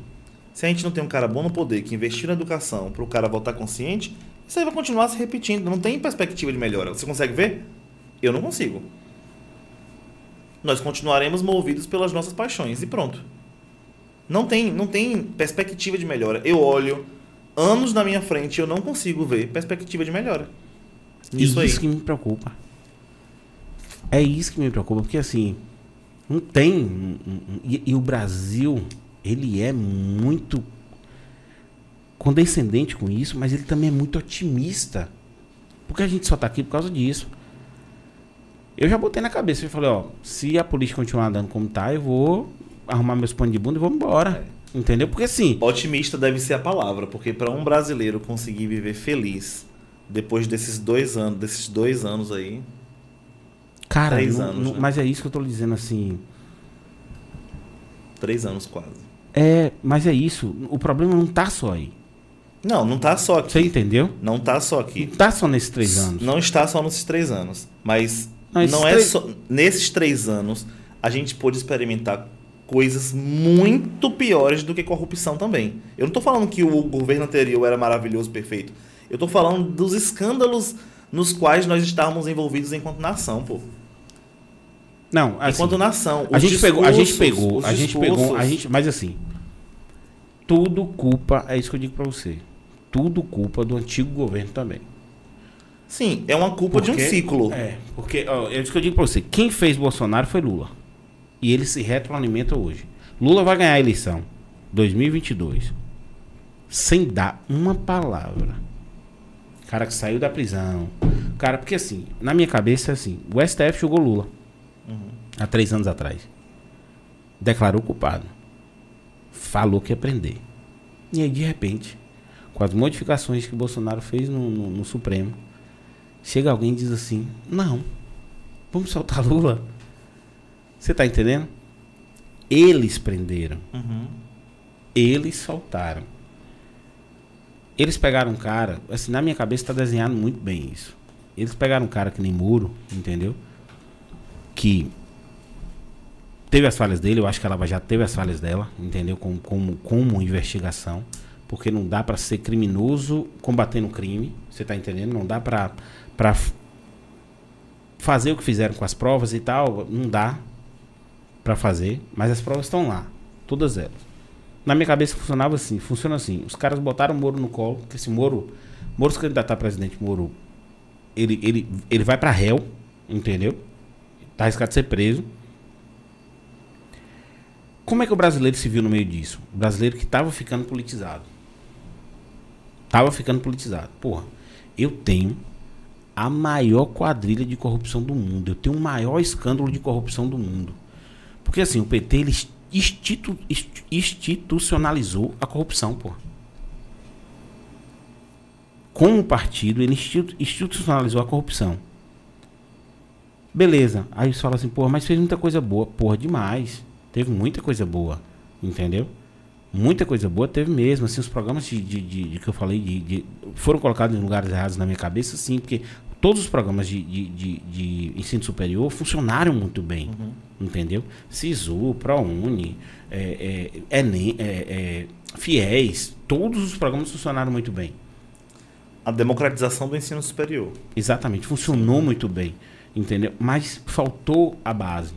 Se a gente não tem um cara bom no poder que investir na educação para o cara votar consciente, isso aí vai continuar se repetindo. Não tem perspectiva de melhora. Você consegue ver? Eu não consigo. Nós continuaremos movidos pelas nossas paixões e pronto. Não tem, não tem perspectiva de melhora. Eu olho anos na minha frente e eu não consigo ver perspectiva de melhora. Isso isso que me preocupa. É isso que me preocupa, porque assim, não tem. E, e o Brasil, ele é muito condescendente com isso, mas ele também é muito otimista. Porque a gente só tá aqui por causa disso. Eu já botei na cabeça e falei, ó, se a política continuar andando como tá, eu vou arrumar meus panos de bunda e vou embora. Entendeu? Porque assim, Otimista deve ser a palavra, porque para um brasileiro conseguir viver feliz depois desses dois anos, desses dois anos aí, cara, Três não- anos, não- né? mas é isso que eu tô lhe dizendo assim. três anos quase. É, mas é isso. O problema não tá só aí. Não, não tá só aqui. Você entendeu? Não tá só Não aqui. tá só nesses três anos. Não está só nesses três anos. Mas Não, não é três- só. Nesses três anos, a gente pôde experimentar coisas muito piores do que corrupção também. Eu não tô falando que o governo anterior era maravilhoso, perfeito. Eu tô falando dos escândalos nos quais nós estávamos envolvidos enquanto nação, pô. Não, assim, enquanto nação. a gente pegou, a gente pegou, a gente pegou, a gente, mas assim, tudo culpa, é isso que eu digo pra você. Tudo culpa do antigo governo também. Sim, é uma culpa de um Porque- ciclo. É, porque ó, é isso que eu digo pra você. Quem fez Bolsonaro foi Lula. E ele se retroalimenta hoje. Lula vai ganhar a eleição 2022 sem dar uma palavra. Cara que saiu da prisão. Cara, porque assim, na minha cabeça assim, o STF julgou Lula há três anos atrás. Declarou culpado. Falou que ia prender. E aí, de repente, com as modificações que o Bolsonaro fez no, no- no Supremo, chega alguém e diz assim: Não, vamos soltar Lula. Você tá entendendo? Eles prenderam. Uhum. Eles soltaram. Eles pegaram um cara, assim, na minha cabeça tá desenhado muito bem isso. Eles pegaram um cara que nem Muro, entendeu? Que teve as falhas dele, eu acho que a Lava Jato teve as falhas dela, entendeu? Como, como, como investigação. Porque não dá pra ser criminoso combatendo crime, você tá entendendo? Não dá pra f- fazer o que fizeram com as provas e tal, não dá pra fazer, mas as provas estão lá, todas elas. Na minha cabeça funcionava assim, funciona assim. Os caras botaram o Moro no colo, porque esse Moro, Moro se candidatar a presidente Moro, ele, ele, ele vai pra réu, entendeu? Tá arriscado ser preso. Como é que o brasileiro se viu no meio disso? O brasileiro que tava ficando politizado. Tava ficando politizado. Porra, eu tenho a maior quadrilha de corrupção do mundo. Eu tenho o maior escândalo de corrupção do mundo. Porque assim, o PT ele institu- insti- institucionalizou a corrupção, pô. Como partido, ele institu- institucionalizou a corrupção. Beleza. Aí você fala assim, porra, mas fez muita coisa boa. Porra, demais. Teve muita coisa boa. Entendeu? Muita coisa boa teve mesmo. Assim, os programas de, de- de- de que eu falei de, foram colocados em lugares errados na minha cabeça, sim, porque todos os programas de, de, ensino superior funcionaram muito bem. Entendeu? SISU, ProUni, é, é, Enem, é, é, FIES, todos os programas funcionaram muito bem. A democratização do ensino superior. Exatamente, funcionou muito bem. Entendeu? Mas faltou a base.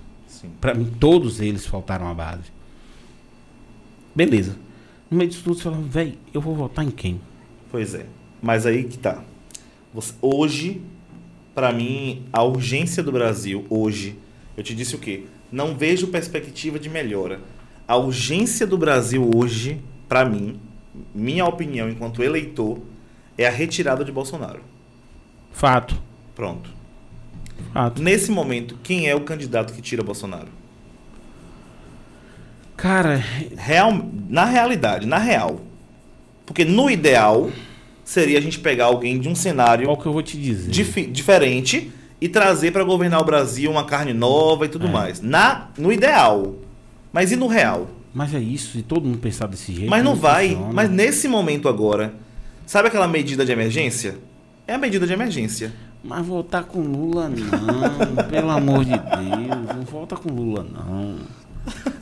Pra mim, todos eles faltaram a base. Beleza. No meio disso tudo, você fala, velho, eu vou votar em quem? Pois é. Mas aí que tá. Você- hoje, pra mim, a urgência do Brasil, hoje, eu te disse o quê? Não vejo perspectiva de melhora. A urgência do Brasil hoje, pra mim, minha opinião enquanto eleitor, é a retirada de Bolsonaro. Fato. Pronto. Fato. Nesse momento, quem é o candidato que tira Bolsonaro? Cara, Real, na realidade, na real. Porque no ideal seria a gente pegar alguém de um cenário que eu vou te dizer? difi- diferente e trazer para governar o Brasil uma carne nova e tudo É. mais. Na, no ideal. Mas e no real? Mas é isso, e todo mundo pensar desse jeito. Mas não vai. funciona. Mas nesse momento agora, sabe aquela medida de emergência? É a medida de emergência. Mas voltar com Lula não, [laughs] pelo amor de Deus, não volta com Lula não.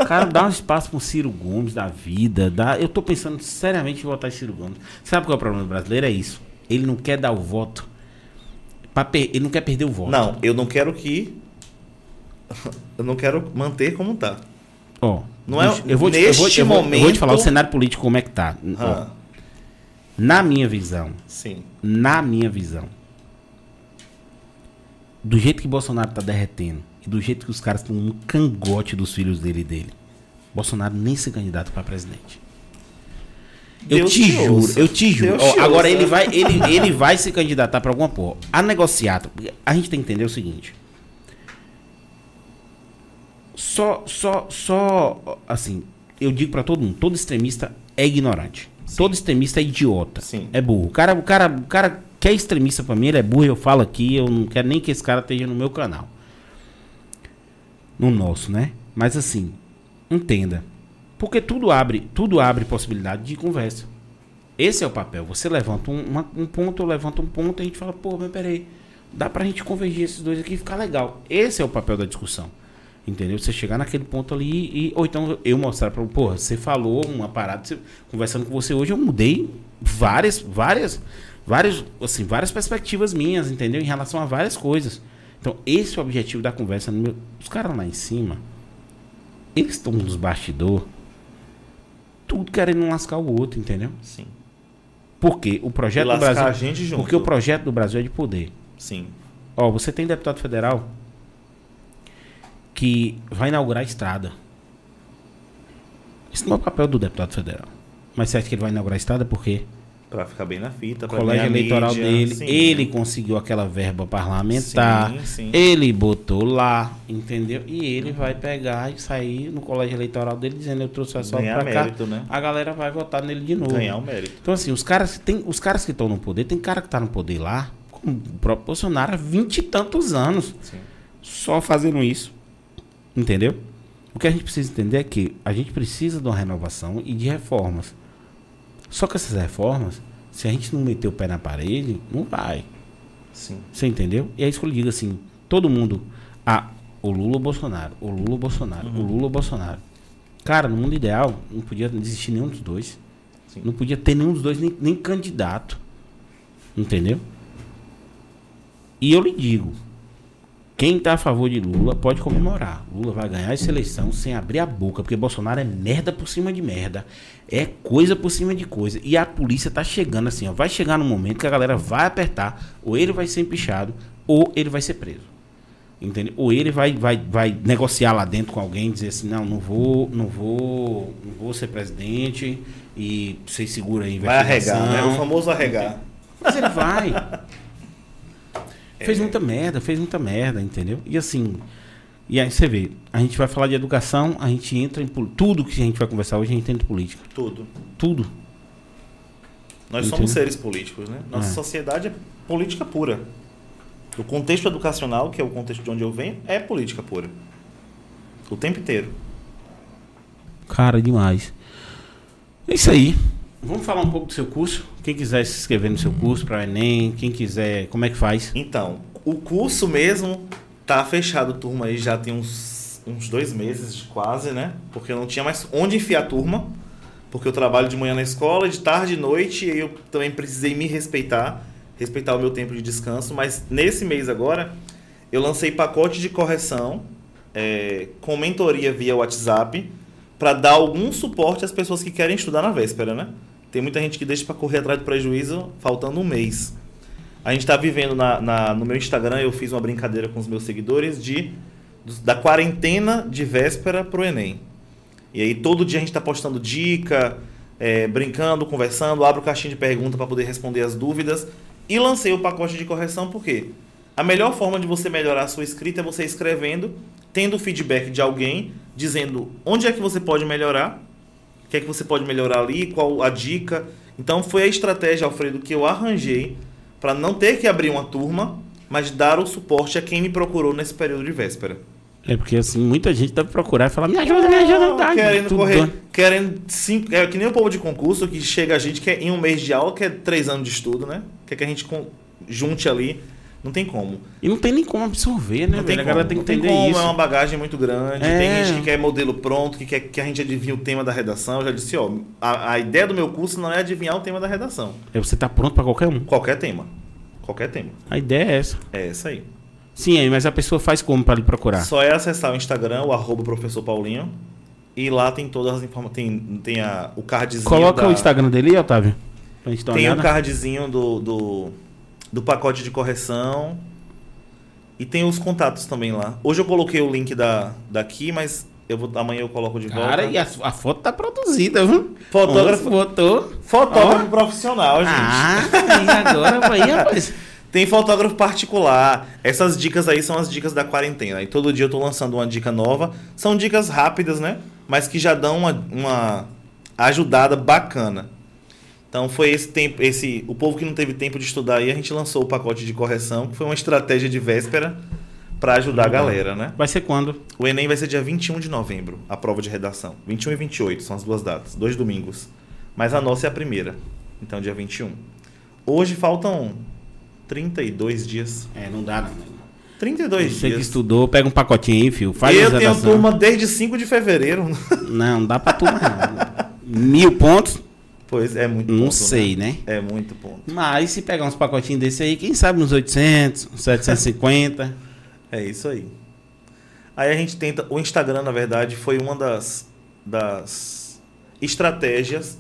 Cara, dá um espaço pro Ciro Gomes da vida, dá, eu tô pensando seriamente em votar em Ciro Gomes. Sabe qual é o problema do brasileiro? É isso. Ele não quer dar o voto. per- ele não quer perder o voto. Não, eu não quero que. Eu não quero manter como tá. Ó, Não é- eu vou te, eu vou, neste eu vou- eu vou te momento- falar o cenário político como é que tá. Ó, Ah, na minha visão, sim. na minha visão, do jeito que Bolsonaro tá derretendo e do jeito que os caras estão no cangote dos filhos dele e dele, Bolsonaro nem se candidato para presidente. Eu Deus te, te juro, ouça. eu te juro. Ó, te agora ouça. ele vai, ele, ele vai se candidatar para alguma porra. A negociata, a gente tem que entender o seguinte. Só, só, só, assim, eu digo para todo mundo, todo extremista é ignorante. Todo extremista é idiota. Sim. É burro. O cara, o cara, o cara que é extremista para mim, ele é burro, eu falo aqui, eu não quero nem que esse cara esteja no meu canal. No nosso, né? Mas assim, entenda. Porque tudo abre, tudo abre possibilidade de conversa. Esse é o papel. Você levanta um, uma- um ponto, eu levanto um ponto, e a gente fala, pô, mas peraí, dá pra gente convergir esses dois aqui e ficar legal. Esse é o papel da discussão. Entendeu? Você chegar naquele ponto ali e. Ou então eu mostrar pra. Porra, você falou uma parada, você- conversando com você hoje, eu mudei várias, várias, várias, assim, várias perspectivas minhas, entendeu? Em relação a várias coisas. Então, esse é o objetivo da conversa. Os caras lá em cima, eles estão nos bastidores tudo querendo lascar o outro, entendeu? Sim. Porque o projeto do Brasil. a gente junto. Porque o projeto do Brasil é de poder. Sim. Ó, você tem deputado federal que vai inaugurar a estrada. Esse não é o papel do deputado federal. Mas você acha que ele vai inaugurar a estrada por quê? Pra ficar bem na fita, O colégio eleitoral mídia, dele, sim. ele conseguiu aquela verba parlamentar, Sim, sim. ele botou lá, entendeu? E ele vai pegar e sair no colégio eleitoral dele dizendo eu trouxe assalto Ganhar pra cá. mérito, né? A galera vai votar nele de novo. Ganhar o mérito. Então, assim, os caras que tem, os caras que estão no poder, tem cara que tá no poder lá, como o próprio Bolsonaro, há vinte e tantos anos, só fazendo isso. Entendeu? O que a gente precisa entender é que a gente precisa de uma renovação e de reformas. Só que essas reformas, se a gente não meter o pé na parede, não vai. Sim. Você entendeu? E é isso que eu digo assim: todo mundo. Ah, o Lula ou Bolsonaro, o Lula ou Bolsonaro, o Lula ou Bolsonaro. Cara, no mundo ideal, não podia existir nenhum dos dois. Sim. Não podia ter nenhum dos dois, nem, nem candidato. Entendeu? E eu lhe digo: quem tá a favor de Lula pode comemorar. Lula vai ganhar essa eleição sem abrir a boca, porque Bolsonaro é merda por cima de merda. É coisa por cima de coisa. E a polícia tá chegando assim, ó. Vai chegar no momento que a galera vai apertar, ou ele vai ser empichado, ou ele vai ser preso. Entendeu? Ou ele vai, vai, vai negociar lá dentro com alguém, dizer assim, não, não vou, não vou, não vou ser presidente e vocês seguram aí Vai arregar, né? O famoso arregar. Mas ele vai. Fez muita merda, fez muita merda, entendeu? E assim, e aí você vê, a gente vai falar de educação, a gente entra em tudo que a gente vai conversar hoje, a gente entra em política. Tudo. Tudo. Nós Entendeu? somos seres políticos, né? Nossa É. sociedade é política pura. O contexto educacional, que é o contexto de onde eu venho, é política pura. O tempo inteiro. Cara, demais. É isso aí. Vamos falar um pouco do seu curso. Quem quiser se inscrever no seu curso para o Enem, quem quiser, como é que faz? Então, o curso mesmo tá fechado, turma, aí já tem uns, uns dois meses quase, né? Porque eu não tinha mais onde enfiar a turma. Porque eu trabalho de manhã na escola, de tarde e noite, e eu também precisei me respeitar, respeitar o meu tempo de descanso. Mas nesse mês agora, eu lancei pacote de correção é, com mentoria via WhatsApp para dar algum suporte às pessoas que querem estudar na véspera, né? Tem muita gente que deixa para correr atrás do prejuízo faltando um mês. A gente está vivendo na, na- no meu Instagram, eu fiz uma brincadeira com os meus seguidores de da quarentena de véspera pro Enem. E aí todo dia a gente está postando dica, é, brincando, conversando, abro caixinha de pergunta para poder responder as dúvidas. E lancei o pacote de correção porque a melhor forma de você melhorar a sua escrita é você escrevendo, tendo feedback de alguém, dizendo onde é que você pode melhorar, o que é que você pode melhorar ali, qual a dica. Então foi a estratégia, Alfredo, que eu arranjei para não ter que abrir uma turma, mas dar o suporte a quem me procurou nesse período de véspera. É porque assim, muita gente deve procurar e falar, me ajuda, me ajuda, Não, tá, querendo tudo correr, doido. querendo cinco, é que nem o povo de concurso que chega a gente que é em um mês de aula, que é três anos de estudo, né? Quer que a gente junte ali, não tem como. E não tem nem como absorver, né, Não tem velho? A como, galera tem que entender como, isso. é uma bagagem muito grande. É. Tem gente que quer modelo pronto, que quer que a gente adivinhe o tema da redação. Eu já disse, ó, a, a ideia do meu curso não é adivinhar o tema da redação. É você tá pronto pra qualquer um. Qualquer tema. Qualquer tema. A ideia é essa. É essa aí. Sim, mas a pessoa faz como pra lhe procurar? Só é acessar o Instagram, o arroba professor Paulinho. E lá tem todas as informações. Tem, tem a, o cardzinho. Coloca da- o Instagram dele aí, Otávio. Pra gente dar Tem o olhada. cardzinho do, do, do pacote de correção. E tem os contatos também lá. Hoje eu coloquei o link da, daqui, mas eu vou, amanhã eu coloco de volta. Cara, e a, a foto tá produzida, viu? Fotógrafo- botou. Fotógrafo Ó. profissional, gente. Ah, e agora vai, [laughs] rapaz. Tem fotógrafo particular. Essas dicas aí são as dicas da quarentena. E todo dia eu tô lançando uma dica nova. São dicas rápidas, né? Mas que já dão uma, uma ajudada bacana. Então foi esse tempo, esse o povo que não teve tempo de estudar aí, a gente lançou o pacote de correção, que foi uma estratégia de véspera para ajudar a galera, né? Vai ser quando? O Enem vai ser dia 21 de novembro, a prova de redação. 21 e 28 são as duas datas, dois domingos. Mas a nossa é a primeira. Então dia 21. Hoje faltam 32 dias. É, não dá, não. 32 Você que dias. estudou, pega um pacotinho aí, filho. Faz eu tenho turma desde 5 de fevereiro. [laughs] Não, não dá pra turma, não. Mil pontos? Pois é muito Não ponto, sei, né? É muito ponto. Mas se pegar uns pacotinhos desse aí, quem sabe nos 800, 750. É isso aí. Aí a gente tenta. O Instagram, na verdade, foi uma das, das estratégias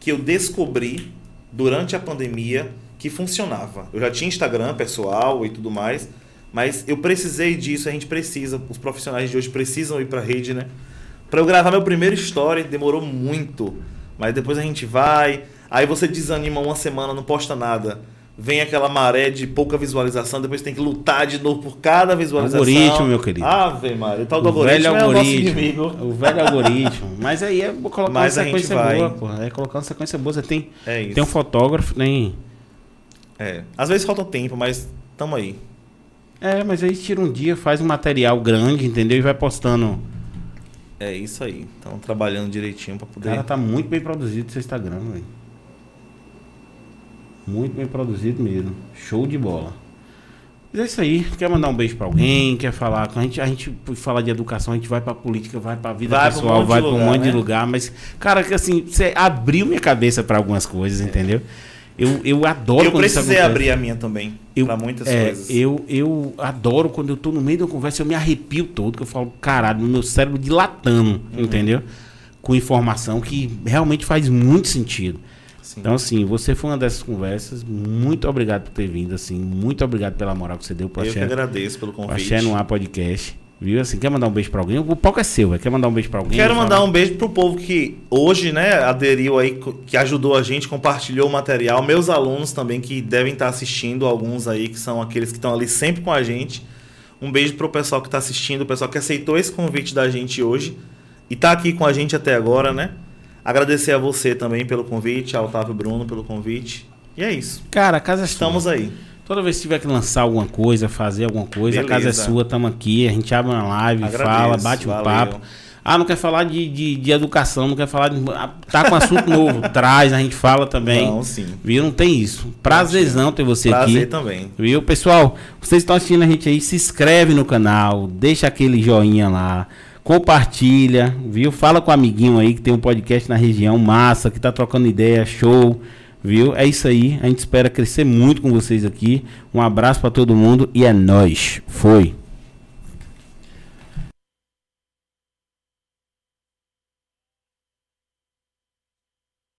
que eu descobri durante a pandemia que funcionava. Eu já tinha Instagram pessoal e tudo mais, mas eu precisei disso, a gente precisa, os profissionais de hoje precisam ir para a rede, né? Para eu gravar meu primeiro story demorou muito, mas depois a gente vai, aí você desanima uma semana, não posta nada. Vem aquela maré de pouca visualização, depois tem que lutar de novo por cada visualização. Algoritmo, meu querido. Ave Maria, o tal do O velho algoritmo é o nosso algoritmo. inimigo. O velho algoritmo. Mas aí é colocar Mas uma a gente sequência vai. boa, pô. É colocar uma sequência boa. Você tem, É tem um fotógrafo, tem. É. Às vezes falta tempo, mas tamo aí. É, mas aí tira um dia, faz um material grande, entendeu? E vai postando. É isso aí. Estão trabalhando direitinho para O poder. cara tá muito bem produzido seu Instagram, velho. Muito bem produzido mesmo. Show de bola. Mas é isso aí. Quer mandar um beijo pra alguém? Quer falar com a gente? A gente por falar de educação, a gente vai pra política, vai pra vida Vai um pessoal, de vai pra um lugar, monte de né? lugar. Mas, cara, que assim, você abriu minha cabeça pra algumas coisas, entendeu? Eu, eu adoro eu quando precisei abrir a minha também. Eu, para muitas é, coisas. Eu, eu adoro quando eu tô no meio da conversa, eu me arrepio todo, que eu falo, caralho, meu cérebro dilatando, Uhum. entendeu? Com informação que realmente faz muito sentido. Sim. Então, assim, você foi uma dessas conversas. Muito obrigado por ter vindo, assim. Muito obrigado pela moral que você deu pro eu que Axé, agradeço pelo convite. Axé no Ar Podcast. Viu? Assim, quer mandar um beijo pra alguém? O palco é seu, velho. Quer mandar um beijo pra alguém? Quero Fala. mandar um beijo pro povo que hoje, né, aderiu aí, que ajudou a gente, compartilhou o material. Meus alunos também que devem estar assistindo, alguns aí que são aqueles que estão ali sempre com a gente. Um beijo pro pessoal que está assistindo, o pessoal que aceitou esse convite da gente hoje e tá aqui com a gente até agora, né? Agradecer a você também pelo convite, ao Otávio Bruno pelo convite. E é isso. Cara, a casa é sua. Estamos aí. Toda vez que tiver que lançar alguma coisa, fazer alguma coisa, a casa é Beleza. sua, estamos aqui, a gente abre uma live, Agradeço, fala, bate um papo. Ah, não quer falar de, de, de educação, não quer falar de. ah, Tá com assunto [laughs] novo, traz, a gente fala também. Não, sim. Viu? Não tem isso. Prazerzão ter você Prazer aqui. também. Viu, pessoal? Vocês estão assistindo a gente aí, se inscreve no canal, deixa aquele joinha lá, compartilha, viu? Fala com o amiguinho aí que tem um podcast na região, massa, que tá trocando ideia, show, viu? É isso aí, a gente espera crescer muito com vocês aqui. Um abraço pra todo mundo e é nóis. Foi.